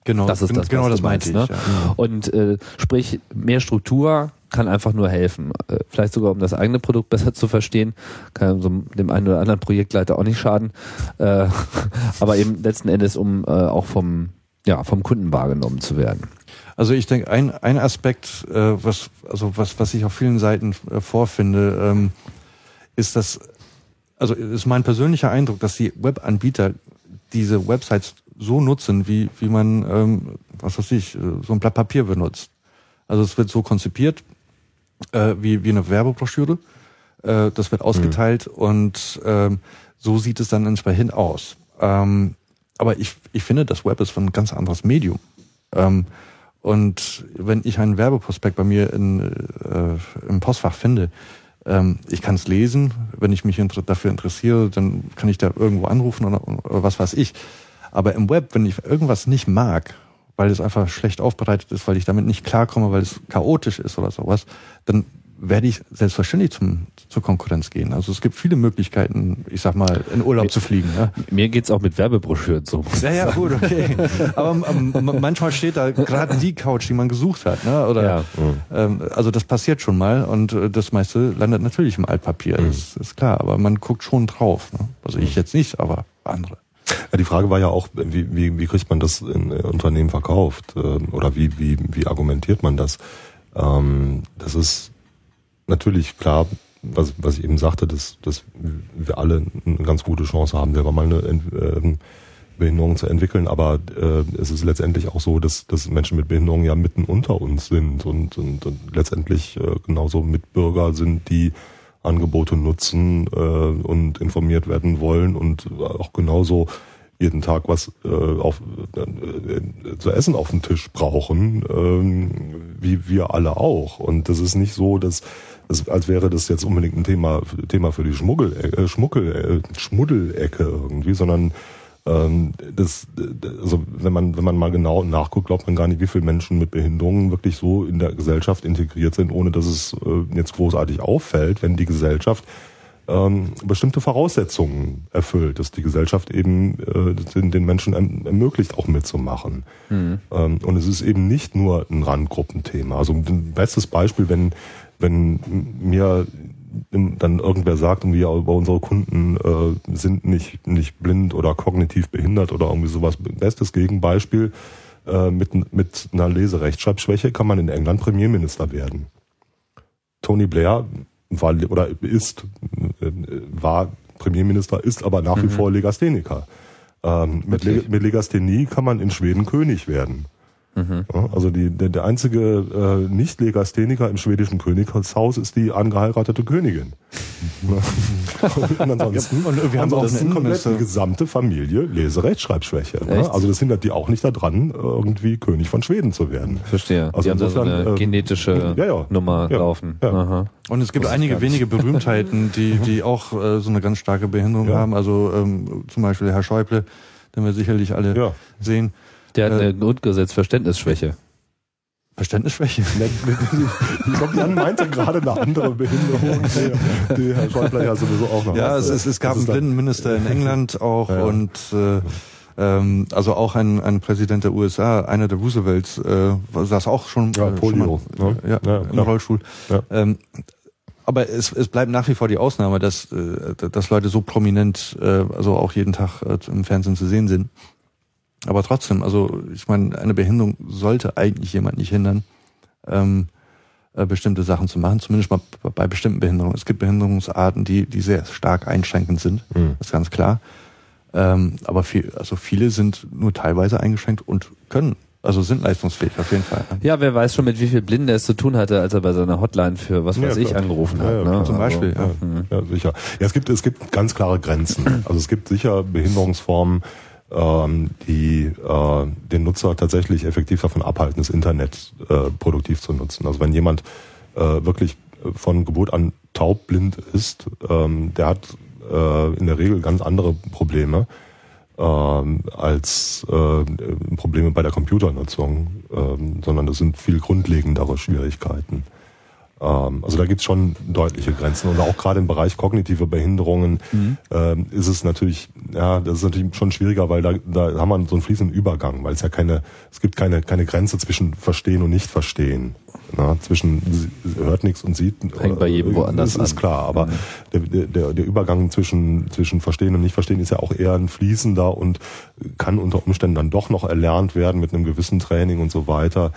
Genau, das ist das, genau das meinte meinst, ich. Ne? Ja. Und äh, sprich, mehr Struktur kann einfach nur helfen. Äh, vielleicht sogar, um das eigene Produkt besser zu verstehen. Kann so dem einen oder anderen Projektleiter auch nicht schaden. Äh, aber eben letzten Endes, um äh, auch vom, ja, vom Kunden wahrgenommen zu werden. Also ich denke, ein, ein Aspekt, was, also was, was ich auf vielen Seiten vorfinde, ähm, ist das, also ist mein persönlicher Eindruck, dass die Webanbieter diese Websites so nutzen, wie, wie man, ähm, was weiß ich, so ein Blatt Papier benutzt. Also es wird so konzipiert, äh, wie, wie eine Werbebroschüre. Äh, das wird ausgeteilt mhm. und ähm, so sieht es dann entsprechend aus. Ähm, aber ich, ich finde, das Web ist ein ganz anderes Medium. Ähm, und wenn ich einen Werbeprospekt bei mir in, äh, im Postfach finde, ähm, ich kann es lesen, wenn ich mich inter dafür interessiere, dann kann ich da irgendwo anrufen oder, oder was weiß ich. Aber im Web, wenn ich irgendwas nicht mag, weil es einfach schlecht aufbereitet ist, weil ich damit nicht klarkomme, weil es chaotisch ist oder sowas, dann werde ich selbstverständlich zum, zur Konkurrenz gehen. Also es gibt viele Möglichkeiten, ich sag mal, in Urlaub mir, zu fliegen. Ja. Mir geht's auch mit Werbebroschüren so. Ja, ja, gut, okay. Aber ähm, manchmal steht da gerade die Couch, die man gesucht hat. Ne? Oder, ja. ähm, also das passiert schon mal und äh, das meiste landet natürlich im Altpapier, mhm. das ist klar. Aber man guckt schon drauf. Ne? Also ich jetzt nicht, aber andere. Ja, die Frage war ja auch, wie, wie, wie kriegt man das in äh, Unternehmen verkauft? Äh, oder wie, wie, wie argumentiert man das? Ähm, das ist natürlich klar, was, was ich eben sagte, dass, dass wir alle eine ganz gute Chance haben, selber mal eine äh, Behinderung zu entwickeln, aber äh, es ist letztendlich auch so, dass, dass Menschen mit Behinderung ja mitten unter uns sind und, und, und letztendlich äh, genauso Mitbürger sind, die Angebote nutzen äh, und informiert werden wollen und auch genauso jeden Tag was äh, auf, äh, zu essen auf dem Tisch brauchen, äh, wie wir alle auch. Und das ist nicht so, dass, dass als wäre das jetzt unbedingt ein Thema Thema für die Schmuggel, äh, Schmuggel, äh, Schmuddelecke irgendwie, sondern Ähm, das, also wenn man, wenn man mal genau nachguckt, glaubt man gar nicht, wie viele Menschen mit Behinderungen wirklich so in der Gesellschaft integriert sind, ohne dass es äh, jetzt großartig auffällt, wenn die Gesellschaft ähm, bestimmte Voraussetzungen erfüllt, dass die Gesellschaft eben äh, den, den Menschen erm ermöglicht, auch mitzumachen. Mhm. Ähm, und es ist eben nicht nur ein Randgruppenthema. Also ein bestes Beispiel, wenn, wenn mir dann irgendwer sagt, wir über unsere Kunden äh, sind nicht, nicht blind oder kognitiv behindert oder irgendwie sowas. Bestes Gegenbeispiel, äh, mit, mit einer Leserechtschreibschwäche kann man in England Premierminister werden. Tony Blair war oder ist, äh, war Premierminister, ist aber nach mhm. wie vor Legastheniker. Ähm, mit, Le mit Legasthenie kann man in Schweden König werden. Mhm. Also die, der, der einzige äh, Nicht-Legastheniker im schwedischen Königshaus ist die angeheiratete Königin. und ansonsten, und wir haben ansonsten komplett die gesamte Familie Leserechtschreibschwäche. Ne? Also das hindert die auch nicht daran, irgendwie König von Schweden zu werden. Verstehe. Also die insofern, haben so eine äh, genetische ja, ja, Nummer ja, laufen. Und es gibt das einige wenige Berühmtheiten, die, mhm. die auch äh, so eine ganz starke Behinderung haben. Also ähm, zum Beispiel Herr Schäuble, den wir sicherlich alle sehen. Der hat eine äh, Grundgesetz-Verständnisschwäche. Verständnisschwäche? ich glaube, Jan meinte gerade eine andere Behinderung, die, die Herr Schäuble ja sowieso auch noch Ja, es, es, es gab einen Blindenminister in England auch ja. und äh, ähm, also auch ein, ein Präsident der USA, einer der Roosevelts, äh, saß auch schon, ja, Polio, schon mal, ne? ja, ja, im Rollstuhl. Ja. Ähm, aber es, es bleibt nach wie vor die Ausnahme, dass, äh, dass Leute so prominent, äh, also auch jeden Tag äh, im Fernsehen zu sehen sind. Aber trotzdem, also ich meine, eine Behinderung sollte eigentlich jemand nicht hindern, ähm, äh, bestimmte Sachen zu machen, zumindest mal bei bestimmten Behinderungen. Es gibt Behinderungsarten, die, die sehr stark einschränkend sind, mhm. das ist ganz klar. Ähm, aber viel, also viele sind nur teilweise eingeschränkt und können also sind leistungsfähig auf jeden Fall. Ja, wer weiß schon, mit wie viel Blinden er es zu tun hatte, als er bei seiner Hotline für was weiß ja, ich angerufen hat. Ja, ne? Zum Beispiel. Also, ja. ja, sicher. Ja, es gibt es gibt ganz klare Grenzen. Also es gibt sicher Behinderungsformen, ähm, die äh, den Nutzer tatsächlich effektiv davon abhalten, das Internet äh, produktiv zu nutzen. Also wenn jemand äh, wirklich von Geburt an taubblind ist, ähm, der hat äh, in der Regel ganz andere Probleme ähm, als äh, Probleme bei der Computernutzung, ähm, sondern das sind viel grundlegendere Schwierigkeiten. Ähm, also da gibt es schon deutliche Grenzen. Und auch gerade im Bereich kognitive Behinderungen mhm. ähm, ist es natürlich, ja, das ist natürlich schon schwieriger, weil da, da haben wir so einen fließenden Übergang, weil es ja keine, es gibt keine, keine Grenze zwischen Verstehen und Nicht-Verstehen. Na, zwischen hört nichts und sieht. Hängt bei jedem woanders Das ist klar, aber mhm. der, der, der Übergang zwischen, zwischen Verstehen und Nicht-Verstehen ist ja auch eher ein fließender und kann unter Umständen dann doch noch erlernt werden mit einem gewissen Training und so weiter.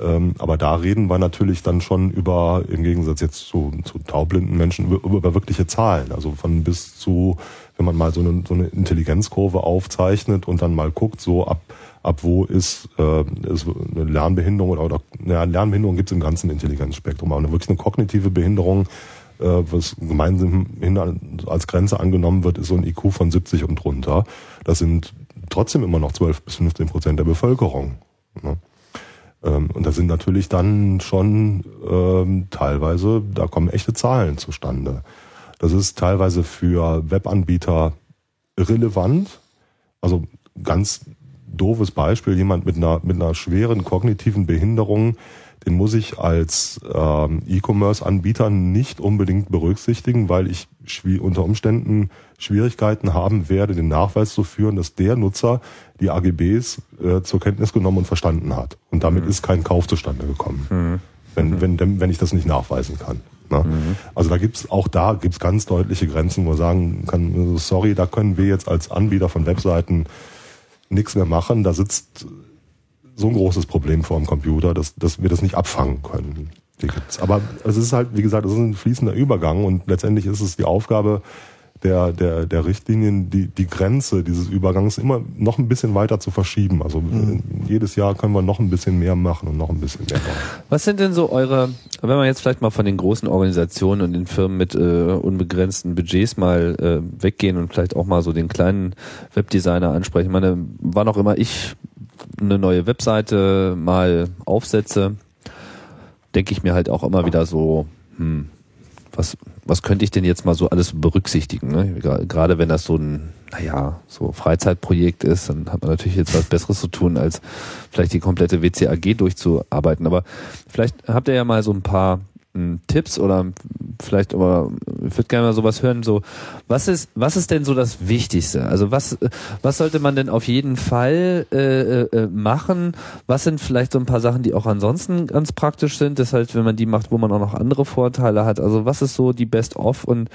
Ähm, aber da reden wir natürlich dann schon über, im Gegensatz jetzt zu, zu taubblinden Menschen, über, über wirkliche Zahlen. Also von bis zu, wenn man mal so eine, so eine Intelligenzkurve aufzeichnet und dann mal guckt, so ab, ab wo ist, äh, ist eine Lernbehinderung oder, ja, Lernbehinderung gibt es im ganzen Intelligenzspektrum, aber wirklich eine kognitive Behinderung, äh, was gemeinsam als Grenze angenommen wird, ist so ein IQ von 70 und drunter. Das sind trotzdem immer noch 12 bis 15 Prozent der Bevölkerung. Ne? Ähm, und da sind natürlich dann schon ähm, teilweise, da kommen echte Zahlen zustande. Das ist teilweise für Webanbieter relevant. Also ganz doofes Beispiel, jemand mit einer, mit einer schweren kognitiven Behinderung, den muss ich als ähm, E-Commerce-Anbieter nicht unbedingt berücksichtigen, weil ich unter Umständen Schwierigkeiten haben werde, den Nachweis zu führen, dass der Nutzer die AGBs äh, zur Kenntnis genommen und verstanden hat. Und damit mhm. ist kein Kauf zustande gekommen, mhm. wenn, wenn, wenn ich das nicht nachweisen kann. Ne? Mhm. Also da gibt's auch da gibt's ganz deutliche Grenzen, wo man sagen kann, sorry, da können wir jetzt als Anbieter von Webseiten nichts mehr machen. Da sitzt so ein großes Problem vor dem Computer, dass, dass wir das nicht abfangen können. Aber es ist halt, wie gesagt, es ist ein fließender Übergang und letztendlich ist es die Aufgabe der, der, der Richtlinien, die, die Grenze dieses Übergangs immer noch ein bisschen weiter zu verschieben. Also mhm. jedes Jahr können wir noch ein bisschen mehr machen und noch ein bisschen mehr machen. Was sind denn so eure, wenn man jetzt vielleicht mal von den großen Organisationen und den Firmen mit äh, unbegrenzten Budgets mal äh, weggehen und vielleicht auch mal so den kleinen Webdesigner ansprechen. Ich meine, wann auch immer ich eine neue Webseite mal aufsetze, denke ich mir halt auch immer wieder so, hm, was, was könnte ich denn jetzt mal so alles berücksichtigen? Ne? Gerade wenn das so ein, naja, so Freizeitprojekt ist, dann hat man natürlich jetzt was Besseres zu tun, als vielleicht die komplette WCAG durchzuarbeiten. Aber vielleicht habt ihr ja mal so ein paar Tipps oder vielleicht aber ich würde gerne mal sowas hören so was ist was ist denn so das Wichtigste? Also was was sollte man denn auf jeden Fall äh, äh, machen? Was sind vielleicht so ein paar Sachen die auch ansonsten ganz praktisch sind? Das heißt wenn man die macht wo man auch noch andere Vorteile hat. Also was ist so die Best of? Und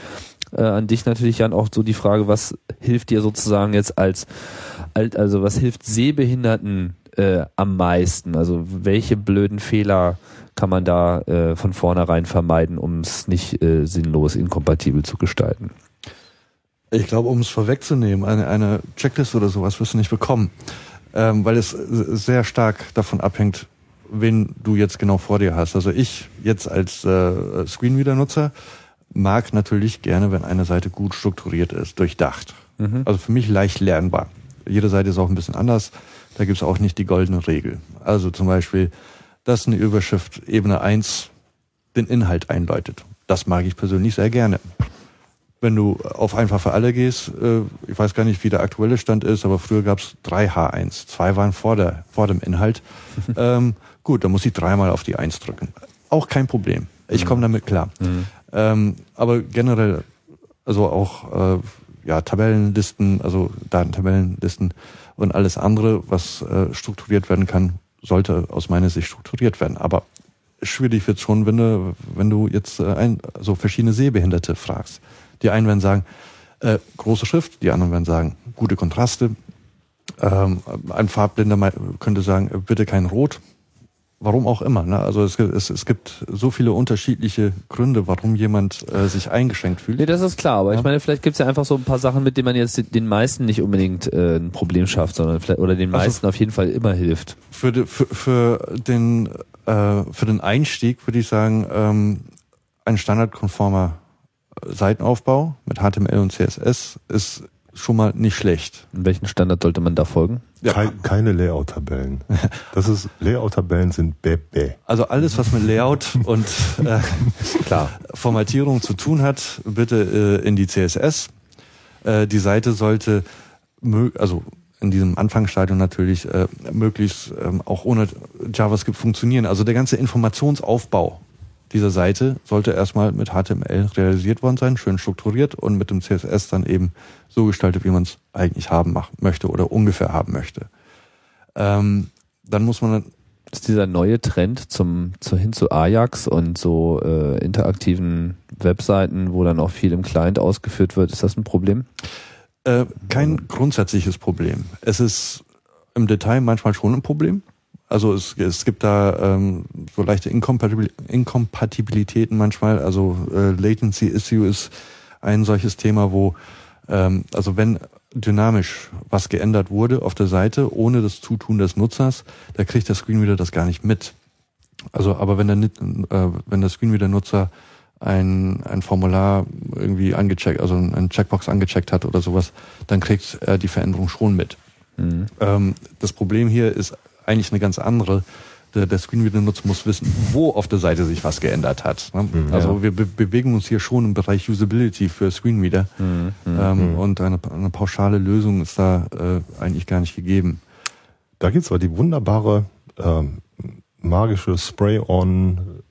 äh, an dich natürlich Jan auch so die Frage was hilft dir sozusagen jetzt als also was hilft Sehbehinderten äh, am meisten? Also welche blöden Fehler kann man da äh, von vornherein vermeiden, um es nicht äh, sinnlos inkompatibel zu gestalten? Ich glaube, um es vorwegzunehmen, eine, eine Checkliste oder sowas wirst du nicht bekommen, ähm, weil es sehr stark davon abhängt, wen du jetzt genau vor dir hast. Also ich jetzt als äh, Screenreader-Nutzer mag natürlich gerne, wenn eine Seite gut strukturiert ist, durchdacht. Mhm. Also für mich leicht lernbar. Jede Seite ist auch ein bisschen anders. Da gibt es auch nicht die goldene Regel. Also zum Beispiel dass eine Überschrift Ebene 1 den Inhalt einläutet. Das mag ich persönlich sehr gerne. Wenn du auf einfach für alle gehst, äh, ich weiß gar nicht, wie der aktuelle Stand ist, aber früher gab es drei H1. Zwei waren vor, der, vor dem Inhalt. ähm, gut, dann muss ich dreimal auf die 1 drücken. Auch kein Problem. Ich mhm. komme damit klar. Mhm. Ähm, aber generell, also auch äh, ja, Tabellenlisten, also Datentabellenlisten und alles andere, was äh, strukturiert werden kann, sollte aus meiner Sicht strukturiert werden. Aber schwierig wird schon, wenn du, wenn du jetzt äh, ein, so verschiedene Sehbehinderte fragst. Die einen werden sagen, äh, große Schrift, die anderen werden sagen, gute Kontraste. Ähm, ein Farbblinder könnte sagen, äh, bitte kein Rot. Warum auch immer. Ne? Also es, es, es gibt so viele unterschiedliche Gründe, warum jemand äh, sich eingeschränkt fühlt. Nee, das ist klar, aber ja. ich meine, vielleicht gibt es ja einfach so ein paar Sachen, mit denen man jetzt den meisten nicht unbedingt äh, ein Problem schafft, sondern vielleicht oder den also meisten also auf jeden Fall immer hilft. Für, für, für, den, äh, für den Einstieg würde ich sagen, ähm, ein standardkonformer Seitenaufbau mit HTML und CSS ist schon mal nicht schlecht. In welchen Standard sollte man da folgen? Ja. Kein, keine Layout-Tabellen. Das ist Layout-Tabellen sind bäh. Also alles, was mit Layout und äh, klar Formatierung zu tun hat, bitte äh, in die CSS. Äh, die Seite sollte also in diesem Anfangsstadium natürlich äh, möglichst ähm, auch ohne JavaScript funktionieren. Also der ganze Informationsaufbau dieser Seite sollte erstmal mit HTML realisiert worden sein, schön strukturiert und mit dem CSS dann eben so gestaltet, wie man es eigentlich haben machen möchte oder ungefähr haben möchte. Ähm, dann muss man ist dieser neue Trend zum, zu, hin zu Ajax und so äh, interaktiven Webseiten, wo dann auch viel im Client ausgeführt wird, ist das ein Problem? Äh, kein grundsätzliches Problem. Es ist im Detail manchmal schon ein Problem. Also es, es gibt da ähm, so leichte Inkompatibil Inkompatibilitäten manchmal. Also äh, Latency Issue ist ein solches Thema, wo ähm, also wenn dynamisch was geändert wurde auf der Seite ohne das Zutun des Nutzers, da kriegt der Screenreader das gar nicht mit. Also aber wenn der äh, wenn der Screenreader-Nutzer ein, ein Formular irgendwie angecheckt, also ein Checkbox angecheckt hat oder sowas, dann kriegt er die Veränderung schon mit. Mhm. Ähm, das Problem hier ist eigentlich eine ganz andere. Der, der Screenreader-Nutzer muss wissen, wo auf der Seite sich was geändert hat. Ne? Mhm, also ja. wir be bewegen uns hier schon im Bereich Usability für Screenreader mhm, mhm ähm, und eine, eine, pauschale Lösung ist da äh, eigentlich gar nicht gegeben. Da gibt es aber die wunderbare ähm, magische Spray-on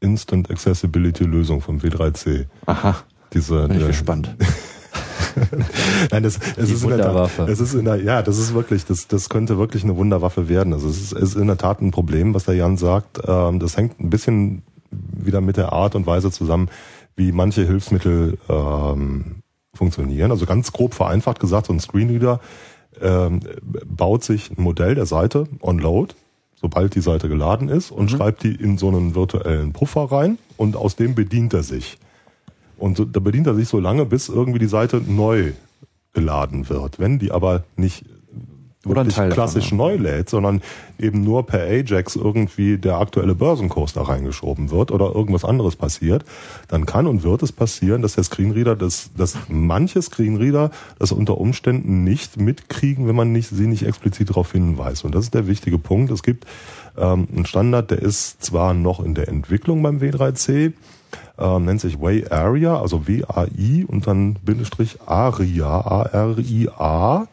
Instant Accessibility Lösung vom W3C. Aha. Diese, Bin ich äh, gespannt. Nein, das, es ist in der Tat, es ist in der, ja, das ist wirklich, das, das könnte wirklich eine Wunderwaffe werden. Also es ist, es ist in der Tat ein Problem, was der Jan sagt. Ähm, das hängt ein bisschen wieder mit der Art und Weise zusammen, wie manche Hilfsmittel ähm, funktionieren. Also ganz grob vereinfacht gesagt, so ein Screenreader ähm, baut sich ein Modell der Seite on load, sobald die Seite geladen ist und mhm. schreibt die in so einen virtuellen Puffer rein und aus dem bedient er sich. Und da bedient er sich so lange, bis irgendwie die Seite neu geladen wird. Wenn die aber nicht Oder wirklich Teil davon, klassisch ja. neu lädt, sondern eben nur per Ajax irgendwie der aktuelle Börsenkurs da reingeschoben wird oder irgendwas anderes passiert, dann kann und wird es passieren, dass der Screenreader, das, dass manche Screenreader das unter Umständen nicht mitkriegen, wenn man nicht, sie nicht explizit darauf hinweist. Und das ist der wichtige Punkt. Es gibt ähm, einen Standard, der ist zwar noch in der Entwicklung beim W3C, ähm, nennt sich Way Area, also W-A-I und dann Bindestrich ARIA, A-R-I-A,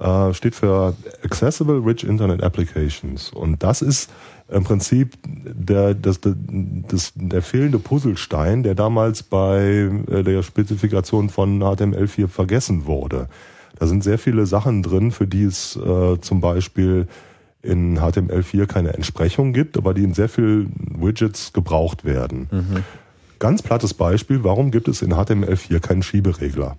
äh, steht für Accessible Rich Internet Applications. Und das ist im Prinzip der, das, das, der fehlende Puzzlestein, der damals bei äh, der Spezifikation von HTML4 vergessen wurde. Da sind sehr viele Sachen drin, für die es äh, zum Beispiel in HTML4 keine Entsprechung gibt, aber die in sehr vielen Widgets gebraucht werden. Ganz plattes Beispiel, warum gibt es in HTML4 keinen Schieberegler?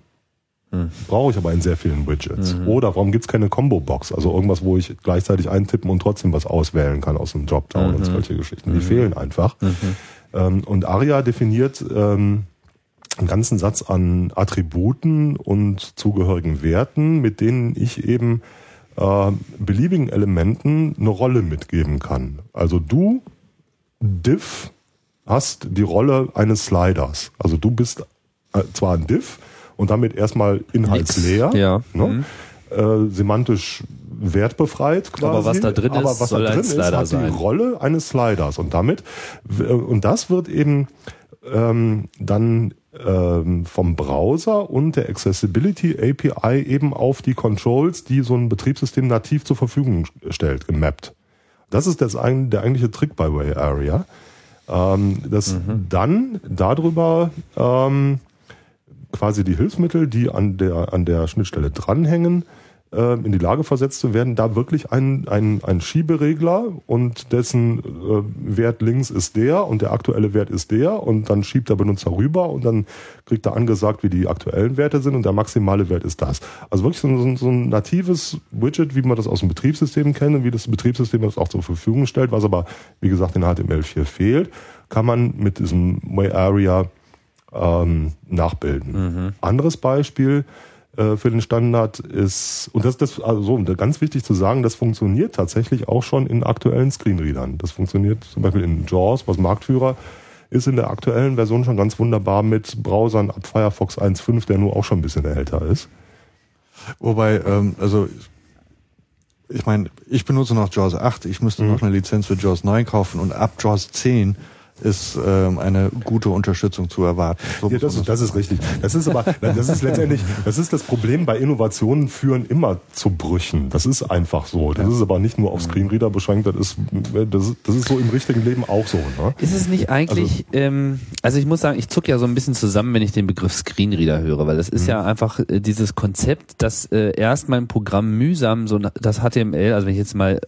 Brauche ich aber in sehr vielen Widgets. Oder warum gibt es keine Combo-Box? Also irgendwas, wo ich gleichzeitig eintippen und trotzdem was auswählen kann aus dem Dropdown und solche Geschichten. Die fehlen einfach. Ähm, und Aria definiert ähm, einen ganzen Satz an Attributen und zugehörigen Werten, mit denen ich eben äh, beliebigen Elementen eine Rolle mitgeben kann. Also du, Div, hast die Rolle eines Sliders. Also du bist äh, zwar ein Div und damit erstmal inhaltsleer. Ja. ne? äh, semantisch wertbefreit quasi. Aber was da drin aber ist, was soll da drin ist, hat sein. die Rolle eines Sliders und damit und das wird eben ähm, dann ähm, vom Browser und der Accessibility API eben auf die Controls, die so ein Betriebssystem nativ zur Verfügung stellt, gemappt. Das ist das, der eigentliche Trick bei Way Area, ähm, dass Mhm. dann darüber ähm, quasi die Hilfsmittel, die an der, an der Schnittstelle dranhängen, äh, in die Lage versetzt zu werden, da wirklich ein, ein, ein Schieberegler und dessen äh, Wert links ist der und der aktuelle Wert ist der und dann schiebt der Benutzer rüber und dann kriegt er angesagt, wie die aktuellen Werte sind und der maximale Wert ist das. Also wirklich so ein, so ein natives Widget, wie man das aus dem Betriebssystem kennt und wie das Betriebssystem das auch zur Verfügung stellt, was aber, wie gesagt, in HTML4 fehlt, kann man mit diesem Way Area ähm, nachbilden. Anderes Beispiel äh, für den Standard ist, und das, das also so, ganz wichtig zu sagen, das funktioniert tatsächlich auch schon in aktuellen Screenreadern. Das funktioniert zum Beispiel in JAWS, was Marktführer ist in der aktuellen Version schon ganz wunderbar mit Browsern ab Firefox 1.5, der nur auch schon ein bisschen älter ist. Wobei, ähm, also ich meine, ich benutze noch JAWS 8, ich müsste Mhm. noch eine Lizenz für JAWS 9 kaufen und ab JAWS 10 ist ähm, eine gute Unterstützung zu erwarten. So Ja, das, das ist richtig. Das ist aber, das ist letztendlich, das ist das Problem bei Innovationen führen immer zu Brüchen. Das ist einfach so. Das ist aber nicht nur auf Screenreader beschränkt, das ist, das ist, das ist so im richtigen Leben auch so. Ne? Ist es nicht eigentlich, also, ähm, also ich muss sagen, ich zuck ja so ein bisschen zusammen, wenn ich den Begriff Screenreader höre, weil das ist ja einfach äh, dieses Konzept, dass äh, erst mein Programm mühsam so das HTML, also wenn ich jetzt mal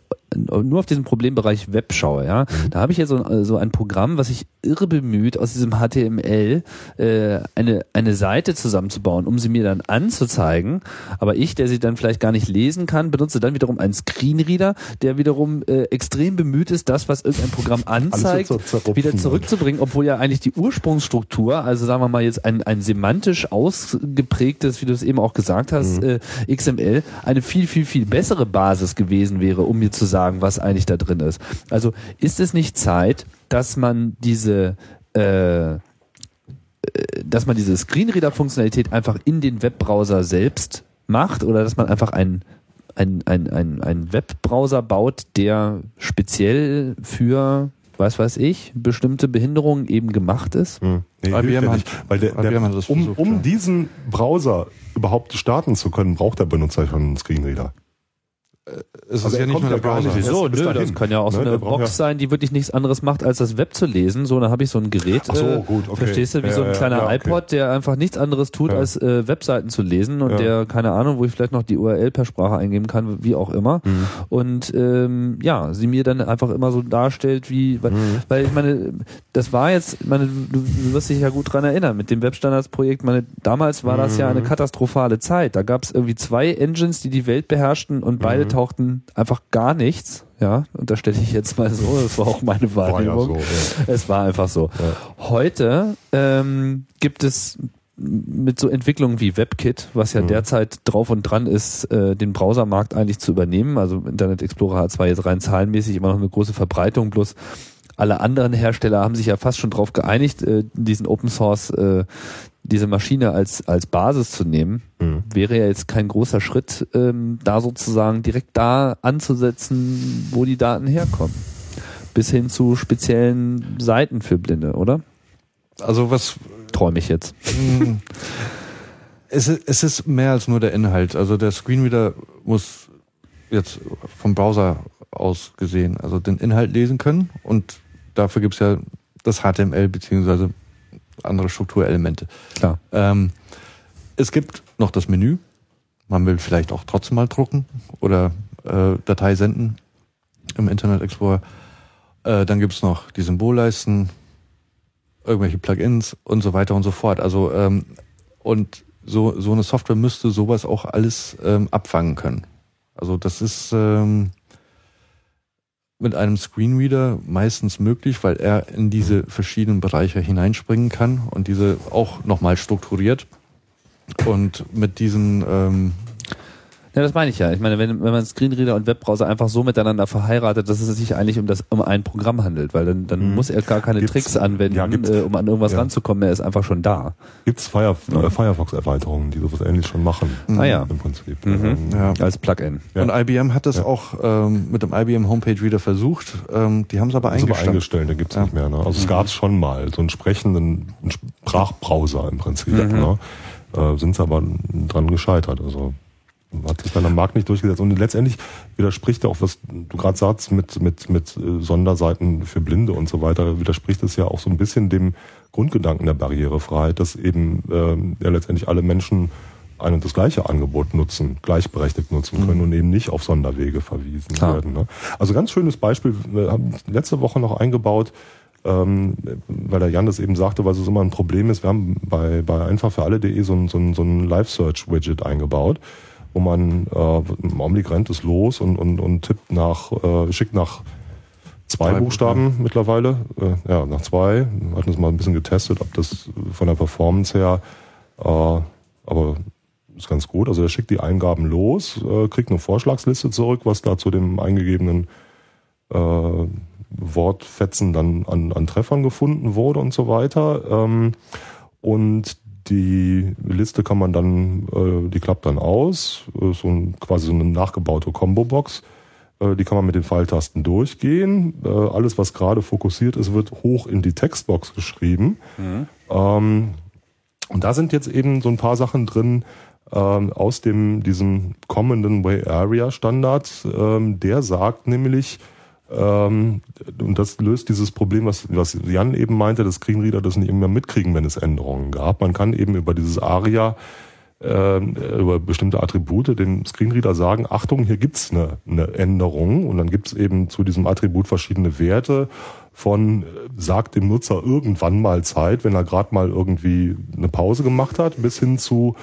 nur auf diesen Problembereich Web schaue, ja, da habe ich jetzt so, so ein Programm, was sich irre bemüht, aus diesem HTML äh, eine, eine Seite zusammenzubauen, um sie mir dann anzuzeigen. Aber ich, der sie dann vielleicht gar nicht lesen kann, benutze dann wiederum einen Screenreader, der wiederum äh, extrem bemüht ist, das, was irgendein Programm anzeigt, zerrupfen wieder zurückzubringen, obwohl ja eigentlich die Ursprungsstruktur, also sagen wir mal jetzt ein, ein semantisch ausgeprägtes, wie du es eben auch gesagt hast, äh, XML, eine viel, viel, viel bessere Basis gewesen wäre, um mir zu sagen, was eigentlich da drin ist. Also ist es nicht Zeit, dass man diese äh, äh, dass man diese Screenreader-Funktionalität einfach in den Webbrowser selbst macht oder dass man einfach einen ein, ein, ein, ein Webbrowser baut, der speziell für, was weiß ich, bestimmte Behinderungen eben gemacht ist. Hm. Nee, IBM hat- weil der, der, IBM hat das um, versucht, um ja. diesen Browser überhaupt starten zu können, braucht der Benutzer schon einen Screenreader. Es Also ist er ja nicht nur der Browser. Wieso? Nö, das kann ja auch so Ne, eine Box ja- sein, die wirklich nichts anderes macht, als das Web zu lesen. So, dann habe ich so ein Gerät. Ach so, äh, gut, okay. Verstehst du, wie Ja, so ein ja, kleiner ja, okay. iPod, der einfach nichts anderes tut, Ja. als äh, Webseiten zu lesen und Ja. der, keine Ahnung, wo ich vielleicht noch die URL per Sprache eingeben kann, wie auch immer. Mhm. Und ähm, ja, sie mir dann einfach immer so darstellt, wie, weil, Mhm. weil ich meine, das war jetzt, meine, du, du wirst dich ja gut dran erinnern, mit dem Webstandards-Projekt, meine, damals war das Mhm. ja eine katastrophale Zeit. Da gab es irgendwie zwei Engines, die die Welt beherrschten und beide Mhm. Tauchten einfach gar nichts. Ja, und da stelle ich jetzt mal so, das war auch meine War ja Wahrnehmung. so, ja. Es war einfach so. Heute ähm, gibt es mit so Entwicklungen wie WebKit, was ja Mhm. derzeit drauf und dran ist, äh, den Browsermarkt eigentlich zu übernehmen. Also Internet Explorer hat zwar jetzt rein zahlenmäßig immer noch eine große Verbreitung, bloß alle anderen Hersteller haben sich ja fast schon darauf geeinigt, äh, diesen Open Source, äh, diese Maschine als, als Basis zu nehmen. Mhm. Wäre ja jetzt kein großer Schritt, ähm, da sozusagen direkt da anzusetzen, wo die Daten herkommen. Bis hin zu speziellen Seiten für Blinde, oder? Also was Träume ich jetzt. Mm. es, ist, es ist mehr als nur der Inhalt. Also der Screenreader muss jetzt vom Browser aus gesehen, also den Inhalt lesen können und dafür gibt's ja das HTML beziehungsweise andere Strukturelemente. Klar. Ähm, es gibt noch das Menü. Man will vielleicht auch trotzdem mal drucken oder äh, Datei senden im Internet Explorer. Äh, dann gibt's noch die Symbolleisten, irgendwelche Plugins und so weiter und so fort. Also ähm, und so, so eine Software müsste sowas auch alles ähm, abfangen können. Also das ist ähm, mit einem Screenreader meistens möglich, weil er in diese verschiedenen Bereiche hineinspringen kann und diese auch nochmal strukturiert. Und mit diesen ähm, Ja, das meine ich ja. Ich meine, wenn, wenn man Screenreader und Webbrowser einfach so miteinander verheiratet, dass es sich eigentlich um das um ein Programm handelt, weil dann, dann Mhm. muss er gar keine Gibt's- Tricks anwenden, ja, äh, um an irgendwas ja. ranzukommen. Er ist einfach schon da. Gibt es Fire, äh, Firefox-Erweiterungen, die sowas ähnlich schon machen? Ah ja. Im Prinzip. Mhm. Ähm, ja. Als Plugin. Ja. Und IBM hat das Ja. auch ähm, mit dem IBM Homepage Reader versucht. Ähm, die haben es aber Ist aber eingestellt. eingestellt, den gibt's Ja. nicht mehr. Ne? Also es gab es schon mal, so einen sprechenden einen Sprachbrowser im Prinzip. Mhm. Ne? Äh, Sind sie aber dran gescheitert. Also hat sich dann am Markt nicht durchgesetzt. Und letztendlich widerspricht auch, was du gerade sagst, mit, mit, mit äh, Sonderseiten für Blinde und so weiter, widerspricht es ja auch so ein bisschen dem Grundgedanken der Barrierefreiheit, dass eben ähm, ja letztendlich alle Menschen ein und das gleiche Angebot nutzen, gleichberechtigt nutzen können und eben nicht auf Sonderwege verwiesen Klar. werden. Ne? Also ganz schönes Beispiel, wir haben letzte Woche noch eingebaut, ähm, weil der Jan das eben sagte, weil es immer ein Problem ist. Wir haben bei, bei einfach für alle.de so ein, so ein, so ein Live-Search-Widget eingebaut, wo man äh, im Augenblick rennt es los und, und, und tippt nach, äh, schickt nach zwei Drei Buchstaben mittlerweile, äh, ja, nach zwei. Wir hatten das mal ein bisschen getestet, ob das von der Performance her, äh, aber ist ganz gut. Also er schickt die Eingaben los, äh, kriegt eine Vorschlagsliste zurück, was da zu dem eingegebenen äh, Wortfetzen dann an, an Treffern gefunden wurde und so weiter. Ähm, und die Liste kann man dann, äh, die klappt dann aus, äh, so ein, quasi so eine nachgebaute Combo-Box. Äh, die kann man mit den Pfeiltasten durchgehen. Äh, alles, was gerade fokussiert ist, wird hoch in die Textbox geschrieben. Ähm, und da sind jetzt eben so ein paar Sachen drin ähm, aus dem diesem kommenden Way Area Standard. Ähm, der sagt nämlich, ähm, und das löst dieses Problem, was, was Jan eben meinte, dass Screenreader das nicht immer mitkriegen, wenn es Änderungen gab. Man kann eben über dieses ARIA ähm, über bestimmte Attribute dem Screenreader sagen, Achtung, hier gibt's eine, eine Änderung und dann gibt's eben zu diesem Attribut verschiedene Werte von, äh, sagt dem Nutzer irgendwann mal Zeit, wenn er gerade mal irgendwie eine Pause gemacht hat, bis hin zu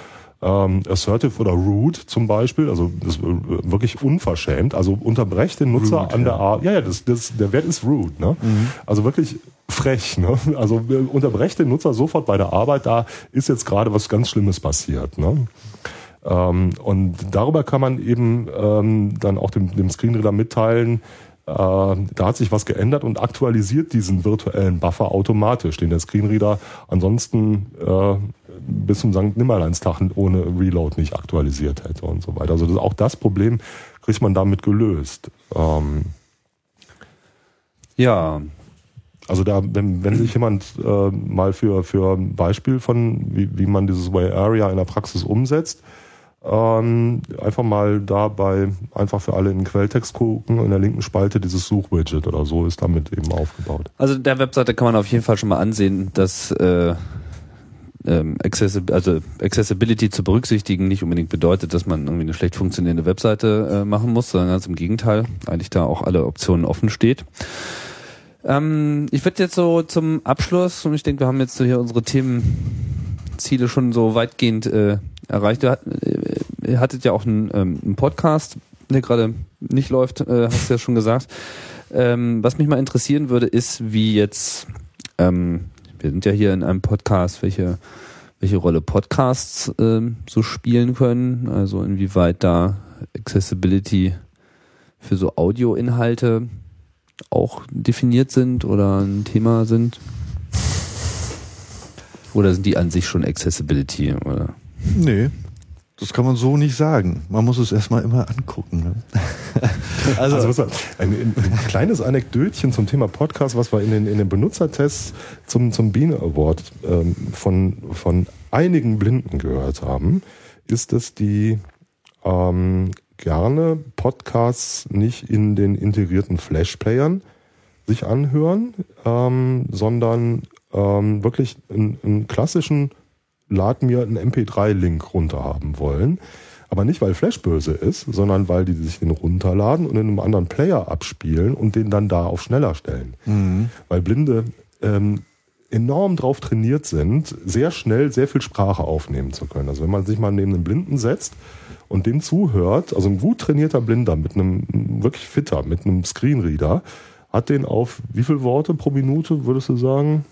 ähm, assertive oder rude zum Beispiel, also das äh, wirklich unverschämt, also unterbrecht den Nutzer Rude, an der. Art, ja, ja, das, das, der Wert ist rude, ne? Also wirklich frech, ne? Also äh, unterbrecht den Nutzer sofort bei der Arbeit, da ist jetzt gerade was ganz Schlimmes passiert, ne? Ähm, und darüber kann man eben ähm, dann auch dem, dem Screenreader mitteilen, äh, da hat sich was geändert und aktualisiert diesen virtuellen Buffer automatisch, den der Screenreader ansonsten äh, bis zum St. Nimmerleinstag ohne Reload nicht aktualisiert hätte und so weiter. Also das, auch das Problem kriegt man damit gelöst. Ähm, Ja, also da, wenn, wenn sich jemand äh, mal für, für ein Beispiel von, wie, wie man dieses Way Area in der Praxis umsetzt, ähm, einfach mal dabei einfach für alle in den Quelltext gucken, in der linken Spalte dieses Suchwidget oder so ist damit eben aufgebaut. also der Webseite kann man auf jeden Fall schon mal ansehen, dass äh, ähm, Accessib also Accessibility zu berücksichtigen nicht unbedingt bedeutet, dass man irgendwie eine schlecht funktionierende Webseite äh, machen muss, sondern ganz im Gegenteil, eigentlich da auch alle Optionen offen steht. Ähm, ich würde jetzt so zum Abschluss, und ich denke, wir haben jetzt so hier unsere Themenziele schon so weitgehend äh, erreicht. Du äh, ihr hattet ja auch einen, ähm, einen Podcast, der gerade nicht läuft, äh, hast du ja schon gesagt. Ähm, was mich mal interessieren würde, ist, wie jetzt, ähm, wir sind ja hier in einem Podcast, welche, welche Rolle Podcasts ähm, so spielen können, also inwieweit da Accessibility für so Audioinhalte auch definiert sind oder ein Thema sind? Oder sind die an sich schon Accessibility? Oder? Nee, das kann man so nicht sagen. Man muss es erstmal immer angucken. Ne? also, also ein, ein, kleines Anekdötchen zum Thema Podcast, was wir in den, in den Benutzertests zum, zum Biene Award ähm, von, von einigen Blinden gehört haben, ist, dass die ähm, gerne Podcasts nicht in den integrierten Flash-Playern sich anhören, ähm, sondern ähm, wirklich einen, einen klassischen Lad mir einen MP3-Link runterhaben wollen. Aber nicht, weil Flash böse ist, sondern weil die sich den runterladen und in einem anderen Player abspielen und den dann da auf schneller stellen. Mhm. Weil Blinde ähm, enorm drauf trainiert sind, sehr schnell sehr viel Sprache aufnehmen zu können. Also wenn man sich mal neben einen Blinden setzt und dem zuhört, also ein gut trainierter Blinder mit einem wirklich fitter, mit einem Screenreader, hat den auf wie viele Worte pro Minute, würdest du sagen?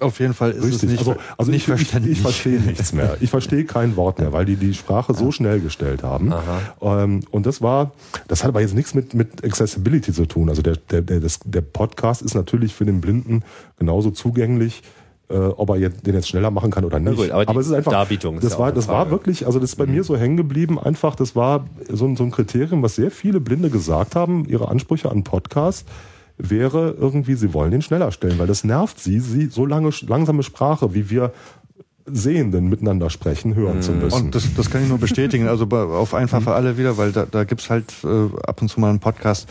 Auf jeden Fall ist Richtig. es nicht, also, also nicht ich, verständlich. Ich, ich verstehe nichts mehr. Ich verstehe kein Wort mehr, weil die die Sprache so schnell gestellt haben. Ähm, und das war, das hat aber jetzt nichts mit, mit Accessibility zu tun. Also der, der, der, das, der Podcast ist natürlich für den Blinden genauso zugänglich, äh, ob er jetzt, den jetzt schneller machen kann oder nicht. Gut, aber, aber, es ist einfach, Darbietung das ja war, das war wirklich, also das ist bei mhm. mir so hängen geblieben. Einfach, das war so, ein so ein Kriterium, was sehr viele Blinde gesagt haben, ihre Ansprüche an Podcasts wäre irgendwie, sie wollen den schneller stellen, weil das nervt sie, sie so lange langsame Sprache, wie wir Sehenden miteinander sprechen, hören mhm. zu müssen. Und das, das kann ich nur bestätigen, also auf einfach für alle wieder, weil da, da gibt's halt äh, ab und zu mal einen Podcast,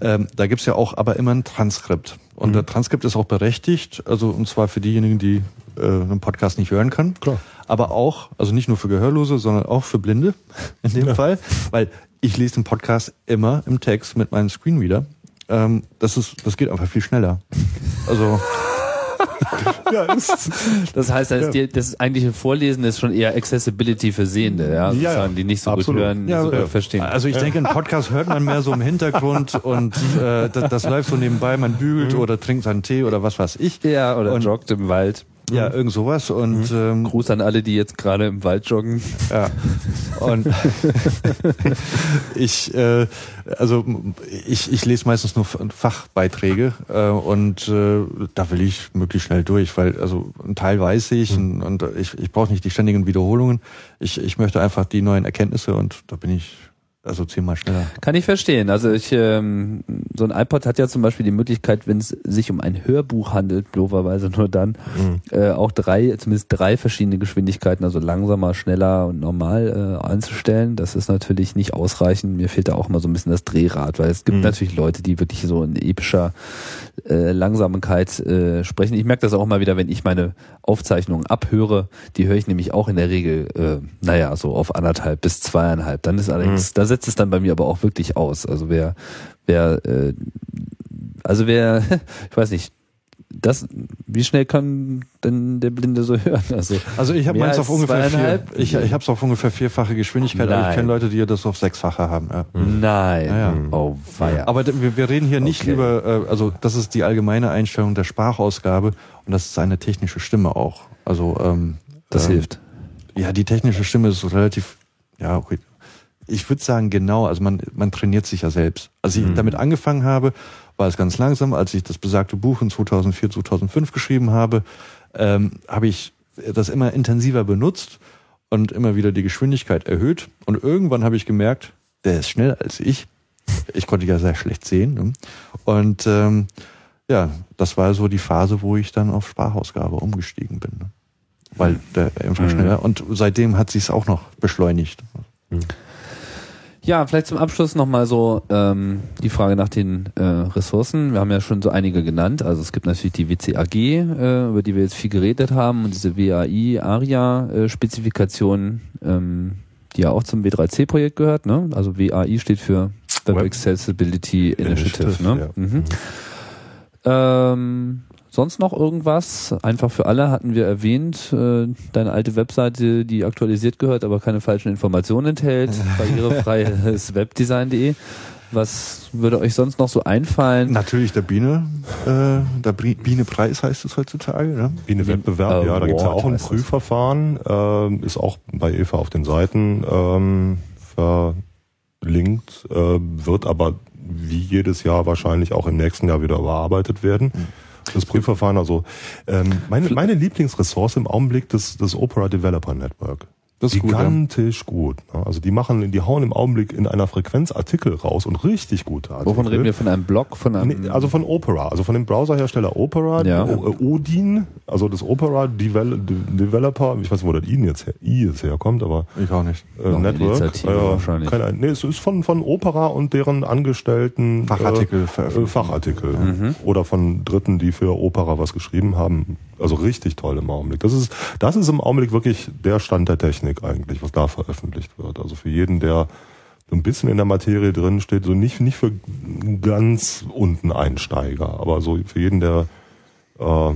ähm, da gibt's ja auch aber immer ein Transkript. Und mhm. der Transkript ist auch berechtigt, also und zwar für diejenigen, die äh, einen Podcast nicht hören können. Klar. Aber auch, also nicht nur für Gehörlose, sondern auch für Blinde in dem ja. Fall, weil ich lese den Podcast immer im Text mit meinem Screenreader ähm, das ist, das geht einfach viel schneller. Also. ja, das heißt, das, ja. das eigentliche Vorlesen ist schon eher Accessibility für Sehende, ja, ja, die nicht so Absolut. gut hören, ja, so äh, verstehen. Also ich denke, ein Podcast hört man mehr so im Hintergrund und äh, das, das läuft so nebenbei, man bügelt mhm. oder trinkt seinen Tee oder was weiß ich. Ja, oder und, joggt im Wald. Ja, mhm. irgend sowas. Und mhm. ähm, Gruß an alle, die jetzt gerade im Wald joggen. Ja. Und ich, äh, also ich, ich lese meistens nur Fachbeiträge äh, und äh, da will ich möglichst schnell durch, weil also ein Teil weiß ich mhm. und, und ich, ich brauche nicht die ständigen Wiederholungen. Ich, ich möchte einfach die neuen Erkenntnisse und da bin ich also zehnmal schneller. Kann ich verstehen. Also ich, ähm, so ein iPod hat ja zum Beispiel die Möglichkeit, wenn es sich um ein Hörbuch handelt, bloßerweise nur dann, mhm. äh, auch drei, zumindest drei verschiedene Geschwindigkeiten, also langsamer, schneller und normal äh, einzustellen. Das ist natürlich nicht ausreichend. Mir fehlt da auch mal so ein bisschen das Drehrad, weil es gibt mhm. natürlich Leute, die wirklich so in epischer äh, Langsamkeit äh, sprechen. Ich merke das auch mal wieder, wenn ich meine Aufzeichnungen abhöre. Die höre ich nämlich auch in der Regel, äh, naja, so auf anderthalb bis zweieinhalb. Dann ist allerdings, mhm. da setzt es dann bei mir aber auch wirklich aus. Also wer, wer, äh, also wer, ich weiß nicht, das, wie schnell kann denn der Blinde so hören? Also, also ich habe meins auf ungefähr vier, ich, ich habe es auf ungefähr vierfache Geschwindigkeit, Nein. aber ich kenne Leute, die das auf sechsfache haben. Ja. Nein. Ja, ja. Oh, feier. Aber wir, wir reden hier nicht okay. über, äh, also das ist die allgemeine Einstellung der Sprachausgabe und das ist eine technische Stimme auch. Also ähm, das ähm, hilft. Ja, die technische Stimme ist relativ, ja, okay. Ich würde sagen genau, also man, man trainiert sich ja selbst. Als ich mhm. damit angefangen habe, war es ganz langsam. Als ich das besagte Buch in 2004, 2005 geschrieben habe, ähm, habe ich das immer intensiver benutzt und immer wieder die Geschwindigkeit erhöht. Und irgendwann habe ich gemerkt, der ist schneller als ich. Ich konnte ja sehr schlecht sehen. Ne? Und ähm, ja, das war so die Phase, wo ich dann auf Sprachausgabe umgestiegen bin. Ne? Weil der einfach mhm. schneller. Und seitdem hat sich es auch noch beschleunigt. Mhm. Ja, vielleicht zum Abschluss nochmal so ähm, die Frage nach den äh, Ressourcen. Wir haben ja schon so einige genannt. Also es gibt natürlich die WCAG, äh, über die wir jetzt viel geredet haben, und diese WAI-ARIA-Spezifikation, ähm, die ja auch zum W3C-Projekt gehört. Ne? Also WAI steht für Web, Web Accessibility Initiative. Initiative ne? Ja. Mhm. Ähm, Sonst noch irgendwas? Einfach für alle hatten wir erwähnt. Äh, deine alte Webseite, die aktualisiert gehört, aber keine falschen Informationen enthält. Barrierefreies Webdesign.de. Was würde euch sonst noch so einfallen? Natürlich der Biene, äh, der Biene-Preis heißt es heutzutage. Ne? Biene-Wettbewerb, ja, da gibt's ja Award auch ein. Prüfverfahren, ähm, ist auch bei Eva auf den Seiten ähm, verlinkt, äh, wird aber wie jedes Jahr wahrscheinlich auch im nächsten Jahr wieder überarbeitet werden. Das Prüfverfahren, also ähm, meine, meine Lieblingsressource im Augenblick das, das Opera Developer Network. Das ist gut, ja. Gigantisch gut. ne? Also die machen, die hauen im Augenblick in einer Frequenz Artikel raus und richtig gute Artikel. Wovon reden wir? Von einem Blog? Von einem Nee, also von Opera, also von dem Browserhersteller Opera, Ja. Äh, Odin, also das Opera Devel De- Developer, ich weiß nicht, wo das I jetzt, her, I jetzt herkommt, aber Ich auch nicht. äh, Noch Network. Initiative äh, wahrscheinlich. Keine, nee, es ist von, von Opera und deren Angestellten Fachartikel äh, veröffentlichen. äh, Fachartikel. Mhm. Oder von Dritten, die für Opera was geschrieben haben. Also richtig toll im Augenblick. Das ist, das ist im Augenblick wirklich der Stand der Technik eigentlich, was da veröffentlicht wird. Also für jeden, der so ein bisschen in der Materie drin steht, so nicht, nicht für ganz unten Einsteiger, aber so für jeden, der äh,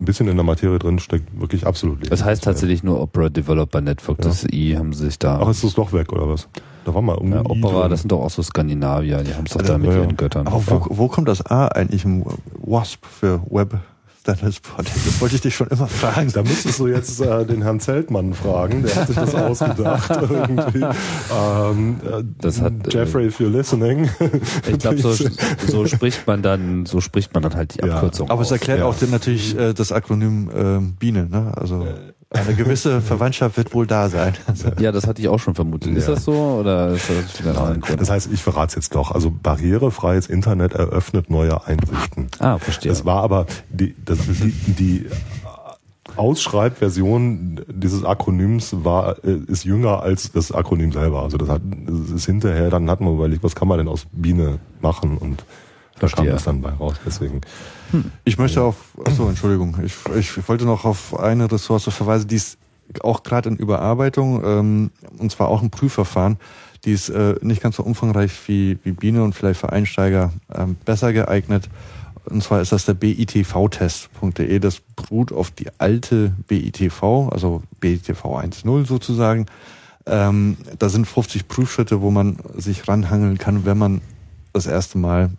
ein bisschen in der Materie drin steckt, wirklich absolut Das heißt tatsächlich nur Opera Developer Network. Das I haben sie sich da. Ach, ist das doch weg, oder was? Da war mal irgendwie ja, Opera, drin. das sind doch auch so Skandinavier, die haben es doch da mit ja, ja. ihren Göttern. Aber wo, wo kommt das A eigentlich im WASP für Web Standards Project? Das wollte ich dich schon immer fragen. Da müsstest du jetzt äh, den Herrn Zeltmann fragen, der hat sich das ausgedacht irgendwie. Ähm, äh, Das hat, äh, Jeffrey, if you're listening. Ich glaube, so, so spricht man dann, so spricht man dann halt die Ja. Abkürzung. Aber es aus. erklärt ja. auch den, natürlich äh, das Akronym ähm, Biene. Ne? Also eine gewisse Verwandtschaft wird wohl da sein. Ja, das hatte ich auch schon vermutet. Ist Ja. das so oder ist das wieder ein anderer Grund? Das heißt, ich verrate es jetzt doch. Also barrierefreies Internet eröffnet neue Einsichten. ah, verstehe. Das war aber die, das, die, die Ausschreibversion dieses Akronyms war äh, ist jünger als das Akronym selber. Also das hat das ist hinterher. Dann hat man überlegt, was kann man denn aus Biene machen und da kam das dann bei raus. Deswegen Ich möchte auf, achso, Entschuldigung, ich, ich wollte noch auf eine Ressource verweisen, die ist auch gerade in Überarbeitung, ähm, und zwar auch ein Prüfverfahren. Die ist äh, nicht ganz so umfangreich wie, wie Biene und vielleicht für Einsteiger ähm, besser geeignet. Und zwar ist das der bitvtest.de. Das beruht auf die alte BITV, also BITV 1.0 sozusagen. Ähm, da sind 50 Prüfschritte, wo man sich ranhangeln kann, wenn man das erste Mal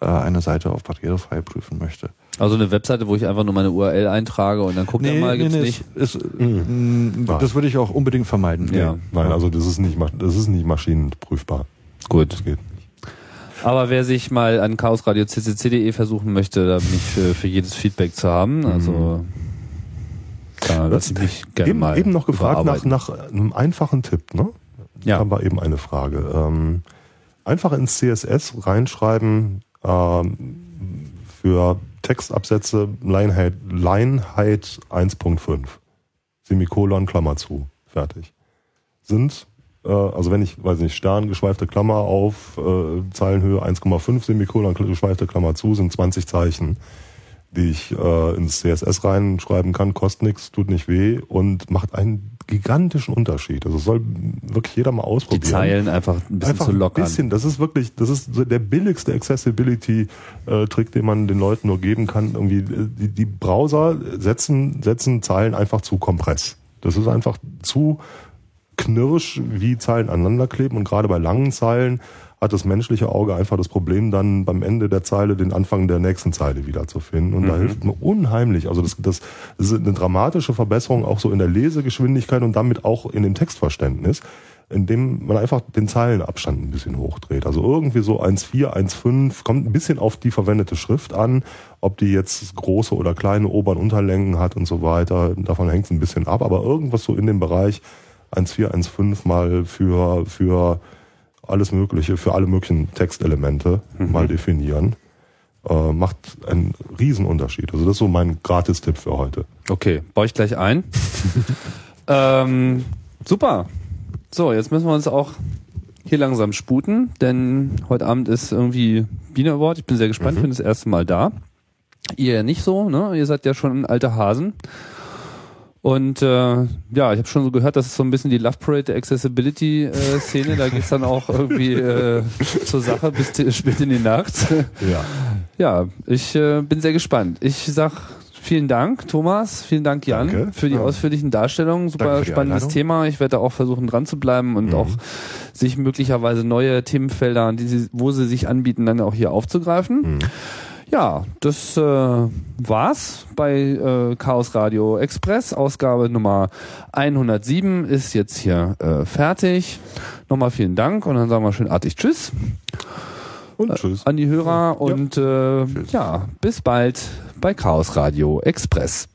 äh, eine Seite auf barrierefrei prüfen möchte. also eine Webseite, wo ich einfach nur meine URL eintrage und dann guckt er mal, gibt's nicht. Ist, ist, mh, das würde ich auch unbedingt vermeiden. Ja. nein, also das ist nicht das ist nicht maschinenprüfbar. Gut. Das geht. Aber wer sich mal an chaosradio ccc.de versuchen möchte, da bin ich für, für jedes Feedback zu haben. Also da lasse ich mich gerne eben, mal eben noch gefragt nach, nach einem einfachen Tipp, ne? Ja. Da war eben eine Frage. Ähm, einfach ins CSS reinschreiben ähm, für Textabsätze Line-Height Line-Height 1.5. Semikolon, Klammer zu. Fertig. Sind, äh, also wenn ich, weiß nicht, Stern, geschweifte Klammer auf, äh, Zeilenhöhe 1,5, Semikolon, geschweifte Klammer zu, sind 20 Zeichen die ich äh, ins CSS reinschreiben kann, kostet nichts, tut nicht weh und macht einen gigantischen Unterschied. Also soll wirklich jeder mal die ausprobieren. Zeilen einfach ein bisschen Einfach zu ein lockern. bisschen, das ist wirklich, das ist so der billigste Accessibility-Trick, den man den Leuten nur geben kann. Irgendwie, äh, die, die Browser setzen, setzen Zeilen einfach zu Kompress. Das ist einfach zu knirsch, wie Zeilen aneinander kleben und gerade bei langen Zeilen hat das menschliche Auge einfach das Problem, dann beim Ende der Zeile den Anfang der nächsten Zeile wiederzufinden. Und da hilft mir unheimlich. Also das, das ist eine dramatische Verbesserung auch so in der Lesegeschwindigkeit und damit auch in dem Textverständnis, indem man einfach den Zeilenabstand ein bisschen hochdreht. Also irgendwie so 1,4, 1,5, kommt ein bisschen auf die verwendete Schrift an, ob die jetzt große oder kleine Ober- und Unterlängen hat und so weiter. Davon hängt es ein bisschen ab, aber irgendwas so in dem Bereich 1,4, 1,5 mal für, für alles Mögliche, für alle möglichen Textelemente mal definieren, äh, macht einen Riesenunterschied. Also das ist so mein Gratistipp für heute. Okay, baue ich gleich ein. ähm, super. So, jetzt müssen wir uns auch hier langsam sputen, denn heute Abend ist irgendwie Biene Award. Ich bin sehr gespannt, bin das erste Mal da. Ihr ja nicht so, ne? Ihr seid ja schon alte Hasen. Und äh, ja, ich habe schon so gehört, das ist so ein bisschen die Love Parade der Accessibility-Szene. da geht's dann auch irgendwie äh, zur Sache bis spät in die Nacht. Ja. Ja, ich äh, bin sehr gespannt. Ich sag Vielen Dank, Thomas. Vielen Dank, Jan, Danke. für die Ja. ausführlichen Darstellungen. Super spannendes Einladung. Thema. Ich werde da auch versuchen, dran zu bleiben und Mhm. auch sich möglicherweise neue Themenfelder, die sie, wo sie sich anbieten, dann auch hier aufzugreifen. Mhm. Ja, das äh, war's bei äh, Chaos Radio Express. Ausgabe Nummer 107 ist jetzt hier äh, fertig. Nochmal vielen Dank und dann sagen wir schön artig Tschüss Und tschüss. an die Hörer und äh, ja, bis bald bei Chaos Radio Express.